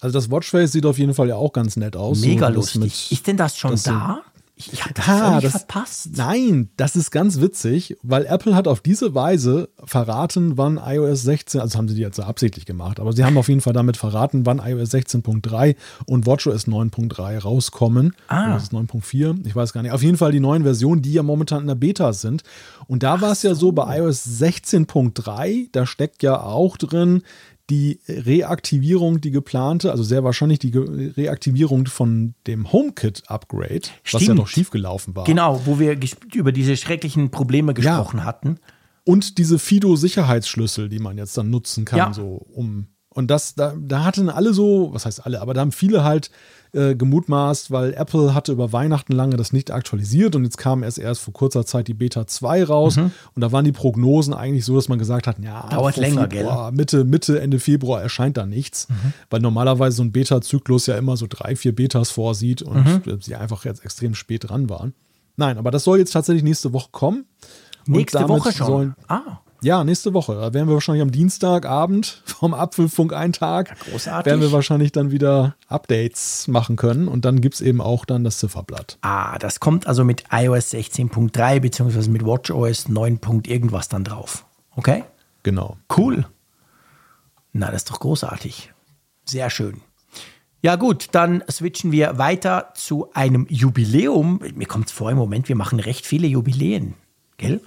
Also das Watchface sieht auf jeden Fall ja auch ganz nett aus. Mega so, lustig. ist denn das schon das da? Ich, ich hatte ah, das verpasst. Nein, das ist ganz witzig, weil Apple hat auf diese Weise verraten, wann iOS 16, also haben sie die jetzt so absichtlich gemacht, aber sie haben auf jeden Fall damit verraten, wann iOS 16.3 und WatchOS 9.3 rauskommen. Ah. Das ist 9.4, ich weiß gar nicht. Auf jeden Fall die neuen Versionen, die ja momentan in der Beta sind. Und da war es ja so bei iOS 16.3, da steckt ja auch drin, die Reaktivierung, die geplante, also sehr wahrscheinlich die Reaktivierung von dem HomeKit-Upgrade, was ja noch schiefgelaufen war. Genau, wo wir über diese schrecklichen Probleme gesprochen ja. hatten. Und diese Fido-Sicherheitsschlüssel, die man jetzt dann nutzen kann, ja. so um. Und das, da, da hatten alle so, was heißt alle, aber da haben viele halt äh, gemutmaßt, weil Apple hatte über Weihnachten lange das nicht aktualisiert und jetzt kam erst erst vor kurzer Zeit die Beta 2 raus mhm. und da waren die Prognosen eigentlich so, dass man gesagt hat, ja, dauert länger, Februar, gell? Mitte, Mitte, Ende Februar erscheint da nichts, mhm. weil normalerweise so ein Beta-Zyklus ja immer so drei, vier Betas vorsieht und mhm. sie einfach jetzt extrem spät dran waren. Nein, aber das soll jetzt tatsächlich nächste Woche kommen. Nächste Woche schon? Sollen, ah. Ja, nächste Woche. Da werden wir wahrscheinlich am Dienstagabend vom Apfelfunk einen Tag. Ja, großartig. Werden wir wahrscheinlich dann wieder Updates machen können und dann gibt es eben auch dann das Zifferblatt. Ah, das kommt also mit iOS 16.3 beziehungsweise mit WatchOS 9. irgendwas dann drauf. Okay? Genau. Cool. Na, das ist doch großartig. Sehr schön. Ja gut, dann switchen wir weiter zu einem Jubiläum. Mir kommt es vor im Moment, wir machen recht viele Jubiläen. Gell?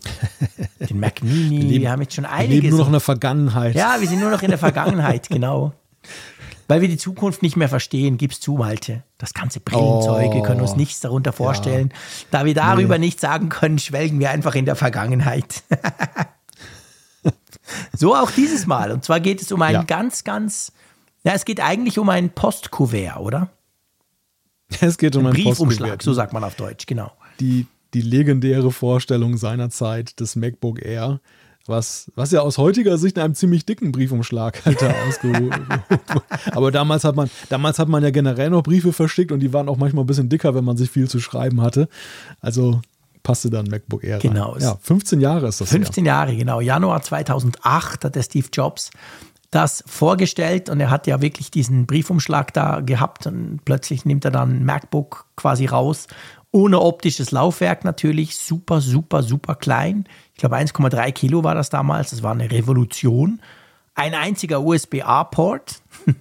Den Mac Mini, wir, leben, wir haben jetzt schon einige. Wir leben nur noch in der Vergangenheit. Ja, wir sind nur noch in der Vergangenheit, genau. Weil wir die Zukunft nicht mehr verstehen, gib's zu, Malte. Das ganze Brillenzeug, wir können uns oh, nichts darunter vorstellen. Ja. Da wir darüber nee. nichts sagen können, schwelgen wir einfach in der Vergangenheit. so auch dieses Mal. Und zwar geht es um einen ja. ganz, ganz Ja, es geht eigentlich um ein Postkuvert, oder? Es geht um ein einen Briefumschlag, so sagt man auf Deutsch, genau. Die, die legendäre Vorstellung seinerzeit des MacBook Air, was, was ja aus heutiger Sicht in einem ziemlich dicken Briefumschlag halt ausgeholt Aber damals hat man, damals hat man ja generell noch Briefe verschickt und die waren auch manchmal ein bisschen dicker, wenn man sich viel zu schreiben hatte. Also passte dann MacBook Air genau. rein. Ja, 15 Jahre ist das 15 her. Jahre, genau. Januar 2008 hat der Steve Jobs das vorgestellt und er hat ja wirklich diesen Briefumschlag da gehabt und plötzlich nimmt er dann ein MacBook quasi raus. Ohne optisches Laufwerk natürlich, super, super, super klein. Ich glaube 1,3 Kilo war das damals, das war eine Revolution. Ein einziger USB-A-Port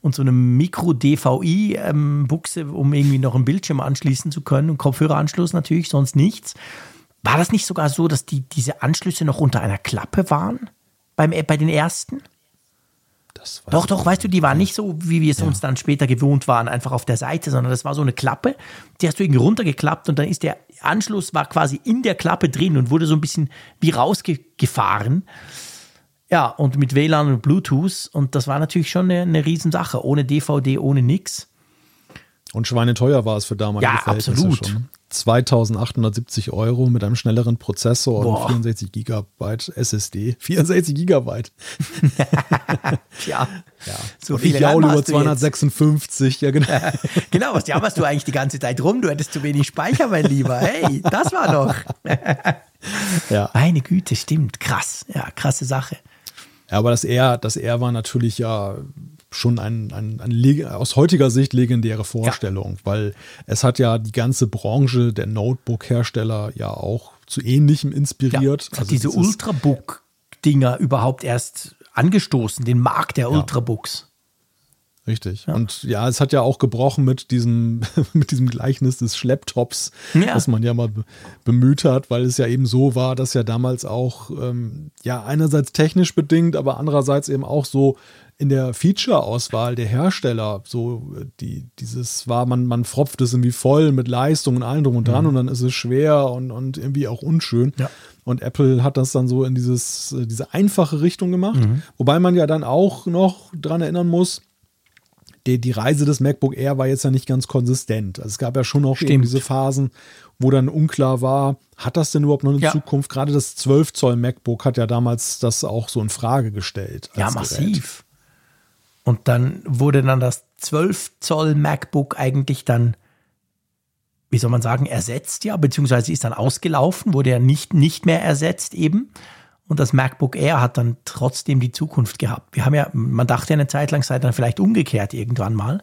und so eine Micro-DVI-Buchse, ähm, um irgendwie noch einen Bildschirm anschließen zu können und Kopfhöreranschluss natürlich, sonst nichts. War das nicht sogar so, dass die, diese Anschlüsse noch unter einer Klappe waren beim, bei den ersten? Doch, doch, weißt du, die waren nicht so, wie wir es ja. uns dann später gewohnt waren, einfach auf der Seite, sondern das war so eine Klappe, die hast du irgendwie runtergeklappt und dann ist der Anschluss war quasi in der Klappe drin und wurde so ein bisschen wie rausgefahren. Ja, und mit WLAN und Bluetooth und das war natürlich schon eine, eine Riesensache, ohne DVD, ohne nix. Und schweineteuer war es für damalige ja, Verhältnisse absolut. schon. 2870 Euro mit einem schnelleren Prozessor Boah. und 64 Gigabyte SSD. 64 Gigabyte. Tja, ja. so viel ich jaule über 256, ja genau. genau, was jammerst du eigentlich die ganze Zeit rum? Du hättest zu wenig Speicher, mein Lieber. Hey, das war doch. ja. Meine Güte, stimmt. Krass. Ja, krasse Sache. Ja, aber das R, das R war natürlich ja schon ein, ein, ein, aus heutiger Sicht legendäre Vorstellung, ja. weil es hat ja die ganze Branche der Notebook-Hersteller ja auch zu Ähnlichem inspiriert. Ja, also diese Ultrabook-Dinger überhaupt erst angestoßen, den Markt der ja. Ultrabooks. Richtig. Ja. Und ja, es hat ja auch gebrochen mit diesem, mit diesem Gleichnis des Schlepptops, ja. das man ja mal bemüht hat, weil es ja eben so war, dass ja damals auch, ähm, ja, einerseits technisch bedingt, aber andererseits eben auch so in der Feature-Auswahl der Hersteller so die, dieses war, man, man fropft es irgendwie voll mit Leistung und allem drum und dran mhm. und dann ist es schwer und, und irgendwie auch unschön. Ja. Und Apple hat das dann so in dieses, diese einfache Richtung gemacht. Mhm. Wobei man ja dann auch noch dran erinnern muss, die, die Reise des MacBook Air war jetzt ja nicht ganz konsistent. Also es gab ja schon noch eben diese Phasen, wo dann unklar war, hat das denn überhaupt noch eine ja. Zukunft? Gerade das 12 Zoll MacBook hat ja damals das auch so in Frage gestellt. Ja, massiv. Gerät. Und dann wurde dann das 12 Zoll MacBook eigentlich dann, wie soll man sagen, ersetzt, ja, beziehungsweise ist dann ausgelaufen, wurde ja nicht, nicht mehr ersetzt eben. Und das MacBook Air hat dann trotzdem die Zukunft gehabt. Wir haben ja, man dachte ja eine Zeit lang, sei dann vielleicht umgekehrt irgendwann mal.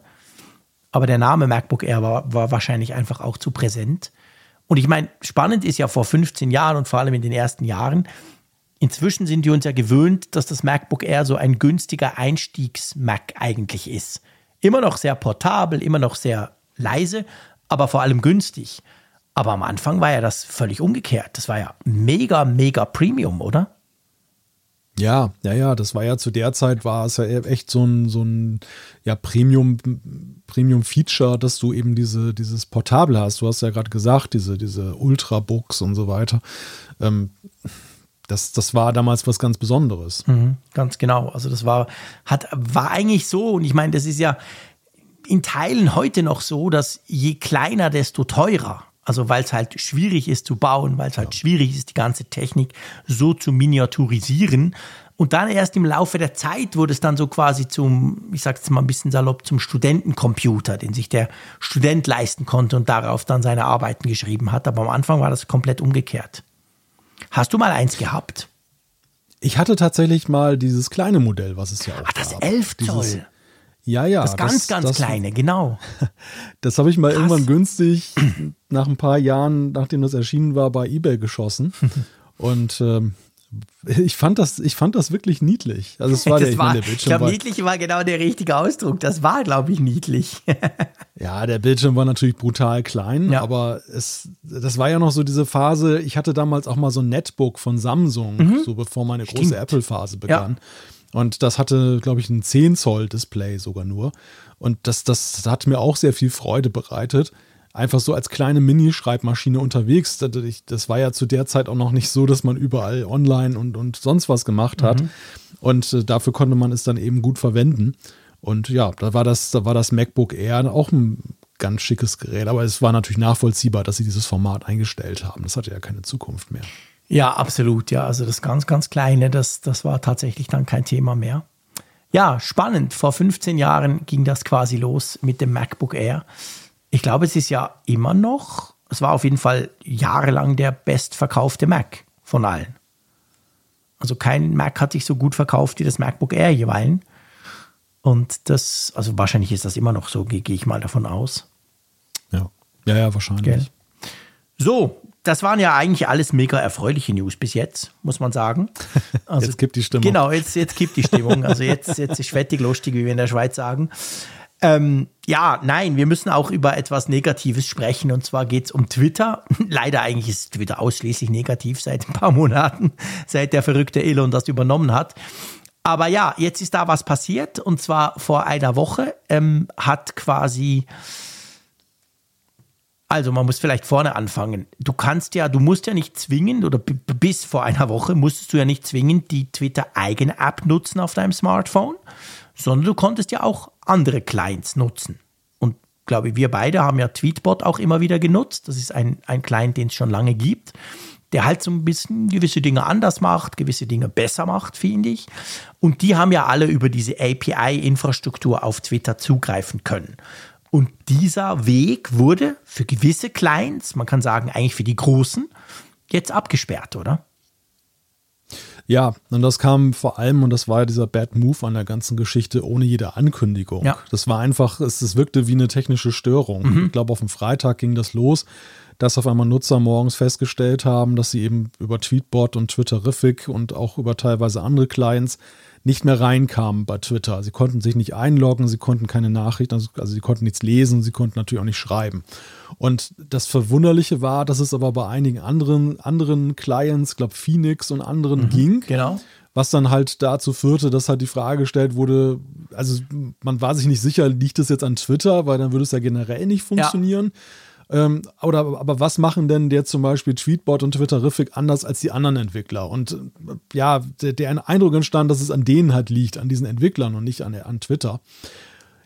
Aber der Name MacBook Air war, war wahrscheinlich einfach auch zu präsent. Und ich meine, spannend ist ja vor 15 Jahren und vor allem in den ersten Jahren, Inzwischen sind wir uns ja gewöhnt, dass das MacBook Air so ein günstiger Einstiegs-Mac eigentlich ist. Immer noch sehr portabel, immer noch sehr leise, aber vor allem günstig. Aber am Anfang war ja das völlig umgekehrt. Das war ja mega, mega Premium, oder? Ja, ja, ja, das war ja zu der Zeit war es ja echt so ein, so ein ja, Premium, Premium-Feature, dass du eben diese, dieses Portable hast. Du hast ja gerade gesagt, diese, diese Ultrabooks und so weiter. Ähm, das, das war damals was ganz Besonderes. Mhm, ganz genau. Also das war, hat, war eigentlich so, und ich meine, das ist ja in Teilen heute noch so, dass je kleiner, desto teurer. Also weil es halt schwierig ist zu bauen, weil es halt ja. schwierig ist, die ganze Technik so zu miniaturisieren. Und dann erst im Laufe der Zeit wurde es dann so quasi zum, ich sag's mal ein bisschen salopp, zum Studentencomputer, den sich der Student leisten konnte und darauf dann seine Arbeiten geschrieben hat. Aber am Anfang war das komplett umgekehrt. Hast du mal eins gehabt? Ich hatte tatsächlich mal dieses kleine Modell, was es ja auch Ach, das gab. 11 Zoll. Dieses, ja, ja. Das ganz, das, ganz das, kleine, genau. Das habe ich mal Krass. irgendwann günstig nach ein paar Jahren, nachdem das erschienen war, bei eBay geschossen. Und ähm, ich fand das, ich fand das wirklich niedlich. Also es war das der, war, ich, mein, ich glaube, niedlich war genau der richtige Ausdruck. Das war, glaube ich, niedlich. ja, der Bildschirm war natürlich brutal klein, ja. aber es, das war ja noch so diese Phase. Ich hatte damals auch mal so ein Netbook von Samsung, mhm. so bevor meine große. Apple-Phase begann. Ja. Und das hatte, glaube ich, ein 10 Zoll Display sogar nur. Und das, das hat mir auch sehr viel Freude bereitet einfach so als kleine Mini-Schreibmaschine unterwegs. Das war ja zu der Zeit auch noch nicht so, dass man überall online und, und sonst was gemacht hat. Mhm. Und äh, dafür konnte man es dann eben gut verwenden. Und ja, da war das, da war das MacBook Air auch ein ganz schickes Gerät, aber es war natürlich nachvollziehbar, dass sie dieses Format eingestellt haben. Das hatte ja keine Zukunft mehr. Ja, absolut. Ja, also das ganz, ganz Kleine, das, das war tatsächlich dann kein Thema mehr. Ja, spannend. Vor 15 Jahren ging das quasi los mit dem MacBook Air. Ich glaube, es ist ja immer noch, es war auf jeden Fall jahrelang der bestverkaufte Mac von allen. Also kein Mac hat sich so gut verkauft wie das MacBook Air jeweils. Und das, also wahrscheinlich ist das immer noch so, gehe ich mal davon aus. Ja, ja, ja wahrscheinlich. Gell? So, das waren ja eigentlich alles mega erfreuliche News bis jetzt, muss man sagen. Also, jetzt gibt die Stimmung. Genau, jetzt, jetzt gibt die Stimmung. Also jetzt, jetzt ist fettig lustig, wie wir in der Schweiz sagen. Ähm, ja, nein, wir müssen auch über etwas Negatives sprechen. Und zwar geht es um Twitter. Leider eigentlich ist Twitter ausschließlich negativ seit ein paar Monaten, seit der verrückte Elon das übernommen hat. Aber ja, jetzt ist da was passiert. Und zwar vor einer Woche ähm, hat quasi also man muss vielleicht vorne anfangen. Du kannst ja, du musst ja nicht zwingen, oder bis vor einer Woche musstest du ja nicht zwingend die Twitter-eigene App nutzen auf deinem Smartphone, sondern du konntest ja auch andere Clients nutzen. Und glaube ich, wir beide haben ja Tweetbot auch immer wieder genutzt. Das ist ein, ein Client, den es schon lange gibt, der halt so ein bisschen gewisse Dinge anders macht, gewisse Dinge besser macht, finde ich. Und die haben ja alle über diese API-Infrastruktur auf Twitter zugreifen können. Und dieser Weg wurde für gewisse Clients, man kann sagen eigentlich für die Großen, jetzt abgesperrt, oder? Ja, und das kam vor allem, und das war ja dieser Bad Move an der ganzen Geschichte, ohne jede Ankündigung. Ja. Das war einfach, es, es wirkte wie eine technische Störung. Mhm. Ich glaube, auf dem Freitag ging das los, dass auf einmal Nutzer morgens festgestellt haben, dass sie eben über Tweetbot und Twitterific und auch über teilweise andere Clients nicht mehr reinkamen bei Twitter. Sie konnten sich nicht einloggen, sie konnten keine Nachrichten, also, also sie konnten nichts lesen, sie konnten natürlich auch nicht schreiben. Und das Verwunderliche war, dass es aber bei einigen anderen, anderen Clients, glaube Phoenix und anderen mhm, ging. Genau. Was dann halt dazu führte, dass halt die Frage gestellt wurde, also man war sich nicht sicher, liegt es jetzt an Twitter, weil dann würde es ja generell nicht funktionieren. Ja. Ähm, oder, aber was machen denn der zum Beispiel Tweetbot und Twitterific anders als die anderen Entwickler? Und äh, ja, der, der Eindruck entstand, dass es an denen halt liegt, an diesen Entwicklern und nicht an, an Twitter.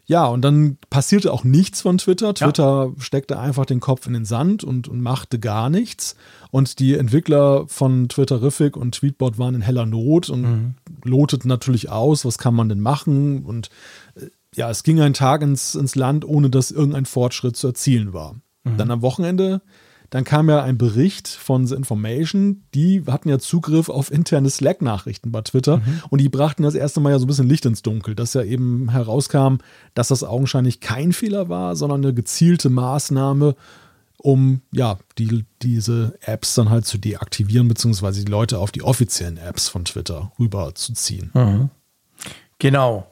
Ja, und dann passierte auch nichts von Twitter. Twitter ja. steckte einfach den Kopf in den Sand und, und, machte gar nichts. Und die Entwickler von Twitterific und Tweetbot waren in heller Not und mhm. loteten natürlich aus, was kann man denn machen? Und äh, ja, es ging ein Tag ins, ins Land, ohne dass irgendein Fortschritt zu erzielen war. Mhm. Dann am Wochenende, dann kam ja ein Bericht von The Information, die hatten ja Zugriff auf interne Slack-Nachrichten bei Twitter mhm. und die brachten das erste Mal ja so ein bisschen Licht ins Dunkel, dass ja eben herauskam, dass das augenscheinlich kein Fehler war, sondern eine gezielte Maßnahme, um ja, die, diese Apps dann halt zu deaktivieren, beziehungsweise die Leute auf die offiziellen Apps von Twitter rüberzuziehen. Mhm. Genau.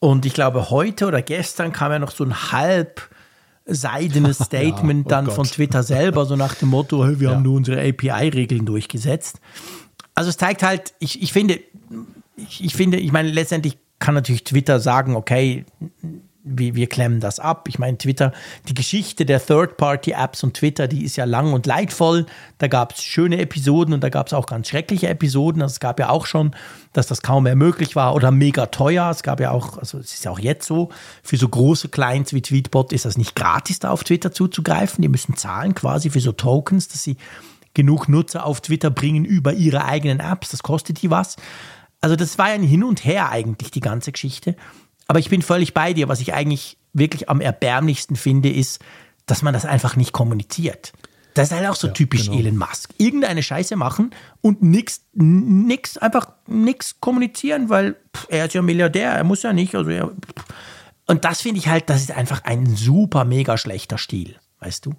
Und ich glaube, heute oder gestern kam ja noch so ein halb seidenes Statement ja, oh dann Gott. von Twitter selber, so nach dem Motto, hey, wir ja. haben nur unsere API-Regeln durchgesetzt. Also es zeigt halt, ich, ich finde, ich, ich finde, ich meine, letztendlich kann natürlich Twitter sagen, okay, wir, wir klemmen das ab. Ich meine, Twitter, die Geschichte der Third-Party-Apps und Twitter, die ist ja lang und leidvoll. Da gab es schöne Episoden und da gab es auch ganz schreckliche Episoden. Also es gab ja auch schon, dass das kaum mehr möglich war oder mega teuer. Es gab ja auch, also es ist ja auch jetzt so, für so große Clients wie Tweetbot ist das nicht gratis, da auf Twitter zuzugreifen. Die müssen zahlen quasi für so Tokens, dass sie genug Nutzer auf Twitter bringen über ihre eigenen Apps. Das kostet die was. Also das war ja ein Hin und Her eigentlich, die ganze Geschichte. Aber ich bin völlig bei dir. Was ich eigentlich wirklich am erbärmlichsten finde, ist, dass man das einfach nicht kommuniziert. Das ist halt auch so ja, typisch genau. Elon Musk. Irgendeine Scheiße machen und nichts, nix, einfach nichts kommunizieren, weil pff, er ist ja Milliardär, er muss ja nicht. Also er, und das finde ich halt, das ist einfach ein super mega schlechter Stil, weißt du?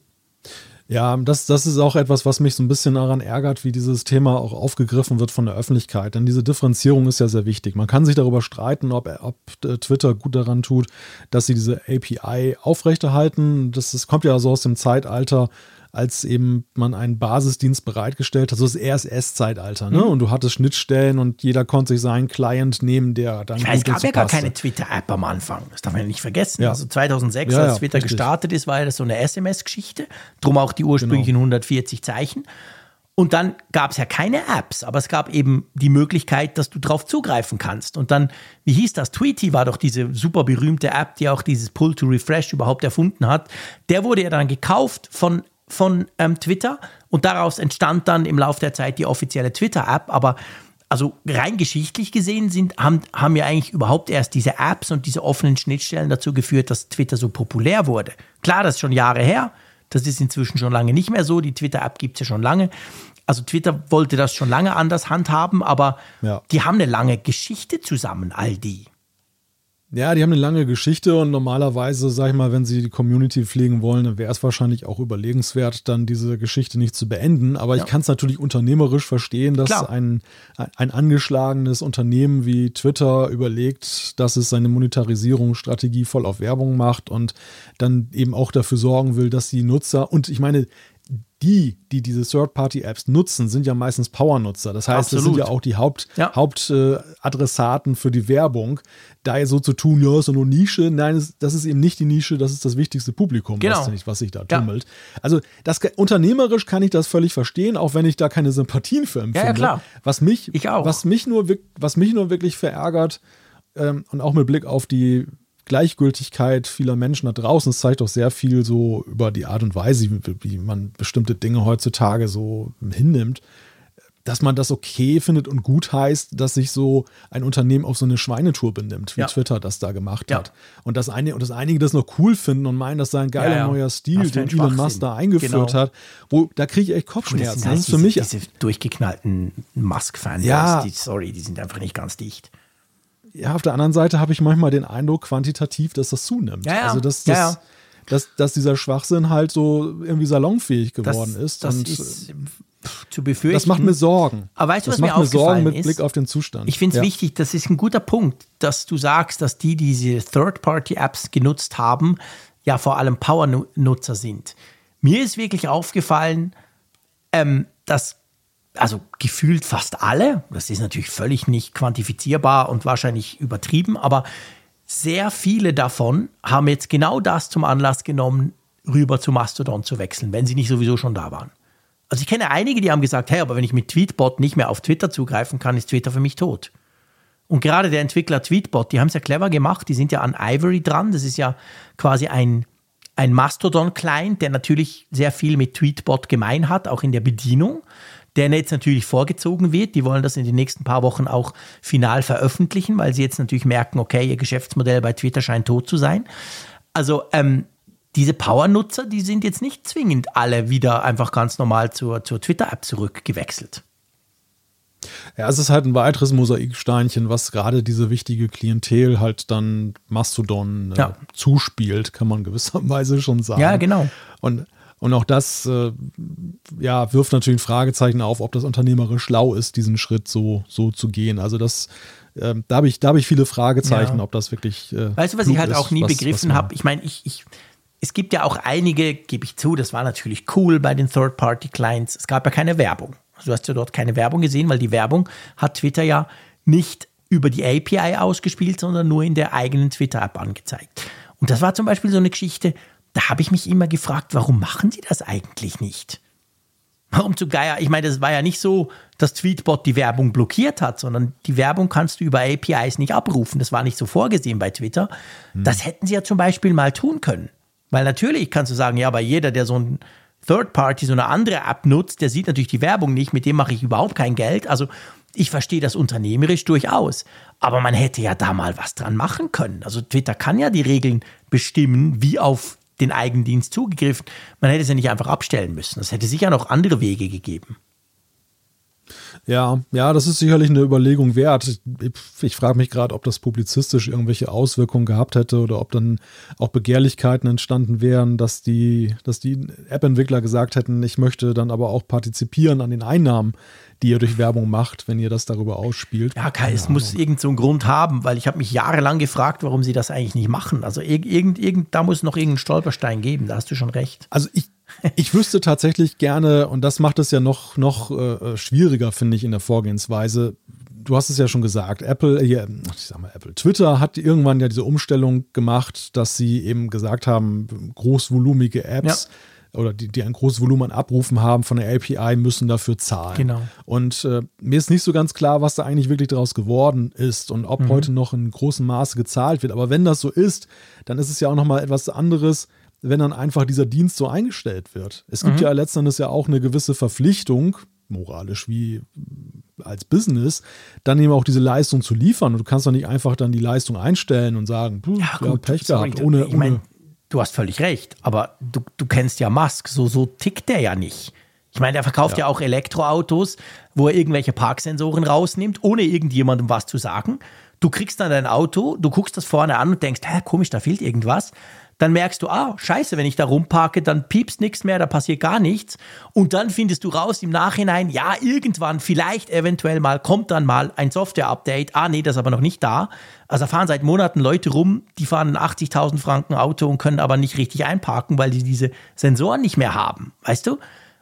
Ja, das, das ist auch etwas, was mich so ein bisschen daran ärgert, wie dieses Thema auch aufgegriffen wird von der Öffentlichkeit. Denn diese Differenzierung ist ja sehr wichtig. Man kann sich darüber streiten, ob, ob äh, Twitter gut daran tut, dass sie diese API aufrechterhalten. Das, das kommt ja so aus dem Zeitalter, als eben man einen Basisdienst bereitgestellt hat, so das RSS-Zeitalter, ne? Mhm. Und du hattest Schnittstellen und jeder konnte sich seinen Client nehmen, der dann. Weiß, es gab ja gar keine Twitter-App am Anfang. Das darf man ja nicht vergessen. Ja. Also 2006, ja, als Twitter richtig. gestartet ist, war ja das so eine SMS-Geschichte. Drum auch die ursprünglichen genau. 140 Zeichen. Und dann gab es ja keine Apps, aber es gab eben die Möglichkeit, dass du drauf zugreifen kannst. Und dann, wie hieß das? Tweety war doch diese super berühmte App, die auch dieses Pull to Refresh überhaupt erfunden hat. Der wurde ja dann gekauft von, von ähm, Twitter und daraus entstand dann im Laufe der Zeit die offizielle Twitter-App. Aber also rein geschichtlich gesehen sind, haben, haben ja eigentlich überhaupt erst diese Apps und diese offenen Schnittstellen dazu geführt, dass Twitter so populär wurde. Klar, das ist schon Jahre her. Das ist inzwischen schon lange nicht mehr so. Die Twitter-App gibt es ja schon lange. Also Twitter wollte das schon lange anders handhaben, aber ja. die haben eine lange Geschichte zusammen, all die. Ja, die haben eine lange Geschichte und normalerweise, sag ich mal, wenn sie die Community pflegen wollen, dann wäre es wahrscheinlich auch überlegenswert, dann diese Geschichte nicht zu beenden. Aber ja. ich kann es natürlich unternehmerisch verstehen, dass ein, ein angeschlagenes Unternehmen wie Twitter überlegt, dass es seine Monetarisierungsstrategie voll auf Werbung macht und dann eben auch dafür sorgen will, dass die Nutzer, und ich meine, die, die diese Third-Party-Apps nutzen, sind ja meistens Power-Nutzer. Das heißt, Absolut. das sind ja auch die Haupt, ja. Hauptadressaten äh, für die Werbung. Da so zu tun, ja, ist nur Nische. Nein, das ist eben nicht die Nische, das ist das wichtigste Publikum, genau. was, was sich da tummelt. Ja. Also das, unternehmerisch kann ich das völlig verstehen, auch wenn ich da keine Sympathien für empfinde. Ja, ja klar. Was mich, Was mich, nur, was mich nur wirklich verärgert ähm, und auch mit Blick auf die Gleichgültigkeit vieler Menschen da draußen. Es zeigt auch sehr viel so über die Art und Weise, wie, man bestimmte Dinge heutzutage so hinnimmt dass man das okay findet und gut heißt, dass sich so ein Unternehmen auf so eine Schweinetour benimmt, wie ja. Twitter das da gemacht ja. hat. Und dass, eine, und dass einige das noch cool finden und meinen, das sei ein geiler ja, neuer Stil, den Elon Musk da eingeführt genau. hat. Wo, da kriege ich echt Kopfschmerzen. Das, das ist für mich. Diese durchgeknallten Musk-Fans, ja. die, sorry, die sind einfach nicht ganz dicht ja, auf der anderen Seite habe ich manchmal den Eindruck, quantitativ, dass das zunimmt. Ja, ja. Also, dass, dass, ja, dass, dass dieser Schwachsinn halt so irgendwie salonfähig geworden das, ist. Das und ist zu befürchten. Das macht mir Sorgen. Aber weißt du, was das mir macht mir Sorgen mit ist? Blick auf den Zustand. Ich finde es ja. wichtig, das ist ein guter Punkt, dass du sagst, dass die, die diese Third-Party-Apps genutzt haben, ja vor allem Power-Nutzer sind. Mir ist wirklich aufgefallen, ähm, dass also gefühlt fast alle, das ist natürlich völlig nicht quantifizierbar und wahrscheinlich übertrieben, aber sehr viele davon haben jetzt genau das zum Anlass genommen, rüber zu Mastodon zu wechseln, wenn sie nicht sowieso schon da waren. Also ich kenne einige, die haben gesagt, hey, aber wenn ich mit Tweetbot nicht mehr auf Twitter zugreifen kann, ist Twitter für mich tot. Und gerade der Entwickler Tweetbot, die haben es ja clever gemacht, die sind ja an Ivory dran, das ist ja quasi ein, ein Mastodon-Client, der natürlich sehr viel mit Tweetbot gemein hat, auch in der Bedienung der jetzt natürlich vorgezogen wird. Die wollen das in den nächsten paar Wochen auch final veröffentlichen, weil sie jetzt natürlich merken, okay, ihr Geschäftsmodell bei Twitter scheint tot zu sein. Also ähm, diese Power-Nutzer, die sind jetzt nicht zwingend alle wieder einfach ganz normal zur, zur Twitter-App zurückgewechselt. Ja, es ist halt ein weiteres Mosaiksteinchen, was gerade diese wichtige Klientel halt dann Mastodon äh, ja. zuspielt, kann man gewisserweise schon sagen. Ja, genau. Und und auch das äh, ja, wirft natürlich ein Fragezeichen auf, ob das unternehmerisch schlau ist, diesen Schritt so, so zu gehen. Also das, äh, da habe ich, hab ich viele Fragezeichen, ja. ob das wirklich. Äh, weißt du, was ich halt auch nie was, begriffen habe? Ich meine, ich, ich, es gibt ja auch einige, gebe ich zu, das war natürlich cool bei den Third-Party-Clients. Es gab ja keine Werbung. Du hast ja dort keine Werbung gesehen, weil die Werbung hat Twitter ja nicht über die API ausgespielt, sondern nur in der eigenen Twitter-App angezeigt. Und das war zum Beispiel so eine Geschichte, da habe ich mich immer gefragt, warum machen sie das eigentlich nicht? Warum zu Geier? Ich meine, das war ja nicht so, dass Tweetbot die Werbung blockiert hat, sondern die Werbung kannst du über APIs nicht abrufen. Das war nicht so vorgesehen bei Twitter. Hm. Das hätten sie ja zum Beispiel mal tun können. Weil natürlich kannst du sagen, ja, aber jeder, der so ein Third Party, so eine andere App nutzt, der sieht natürlich die Werbung nicht, mit dem mache ich überhaupt kein Geld. Also ich verstehe das unternehmerisch durchaus. Aber man hätte ja da mal was dran machen können. Also Twitter kann ja die Regeln bestimmen, wie auf den Eigendienst zugegriffen. Man hätte es ja nicht einfach abstellen müssen. Es hätte sicher noch andere Wege gegeben. Ja, ja, das ist sicherlich eine Überlegung wert. Ich, ich frage mich gerade, ob das publizistisch irgendwelche Auswirkungen gehabt hätte oder ob dann auch Begehrlichkeiten entstanden wären, dass die, dass die App-Entwickler gesagt hätten, ich möchte dann aber auch partizipieren an den Einnahmen, die ihr durch Werbung macht, wenn ihr das darüber ausspielt. Ja, Kai, es muss irgendeinen so Grund haben, weil ich habe mich jahrelang gefragt, warum sie das eigentlich nicht machen. Also irgend, irgend, da muss noch irgendeinen Stolperstein geben, da hast du schon recht. Also ich, ich wüsste tatsächlich gerne, und das macht es ja noch, noch äh, schwieriger, finde ich, in der Vorgehensweise. Du hast es ja schon gesagt, Apple, äh, ich sag mal Apple, Twitter hat irgendwann ja diese Umstellung gemacht, dass sie eben gesagt haben, großvolumige Apps. Ja oder die, die ein großes Volumen an Abrufen haben von der API, müssen dafür zahlen. Genau. Und äh, mir ist nicht so ganz klar, was da eigentlich wirklich daraus geworden ist und ob mhm. heute noch in großem Maße gezahlt wird. Aber wenn das so ist, dann ist es ja auch nochmal etwas anderes, wenn dann einfach dieser Dienst so eingestellt wird. Es gibt mhm. ja letztendlich ja auch eine gewisse Verpflichtung, moralisch wie als Business, dann eben auch diese Leistung zu liefern. Und du kannst doch nicht einfach dann die Leistung einstellen und sagen, ja, gut, ja, Pech gehabt, ohne, ich mein, du hast völlig recht, aber du, du kennst ja Musk, so, so tickt der ja nicht. Ich meine, der verkauft ja. ja auch Elektroautos, wo er irgendwelche Parksensoren rausnimmt, ohne irgendjemandem was zu sagen. Du kriegst dann dein Auto, du guckst das vorne an und denkst, hä, komisch, da fehlt irgendwas dann merkst du, ah, scheiße, wenn ich da rumparke, dann piepst nichts mehr, da passiert gar nichts. Und dann findest du raus im Nachhinein, ja, irgendwann, vielleicht, eventuell mal, kommt dann mal ein Software-Update. Ah, nee, das ist aber noch nicht da. Also fahren seit Monaten Leute rum, die fahren ein 80.000 Franken Auto und können aber nicht richtig einparken, weil die diese Sensoren nicht mehr haben. Weißt du?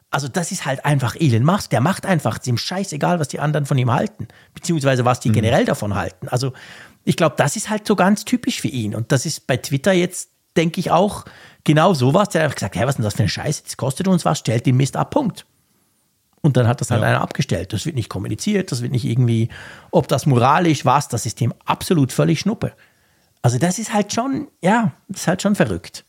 Also das ist halt einfach Elon Musk. Der macht einfach dem scheißegal, was die anderen von ihm halten. Beziehungsweise was die mhm. generell davon halten. Also ich glaube, das ist halt so ganz typisch für ihn. Und das ist bei Twitter jetzt denke ich auch, genau sowas. Der hat gesagt, hey, was ist denn das für eine Scheiße? Das kostet uns was, stellt den Mist ab, Punkt. Und dann hat das halt ja. einer abgestellt. Das wird nicht kommuniziert, das wird nicht irgendwie, ob das moralisch was, das ist dem absolut völlig Schnuppe. Also das ist halt schon, ja, das ist halt schon verrückt.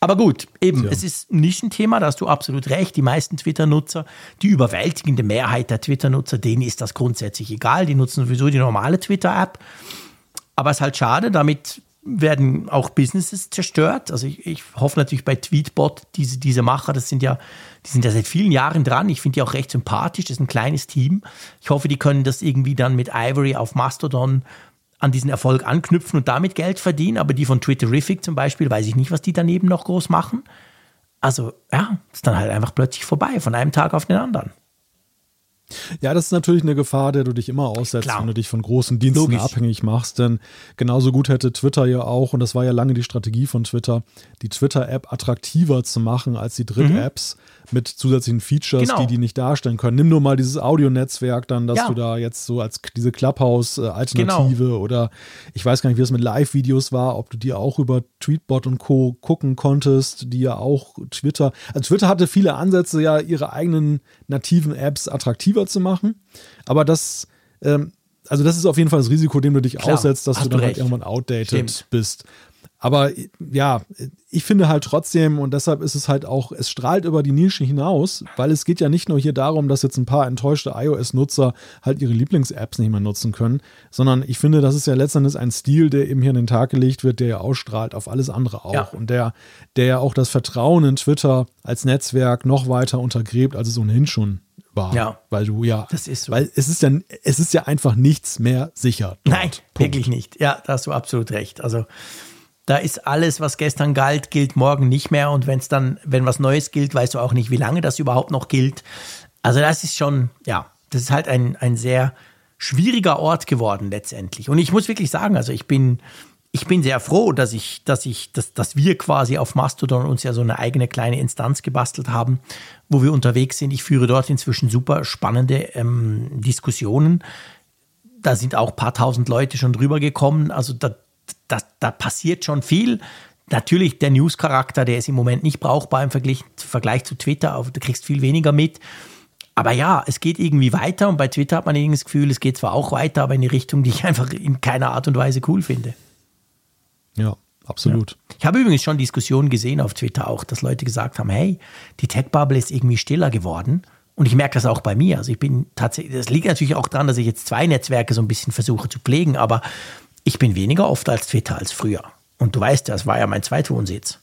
Aber gut, eben, ja. es ist ein Nischenthema, da hast du absolut recht. Die meisten Twitter-Nutzer, die überwältigende Mehrheit der Twitter-Nutzer, denen ist das grundsätzlich egal. Die nutzen sowieso die normale Twitter-App. Aber es ist halt schade, damit werden auch Businesses zerstört. Also ich, ich, hoffe natürlich bei Tweetbot, diese, diese Macher, das sind ja, die sind ja seit vielen Jahren dran. Ich finde die auch recht sympathisch. Das ist ein kleines Team. Ich hoffe, die können das irgendwie dann mit Ivory auf Mastodon an diesen Erfolg anknüpfen und damit Geld verdienen. Aber die von Twitterific zum Beispiel, weiß ich nicht, was die daneben noch groß machen. Also ja, ist dann halt einfach plötzlich vorbei, von einem Tag auf den anderen. Ja, das ist natürlich eine Gefahr, der du dich immer aussetzt, Klar. wenn du dich von großen Diensten Logisch. abhängig machst. Denn genauso gut hätte Twitter ja auch, und das war ja lange die Strategie von Twitter, die Twitter-App attraktiver zu machen als die Dritt-Apps. Mhm mit zusätzlichen Features, genau. die die nicht darstellen können. Nimm nur mal dieses Audionetzwerk dann, dass ja. du da jetzt so als diese Clubhouse-Alternative genau. oder ich weiß gar nicht, wie es mit Live-Videos war, ob du die auch über Tweetbot und Co. gucken konntest, die ja auch Twitter, also Twitter hatte viele Ansätze, ja ihre eigenen nativen Apps attraktiver zu machen, aber das ähm, also das ist auf jeden Fall das Risiko, dem du dich Klar, aussetzt, dass du dann halt irgendwann outdated Stimmt. bist. Aber ja, ich finde halt trotzdem, und deshalb ist es halt auch, es strahlt über die Nische hinaus, weil es geht ja nicht nur hier darum, dass jetzt ein paar enttäuschte iOS-Nutzer halt ihre Lieblings-Apps nicht mehr nutzen können, sondern ich finde, das ist ja letztendlich ein Stil, der eben hier in den Tag gelegt wird, der ja ausstrahlt auf alles andere auch. Ja. Und der, der ja auch das Vertrauen in Twitter als Netzwerk noch weiter untergräbt, als es ohnehin schon war. Ja. Weil du ja. Das ist so. Weil es ist ja, es ist ja einfach nichts mehr sicher. Dort. Nein, Punkt. wirklich nicht. Ja, da hast du absolut recht. Also da ist alles, was gestern galt, gilt morgen nicht mehr. Und wenn es dann, wenn was Neues gilt, weißt du auch nicht, wie lange das überhaupt noch gilt. Also das ist schon, ja, das ist halt ein, ein sehr schwieriger Ort geworden letztendlich. Und ich muss wirklich sagen, also ich bin, ich bin sehr froh, dass ich, dass ich, dass, dass wir quasi auf Mastodon uns ja so eine eigene kleine Instanz gebastelt haben, wo wir unterwegs sind. Ich führe dort inzwischen super spannende ähm, Diskussionen. Da sind auch ein paar tausend Leute schon drüber gekommen. Also da, da, da passiert schon viel. Natürlich, der News-Charakter, der ist im Moment nicht brauchbar im Vergleich, Vergleich zu Twitter, du kriegst viel weniger mit. Aber ja, es geht irgendwie weiter und bei Twitter hat man irgendwie das Gefühl, es geht zwar auch weiter, aber in die Richtung, die ich einfach in keiner Art und Weise cool finde. Ja, absolut. Ja. Ich habe übrigens schon Diskussionen gesehen auf Twitter auch, dass Leute gesagt haben, hey, die Tech-Bubble ist irgendwie stiller geworden. Und ich merke das auch bei mir. Also ich bin tatsächlich, das liegt natürlich auch daran, dass ich jetzt zwei Netzwerke so ein bisschen versuche zu pflegen, aber ich bin weniger oft als Twitter als früher. Und du weißt, das war ja mein Zweitwohnsitz.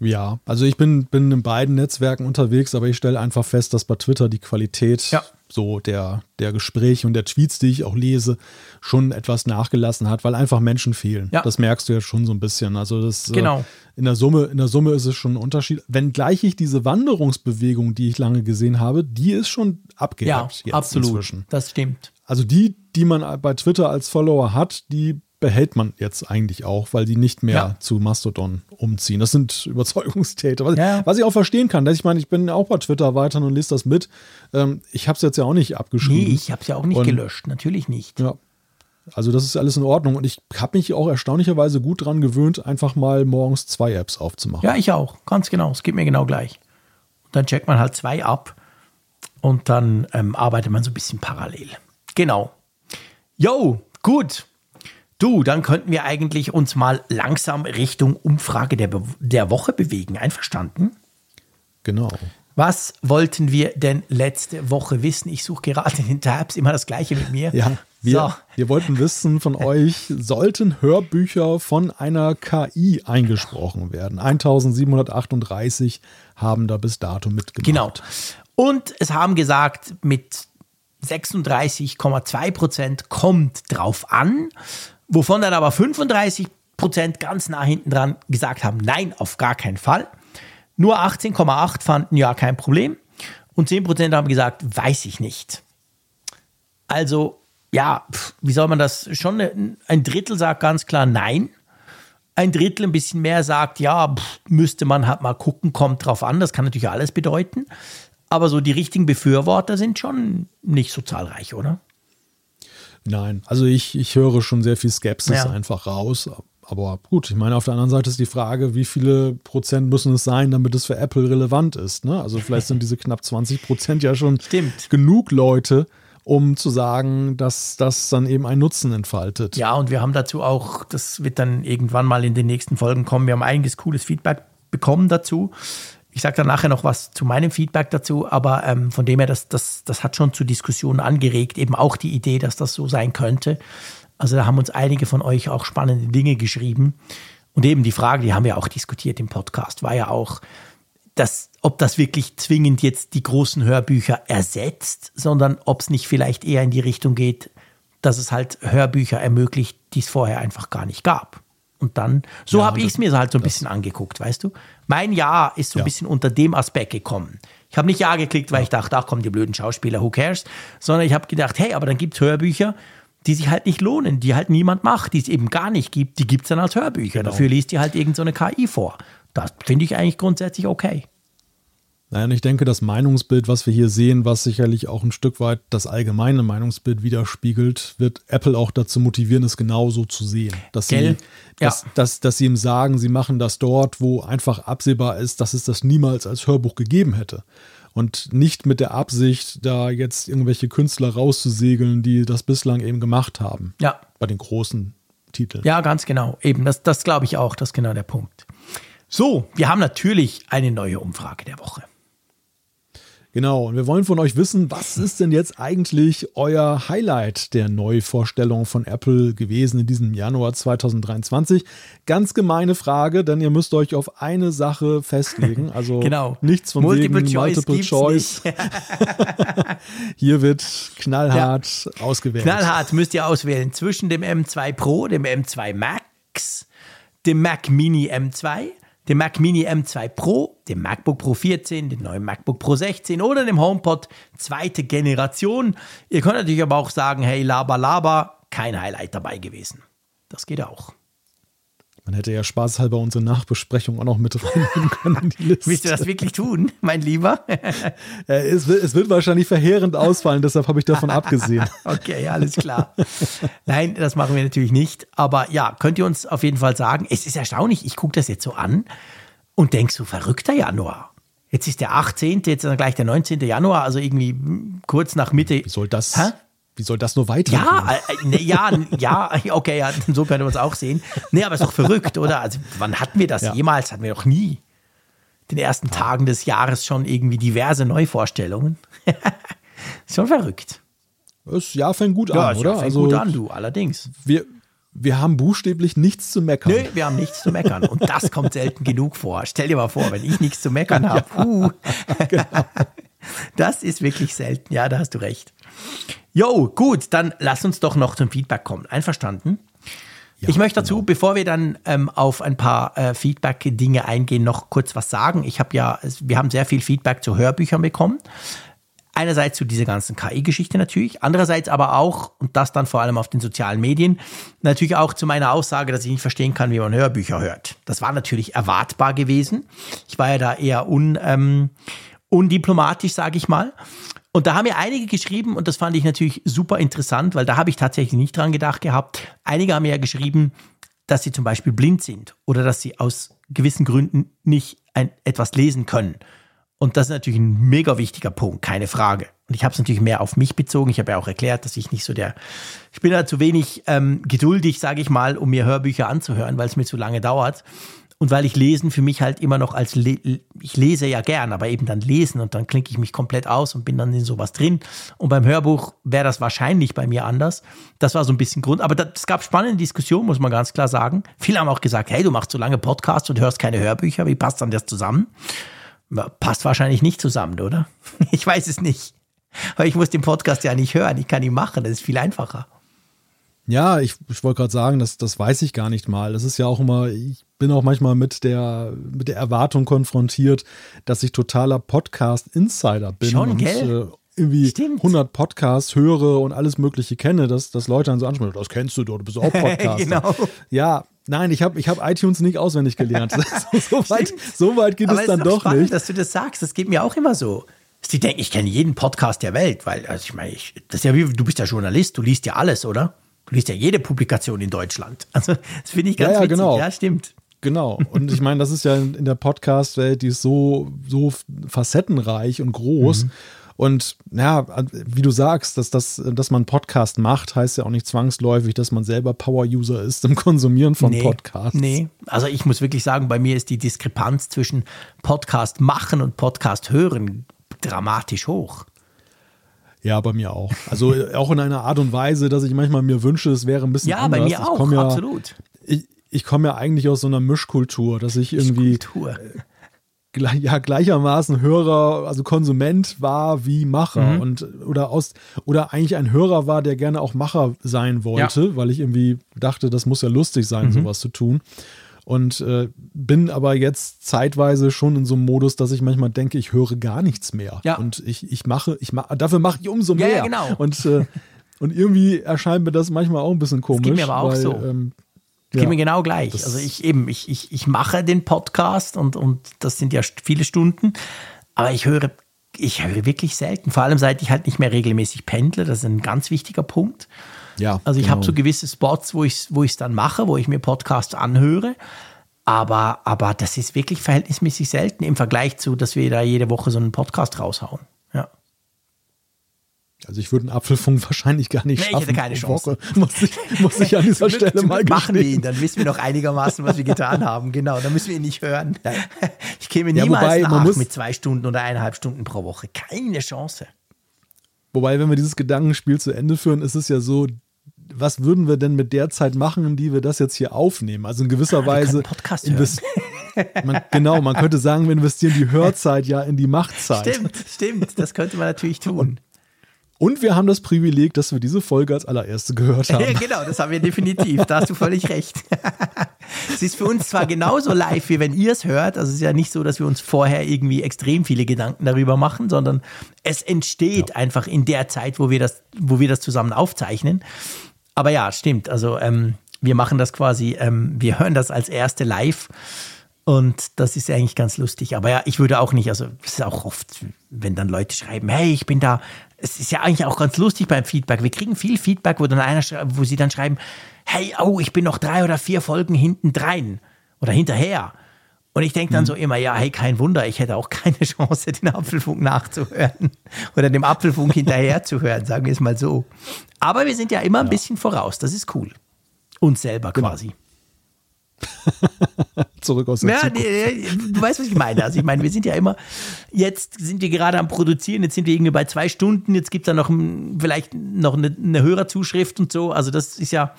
Ja, also ich bin, bin in beiden Netzwerken unterwegs, aber ich stelle einfach fest, dass bei Twitter die Qualität ja. So der, der Gespräche und der Tweets, die ich auch lese, schon etwas nachgelassen hat, weil einfach Menschen fehlen. Ja. Das merkst du ja schon so ein bisschen. Also das äh, genau. in der Summe, in der Summe ist es schon ein Unterschied. Wenngleich ich diese Wanderungsbewegung, die ich lange gesehen habe, die ist schon abgeebbt. Ja, absolut. Inzwischen. Das stimmt. Also die, die man bei Twitter als Follower hat, die behält man jetzt eigentlich auch, weil die nicht mehr ja. zu Mastodon umziehen. Das sind Überzeugungstäter. Was, ja. was, ich auch verstehen kann. Dass ich meine, ich bin auch bei Twitter weiter und lese das mit. Ähm, ich habe es jetzt ja auch nicht abgeschrieben. Nee, ich habe es ja auch nicht und, gelöscht. Natürlich nicht. Ja. Also das ist alles in Ordnung. Und ich habe mich auch erstaunlicherweise gut dran gewöhnt, einfach mal morgens zwei Apps aufzumachen. Ja, ich auch. Ganz genau. Es geht mir genau gleich. Und dann checkt man halt zwei ab und dann ähm, arbeitet man so ein bisschen parallel. Genau. Jo, gut. Du, dann könnten wir eigentlich uns mal langsam Richtung Umfrage der, Be der Woche bewegen. Einverstanden? Genau. Was wollten wir denn letzte Woche wissen? Ich suche gerade in den Tabs immer das Gleiche mit mir. Ja, wir, so. wir wollten wissen von euch, sollten Hörbücher von einer KI eingesprochen werden? 1738 haben da bis dato mitgemacht. Genau. Und es haben gesagt, mit 36,2 Prozent kommt drauf an, wovon dann aber 35 Prozent ganz nah hinten dran gesagt haben, nein, auf gar keinen Fall. Nur 18,8 fanden ja kein Problem und 10 Prozent haben gesagt, weiß ich nicht. Also, ja, wie soll man das? Schon ein Drittel sagt ganz klar nein. Ein Drittel ein bisschen mehr sagt, ja, müsste man halt mal gucken, kommt drauf an. Das kann natürlich alles bedeuten. Aber so die richtigen Befürworter sind schon nicht so zahlreich, oder? Nein, also ich, ich höre schon sehr viel Skepsis ja. einfach raus. Aber gut, ich meine, auf der anderen Seite ist die Frage, wie viele Prozent müssen es sein, damit es für Apple relevant ist. Ne? Also vielleicht sind diese knapp 20 Prozent ja schon Stimmt. genug Leute, um zu sagen, dass das dann eben einen Nutzen entfaltet. Ja, und wir haben dazu auch, das wird dann irgendwann mal in den nächsten Folgen kommen, wir haben einiges cooles Feedback bekommen dazu. Ich sage dann nachher noch was zu meinem Feedback dazu, aber ähm, von dem her, das, das, das hat schon zu Diskussionen angeregt, eben auch die Idee, dass das so sein könnte. Also da haben uns einige von euch auch spannende Dinge geschrieben. Und eben die Frage, die haben wir auch diskutiert im Podcast, war ja auch, dass, ob das wirklich zwingend jetzt die großen Hörbücher ersetzt, sondern ob es nicht vielleicht eher in die Richtung geht, dass es halt Hörbücher ermöglicht, die es vorher einfach gar nicht gab. Und dann, so ja, habe ich es mir halt so ein bisschen angeguckt, weißt du? Mein Ja ist so ein bisschen unter dem Aspekt gekommen. Ich habe nicht Ja geklickt, weil ja. ich dachte, ach komm, die blöden Schauspieler, who cares? Sondern ich habe gedacht, hey, aber dann gibt es Hörbücher, die sich halt nicht lohnen, die halt niemand macht, die es eben gar nicht gibt, die gibt es dann als Hörbücher. Genau. Dafür liest die halt irgendeine so KI vor. Das finde ich eigentlich grundsätzlich okay. Naja, und ich denke, das Meinungsbild, was wir hier sehen, was sicherlich auch ein Stück weit das allgemeine Meinungsbild widerspiegelt, wird Apple auch dazu motivieren, es genauso zu sehen. Dass sie, dass, ja. dass, dass sie ihm sagen, sie machen das dort, wo einfach absehbar ist, dass es das niemals als Hörbuch gegeben hätte. Und nicht mit der Absicht, da jetzt irgendwelche Künstler rauszusegeln, die das bislang eben gemacht haben. Ja. Bei den großen Titeln. Ja, ganz genau. Eben, das, das glaube ich auch. Das ist genau der Punkt. So, wir haben natürlich eine neue Umfrage der Woche. Genau, und wir wollen von euch wissen, was ist denn jetzt eigentlich euer Highlight der Neuvorstellung von Apple gewesen in diesem Januar 2023? Ganz gemeine Frage, denn ihr müsst euch auf eine Sache festlegen. Also genau. nichts von Multiple wegen Choice Multiple Choice. Hier wird knallhart ja. ausgewählt. Knallhart müsst ihr auswählen zwischen dem M2 Pro, dem M2 Max, dem Mac Mini M2 dem Mac Mini M2 Pro, dem MacBook Pro 14, dem neuen MacBook Pro 16 oder dem HomePod zweite Generation. Ihr könnt natürlich aber auch sagen, hey, laber, laber, kein Highlight dabei gewesen. Das geht auch. Man hätte ja spaßhalber unsere Nachbesprechung auch noch mit reinnehmen können in die Liste. Willst du das wirklich tun, mein Lieber? es, wird, es wird wahrscheinlich verheerend ausfallen, deshalb habe ich davon abgesehen. okay, alles klar. Nein, das machen wir natürlich nicht. Aber ja, könnt ihr uns auf jeden Fall sagen, es ist erstaunlich, ich gucke das jetzt so an und denke so, verrückter Januar. Jetzt ist der 18., jetzt ist dann gleich der 19. Januar, also irgendwie kurz nach Mitte. Wie soll das? Hä? Wie soll das nur weitergehen? Ja, äh, ne, ja, ja, okay, ja, so können wir uns auch sehen. Nee, aber ist doch verrückt, oder? Also, wann hatten wir das ja. jemals? Hatten wir doch nie. Den ersten Tagen des Jahres schon irgendwie diverse Neuvorstellungen. ist schon verrückt. Das Jahr fängt gut ja, an, oder? Fängt also, gut an, du, allerdings. Wir, wir haben buchstäblich nichts zu meckern. Nö, wir haben nichts zu meckern. Und das kommt selten genug vor. Stell dir mal vor, wenn ich nichts zu meckern habe. Ja, uh. genau. Das ist wirklich selten. Ja, da hast du recht. Jo, gut, dann lass uns doch noch zum Feedback kommen. Einverstanden? Ja, ich möchte dazu, genau. bevor wir dann ähm, auf ein paar äh, Feedback-Dinge eingehen, noch kurz was sagen. Ich habe ja, wir haben sehr viel Feedback zu Hörbüchern bekommen. Einerseits zu dieser ganzen KI-Geschichte natürlich, andererseits aber auch, und das dann vor allem auf den sozialen Medien, natürlich auch zu meiner Aussage, dass ich nicht verstehen kann, wie man Hörbücher hört. Das war natürlich erwartbar gewesen. Ich war ja da eher un, ähm, undiplomatisch, sage ich mal. Und da haben mir einige geschrieben, und das fand ich natürlich super interessant, weil da habe ich tatsächlich nicht dran gedacht gehabt. Einige haben ja geschrieben, dass sie zum Beispiel blind sind oder dass sie aus gewissen Gründen nicht ein, etwas lesen können. Und das ist natürlich ein mega wichtiger Punkt, keine Frage. Und ich habe es natürlich mehr auf mich bezogen. Ich habe ja auch erklärt, dass ich nicht so der, ich bin da zu wenig ähm, geduldig, sage ich mal, um mir Hörbücher anzuhören, weil es mir zu lange dauert. Und weil ich Lesen für mich halt immer noch als, Le ich lese ja gern, aber eben dann lesen und dann klinke ich mich komplett aus und bin dann in sowas drin. Und beim Hörbuch wäre das wahrscheinlich bei mir anders. Das war so ein bisschen Grund. Aber es gab spannende Diskussionen, muss man ganz klar sagen. Viele haben auch gesagt, hey, du machst so lange Podcasts und hörst keine Hörbücher. Wie passt dann das zusammen? Passt wahrscheinlich nicht zusammen, oder? Ich weiß es nicht. Aber ich muss den Podcast ja nicht hören. Ich kann ihn machen. Das ist viel einfacher. Ja, ich, ich wollte gerade sagen, das, das weiß ich gar nicht mal. Das ist ja auch immer, ich bin auch manchmal mit der, mit der Erwartung konfrontiert, dass ich totaler Podcast-Insider bin. Schon, und, gell? Äh, irgendwie Stimmt. 100 Podcasts höre und alles Mögliche kenne, dass, dass Leute dann so ansprechen, das kennst du doch, du bist auch Podcaster. Genau. Ja, nein, ich habe ich hab iTunes nicht auswendig gelernt. so, so, weit, so weit geht Aber es dann doch spannend, nicht. dass du das sagst. Das geht mir auch immer so. Sie denken, ich kenne jeden Podcast der Welt, weil, also ich meine, das ist ja wie, du bist ja Journalist, du liest ja alles, oder? Du liest ja jede Publikation in Deutschland. Also, das finde ich ganz Ja, ja, witzig. genau. Ja, stimmt. Genau. Und ich meine, das ist ja in der Podcast-Welt, die ist so, so facettenreich und groß. Mhm. Und ja, wie du sagst, dass, das, dass man Podcast macht, heißt ja auch nicht zwangsläufig, dass man selber Power-User ist im Konsumieren von Nee, Podcasts. Nee, also ich muss wirklich sagen, bei mir ist die Diskrepanz zwischen Podcast machen und Podcast hören dramatisch hoch. Ja, bei mir auch. Also äh, auch in einer Art und Weise, dass ich manchmal mir wünsche, es wäre ein bisschen Ja, anders. bei mir auch, ja, absolut. Ich, ich komme ja eigentlich aus so einer Mischkultur, dass ich irgendwie Kultur. gleich- ja, gleichermaßen Hörer, also Konsument war wie Macher Mhm. und oder aus oder eigentlich ein Hörer war, der gerne auch Macher sein wollte, weil ich irgendwie dachte, das muss ja lustig sein, Mhm. sowas zu tun. Und äh, bin aber jetzt zeitweise schon in so einem Modus, dass ich manchmal denke, ich höre gar nichts mehr. Ja. Und ich, ich mache, ich mache, dafür mache ich umso Ja, mehr. ja, genau. Und, äh, und irgendwie erscheint mir das manchmal auch ein bisschen komisch. geht mir aber auch weil, so. Ähm, Geht ja. mir genau gleich. Das- Also ich eben, ich, ich, ich mache den Podcast und, und das sind ja viele Stunden, aber ich höre, ich höre wirklich selten. Vor allem seit ich halt nicht mehr regelmäßig pendle, das ist ein ganz wichtiger Punkt. Ja, Also ich genau. habe so gewisse Spots, wo ich es wo ich's dann mache, wo ich mir Podcasts anhöre. Aber, aber das ist wirklich verhältnismäßig selten im Vergleich zu, dass wir da jede Woche so einen Podcast raushauen. Ja. Also ich würde einen Apfelfunk wahrscheinlich gar nicht Nee, ich schaffen. hätte keine Chance. Woche. Muss ich, muss ich an dieser Stelle mal Glück machen wir ihn, gestehen. dann wissen wir noch einigermaßen, was wir getan haben. Genau, dann müssen wir ihn nicht hören. Ich käme Ja, niemals wobei, nach mit zwei Stunden oder eineinhalb Stunden pro Woche. Keine Chance. Wobei, wenn wir dieses Gedankenspiel zu Ende führen, ist es ja so, was würden wir denn mit der Zeit machen, die wir das jetzt hier aufnehmen? Also in gewisser Weise. können Podcast invest- man, genau, man könnte sagen, wir investieren die Hörzeit ja in die Machtzeit. Stimmt, stimmt. Das könnte man natürlich tun. Und wir haben das Privileg, dass wir diese Folge als allererste gehört haben. Ja, genau, das haben wir definitiv. Da hast du völlig recht. es ist für uns zwar genauso live, wie wenn ihr es hört. Also es ist ja nicht so, dass wir uns vorher irgendwie extrem viele Gedanken darüber machen, sondern es entsteht einfach in der Zeit, wo wir das, wo wir das zusammen aufzeichnen. Aber ja, stimmt. Also ähm, wir machen das quasi, ähm, wir hören das als erste live. Und das ist eigentlich ganz lustig. Aber ja, ich würde auch nicht, also es ist auch oft, wenn dann Leute schreiben, hey, ich bin da. Es ist ja eigentlich auch ganz lustig beim Feedback. Wir kriegen viel Feedback, wo dann einer, wo sie dann schreiben, hey, oh, ich bin noch drei oder vier Folgen hinten drein oder hinterher. Und ich denke dann so immer, ja, hey, kein Wunder, ich hätte auch keine Chance, den Apfelfunk nachzuhören oder dem Apfelfunk hinterher zu hören, sagen wir es mal so. Aber wir sind ja immer ein bisschen voraus, das ist cool. Uns selber quasi. Zurück aus der Ja, Zukunft. nee, nee, du weißt, was ich meine. Also ich meine, wir sind ja immer, jetzt sind wir gerade am Produzieren, jetzt sind wir irgendwie bei zwei Stunden, jetzt gibt es da noch ein, vielleicht noch eine, eine Hörerzuschrift und so. Also das ist ja,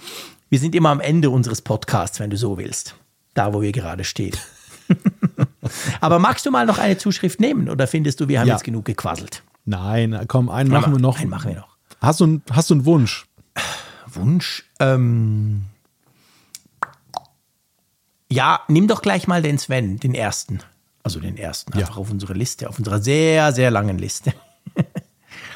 wir sind immer am Ende unseres Podcasts, wenn du so willst. Da, wo wir gerade stehen. Aber magst du mal noch eine Zuschrift nehmen oder findest du, wir haben Ja. jetzt genug gequasselt? Nein, komm, einen machen wir noch. Einen machen wir noch. Hast du, einen- hast du einen Wunsch? Wunsch. Ähm, ja, nimm doch gleich mal den Sven, den ersten. Also den ersten, Ja. einfach auf unsere Liste, auf unserer sehr, sehr langen Liste.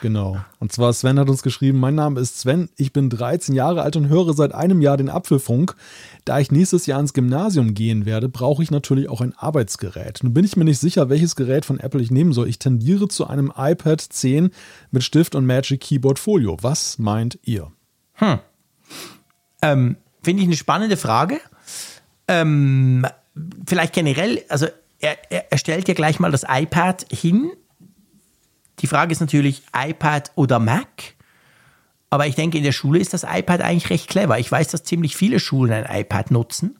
Genau. Und zwar Sven hat uns geschrieben, mein Name ist Sven, ich bin 13 Jahre alt und höre seit einem Jahr den Apfelfunk. Da ich nächstes Jahr ins Gymnasium gehen werde, brauche ich natürlich auch ein Arbeitsgerät. Nun bin ich mir nicht sicher, welches Gerät von Apple ich nehmen soll. Ich tendiere zu einem iPad 10 mit Stift und Magic Keyboard Folio. Was meint ihr? Hm. Ähm, Finde ich eine spannende Frage. Ähm, vielleicht generell, also er, er, er stellt ja gleich mal das iPad hin. Die Frage ist natürlich iPad oder Mac. Aber ich denke, in der Schule ist das iPad eigentlich recht clever. Ich weiß, dass ziemlich viele Schulen ein iPad nutzen.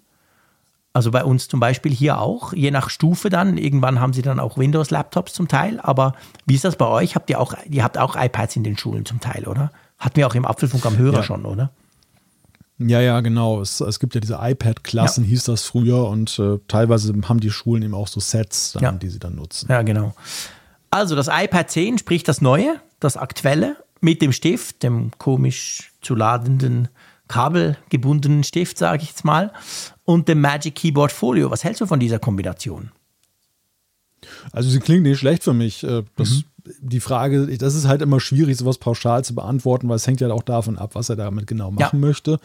Also bei uns zum Beispiel hier auch, je nach Stufe dann. Irgendwann haben sie dann auch Windows-Laptops zum Teil. Aber wie ist das bei euch? Habt ihr auch, ihr habt auch iPads in den Schulen zum Teil, oder? Hatten wir auch im Apfelfunk am Hörer ja. schon, oder? Ja, ja, genau. Es, es gibt ja diese iPad-Klassen, ja. hieß das früher, und äh, teilweise haben die Schulen eben auch so Sets, dann, ja. die sie dann nutzen. Ja, genau. Also das iPad 10, sprich das neue, das aktuelle, mit dem Stift, dem komisch zu ladenden, kabelgebundenen Stift, sage ich jetzt mal, und dem Magic Keyboard Folio. Was hältst du von dieser Kombination? Also sie klingt nicht schlecht für mich. Äh, das, mhm. Die Frage, das ist halt immer schwierig, sowas pauschal zu beantworten, weil es hängt ja auch davon ab, was er damit genau machen ja. möchte.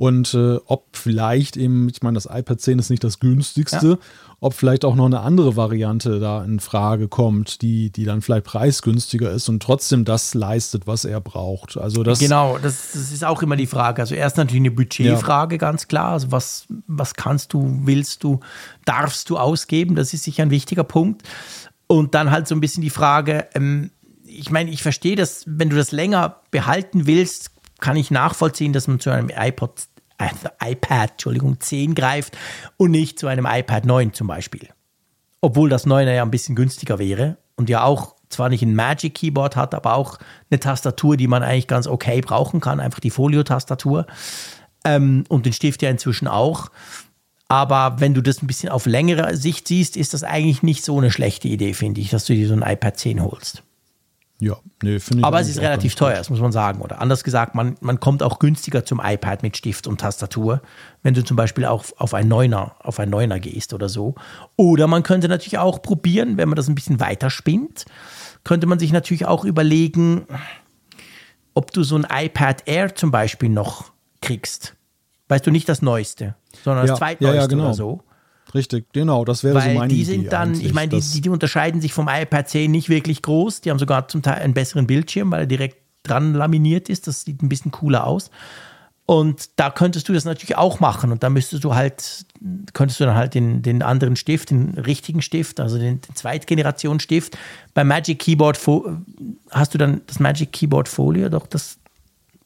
Und äh, ob vielleicht eben, ich meine, das iPad 10 ist nicht das günstigste, ja. ob vielleicht auch noch eine andere Variante da in Frage kommt, die, die dann vielleicht preisgünstiger ist und trotzdem das leistet, was er braucht. Also das genau, das, das ist auch immer die Frage. Also erst natürlich eine Budgetfrage, ja. ganz klar. Also was, was kannst du, willst du, darfst du ausgeben? Das ist sicher ein wichtiger Punkt. Und dann halt so ein bisschen die Frage, ähm, ich meine, ich verstehe das, wenn du das länger behalten willst, kann ich nachvollziehen, dass man zu einem iPod iPad, Entschuldigung, 10 greift und nicht zu einem iPad 9 zum Beispiel. Obwohl das 9er ja ein bisschen günstiger wäre und ja auch zwar nicht ein Magic Keyboard hat, aber auch eine Tastatur, die man eigentlich ganz okay brauchen kann, einfach die Folio-Tastatur ähm, und den Stift ja inzwischen auch. Aber wenn du das ein bisschen auf längere Sicht siehst, ist das eigentlich nicht so eine schlechte Idee, finde ich, dass du dir so ein iPad 10 holst. Ja, nee, finde ich. Aber es ist relativ teuer, das muss man sagen. Oder anders gesagt, man, man kommt auch günstiger zum iPad mit Stift und Tastatur, wenn du zum Beispiel auch auf ein Neuner, auf ein Neuner gehst oder so. Oder man könnte natürlich auch probieren, wenn man das ein bisschen weiter spinnt, könnte man sich natürlich auch überlegen, ob du so ein iPad Air zum Beispiel noch kriegst. Weißt du, nicht das Neueste, sondern das ja, zweitneueste ja, ja, genau. oder so. Richtig, genau, das wäre Weil so meine die sind Idee dann, ich meine, die, die, unterscheiden sich vom iPad 10 nicht wirklich groß. Die haben sogar zum Teil einen besseren Bildschirm, weil er direkt dran laminiert ist. Das sieht ein bisschen cooler aus. Und da könntest du das natürlich auch machen. Und da müsstest du halt, könntest du dann halt den, den anderen Stift, den richtigen Stift, also den, den Zweitgeneration-Stift, beim Magic Keyboard hast du dann das Magic Keyboard Folio, doch das,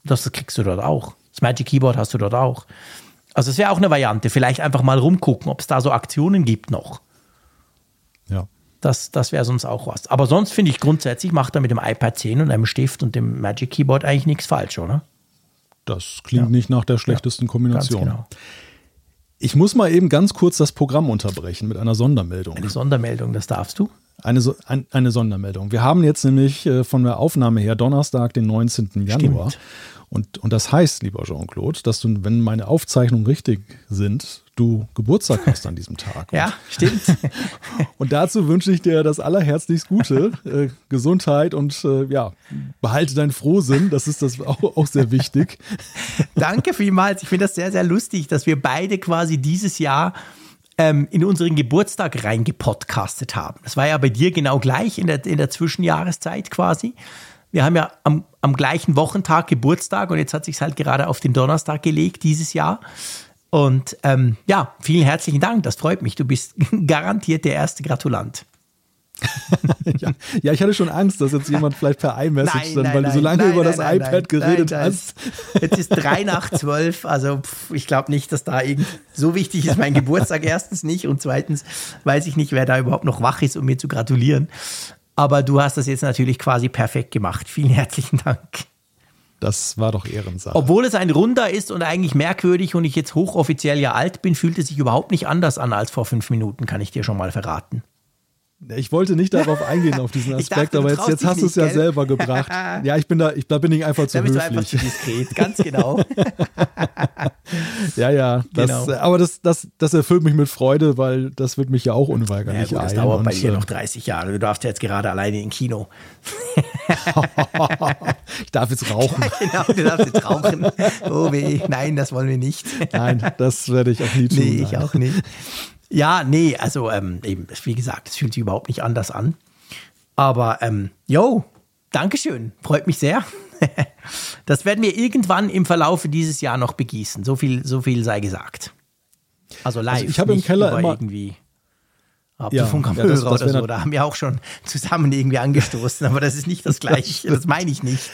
das kriegst du dort auch. Das Magic Keyboard hast du dort auch. Also es wäre auch eine Variante. Vielleicht einfach mal rumgucken, ob es da so Aktionen gibt noch. Ja. Das, das wäre sonst auch was. Aber sonst finde ich grundsätzlich, macht er mit dem iPad 10 und einem Stift und dem Magic Keyboard eigentlich nichts falsch, oder? Das klingt ja. nicht nach der schlechtesten ja, Kombination. Genau. Ich muss mal eben ganz kurz das Programm unterbrechen mit einer Sondermeldung. Eine Sondermeldung, das darfst du. Eine, ein, eine Sondermeldung. Wir haben jetzt nämlich äh, von der Aufnahme her Donnerstag, den 19. Januar. Stimmt. Und, und das heißt, lieber Jean-Claude, dass du, wenn meine Aufzeichnungen richtig sind, du Geburtstag hast an diesem Tag. ja, stimmt. und dazu wünsche ich dir das allerherzlichst Gute, äh, Gesundheit und äh, ja, behalte deinen Frohsinn. Das ist das auch, auch sehr wichtig. Danke vielmals. Ich finde das sehr, sehr lustig, dass wir beide quasi dieses Jahr ähm, in unseren Geburtstag reingepodcastet haben. Das war ja bei dir genau gleich in der, in der Zwischenjahreszeit quasi wir haben ja am, am gleichen Wochentag Geburtstag und jetzt hat sich halt gerade auf den Donnerstag gelegt dieses Jahr. Und ähm, ja, vielen herzlichen Dank, das freut mich. Du bist garantiert der erste Gratulant. ja, ja, ich hatte schon Angst, dass jetzt jemand vielleicht per iMessage dann, weil nein, du so lange nein, über das iPad geredet hast. Jetzt ist drei nach zwölf, also pff, ich glaube nicht, dass da irgend so wichtig ist mein Geburtstag erstens nicht und zweitens weiß ich nicht, wer da überhaupt noch wach ist, um mir zu gratulieren. Aber du hast das jetzt natürlich quasi perfekt gemacht. Vielen herzlichen Dank. Das war doch Ehrensache. Obwohl es ein Runder ist und eigentlich merkwürdig und ich jetzt hochoffiziell ja alt bin, fühlt es sich überhaupt nicht anders an als vor fünf Minuten, kann ich dir schon mal verraten. Ich wollte nicht darauf eingehen, auf diesen Aspekt, dachte, aber jetzt, jetzt hast du es ja selber gebracht. Ja, ich bin da, ich, da bin ich einfach zu da bist höflich. Du einfach zu diskret, ganz genau. ja, ja, das, genau. aber das, das, das erfüllt mich mit Freude, weil das wird mich ja auch unweigerlich ja, gut, Das dauert bei dir noch 30 Jahre. Du darfst ja jetzt gerade alleine in Kino. ich darf jetzt rauchen. Ja, genau, du darfst jetzt rauchen. Oh weh, nein, das wollen wir nicht. Nein, das werde ich auch nie tun. Nee, ich nein. auch nicht. Ja, nee, also ähm, eben, wie gesagt, es fühlt sich überhaupt nicht anders an. Aber, ähm, yo, Dankeschön, freut mich sehr. das werden wir irgendwann im Verlauf dieses Jahr noch begießen. So viel, so viel sei gesagt. Also live. Also ich habe im Keller immer irgendwie ja, am ja, das, das oder so. Da haben wir auch schon zusammen irgendwie angestoßen, aber das ist nicht das Gleiche. das meine ich nicht.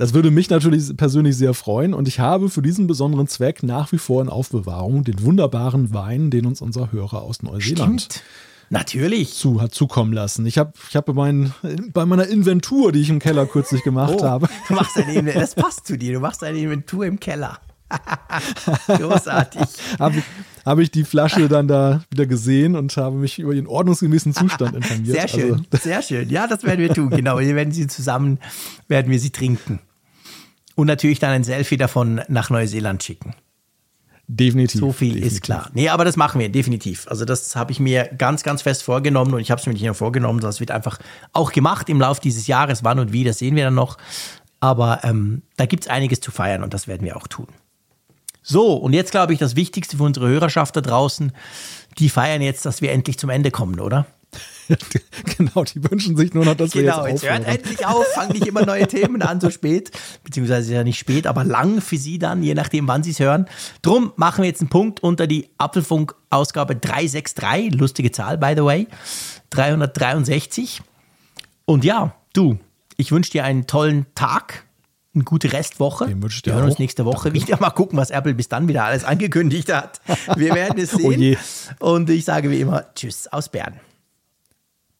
Das würde mich natürlich persönlich sehr freuen und ich habe für diesen besonderen Zweck nach wie vor in Aufbewahrung den wunderbaren Wein, den uns unser Hörer aus Neuseeland Stimmt. Natürlich. Zu, hat zukommen lassen. Ich habe ich hab bei, bei meiner Inventur, die ich im Keller kürzlich gemacht oh, habe. Du machst eine, das passt zu dir. Du machst eine Inventur im Keller. Großartig. habe ich, hab ich die Flasche dann da wieder gesehen und habe mich über ihren ordnungsgemäßen Zustand informiert. Sehr schön, also, sehr schön. Ja, das werden wir tun. Genau, wir werden sie zusammen, werden wir sie trinken. Und natürlich dann ein Selfie davon nach Neuseeland schicken. Definitiv. So viel definitiv. ist klar. Nee, aber das machen wir, definitiv. Also das habe ich mir ganz, ganz fest vorgenommen und ich habe es mir nicht nur vorgenommen, das wird einfach auch gemacht im Laufe dieses Jahres. Wann und wie, das sehen wir dann noch. Aber ähm, da gibt es einiges zu feiern und das werden wir auch tun. So, und jetzt glaube ich, das Wichtigste für unsere Hörerschaft da draußen, die feiern jetzt, dass wir endlich zum Ende kommen, oder? genau, die wünschen sich nur noch, dass genau, wir jetzt, jetzt hört endlich auf, fangen nicht immer neue Themen an, so spät, beziehungsweise ja nicht spät, aber lang für Sie dann, je nachdem, wann Sie es hören. Drum machen wir jetzt einen Punkt unter die Apfelfunk-Ausgabe 363, lustige Zahl, by the way, 363. Und ja, du, ich wünsche dir einen tollen Tag, eine gute Restwoche. Wir hören uns nächste Woche Danke. wieder. Mal gucken, was Apple bis dann wieder alles angekündigt hat. Wir werden es oh sehen. oh Und ich sage wie immer Tschüss aus Bern.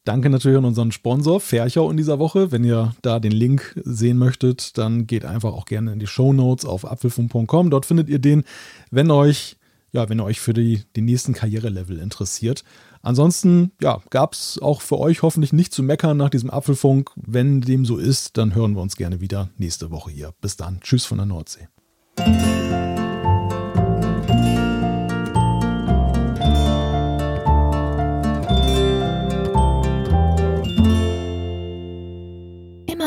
Danke natürlich an unseren Sponsor Ferchau in dieser Woche. Wenn ihr da den Link sehen möchtet, dann geht einfach auch gerne in die Show Notes auf apfelfunk.com. Dort findet ihr den, wenn euch, ja, wenn ihr euch für die, die nächsten Karrierelevel interessiert. Ansonsten, ja, gab es auch für euch hoffentlich nicht zu meckern nach diesem Apfelfunk. Wenn dem so ist, dann hören wir uns gerne wieder nächste Woche hier. Bis dann. Tschüss von der Nordsee.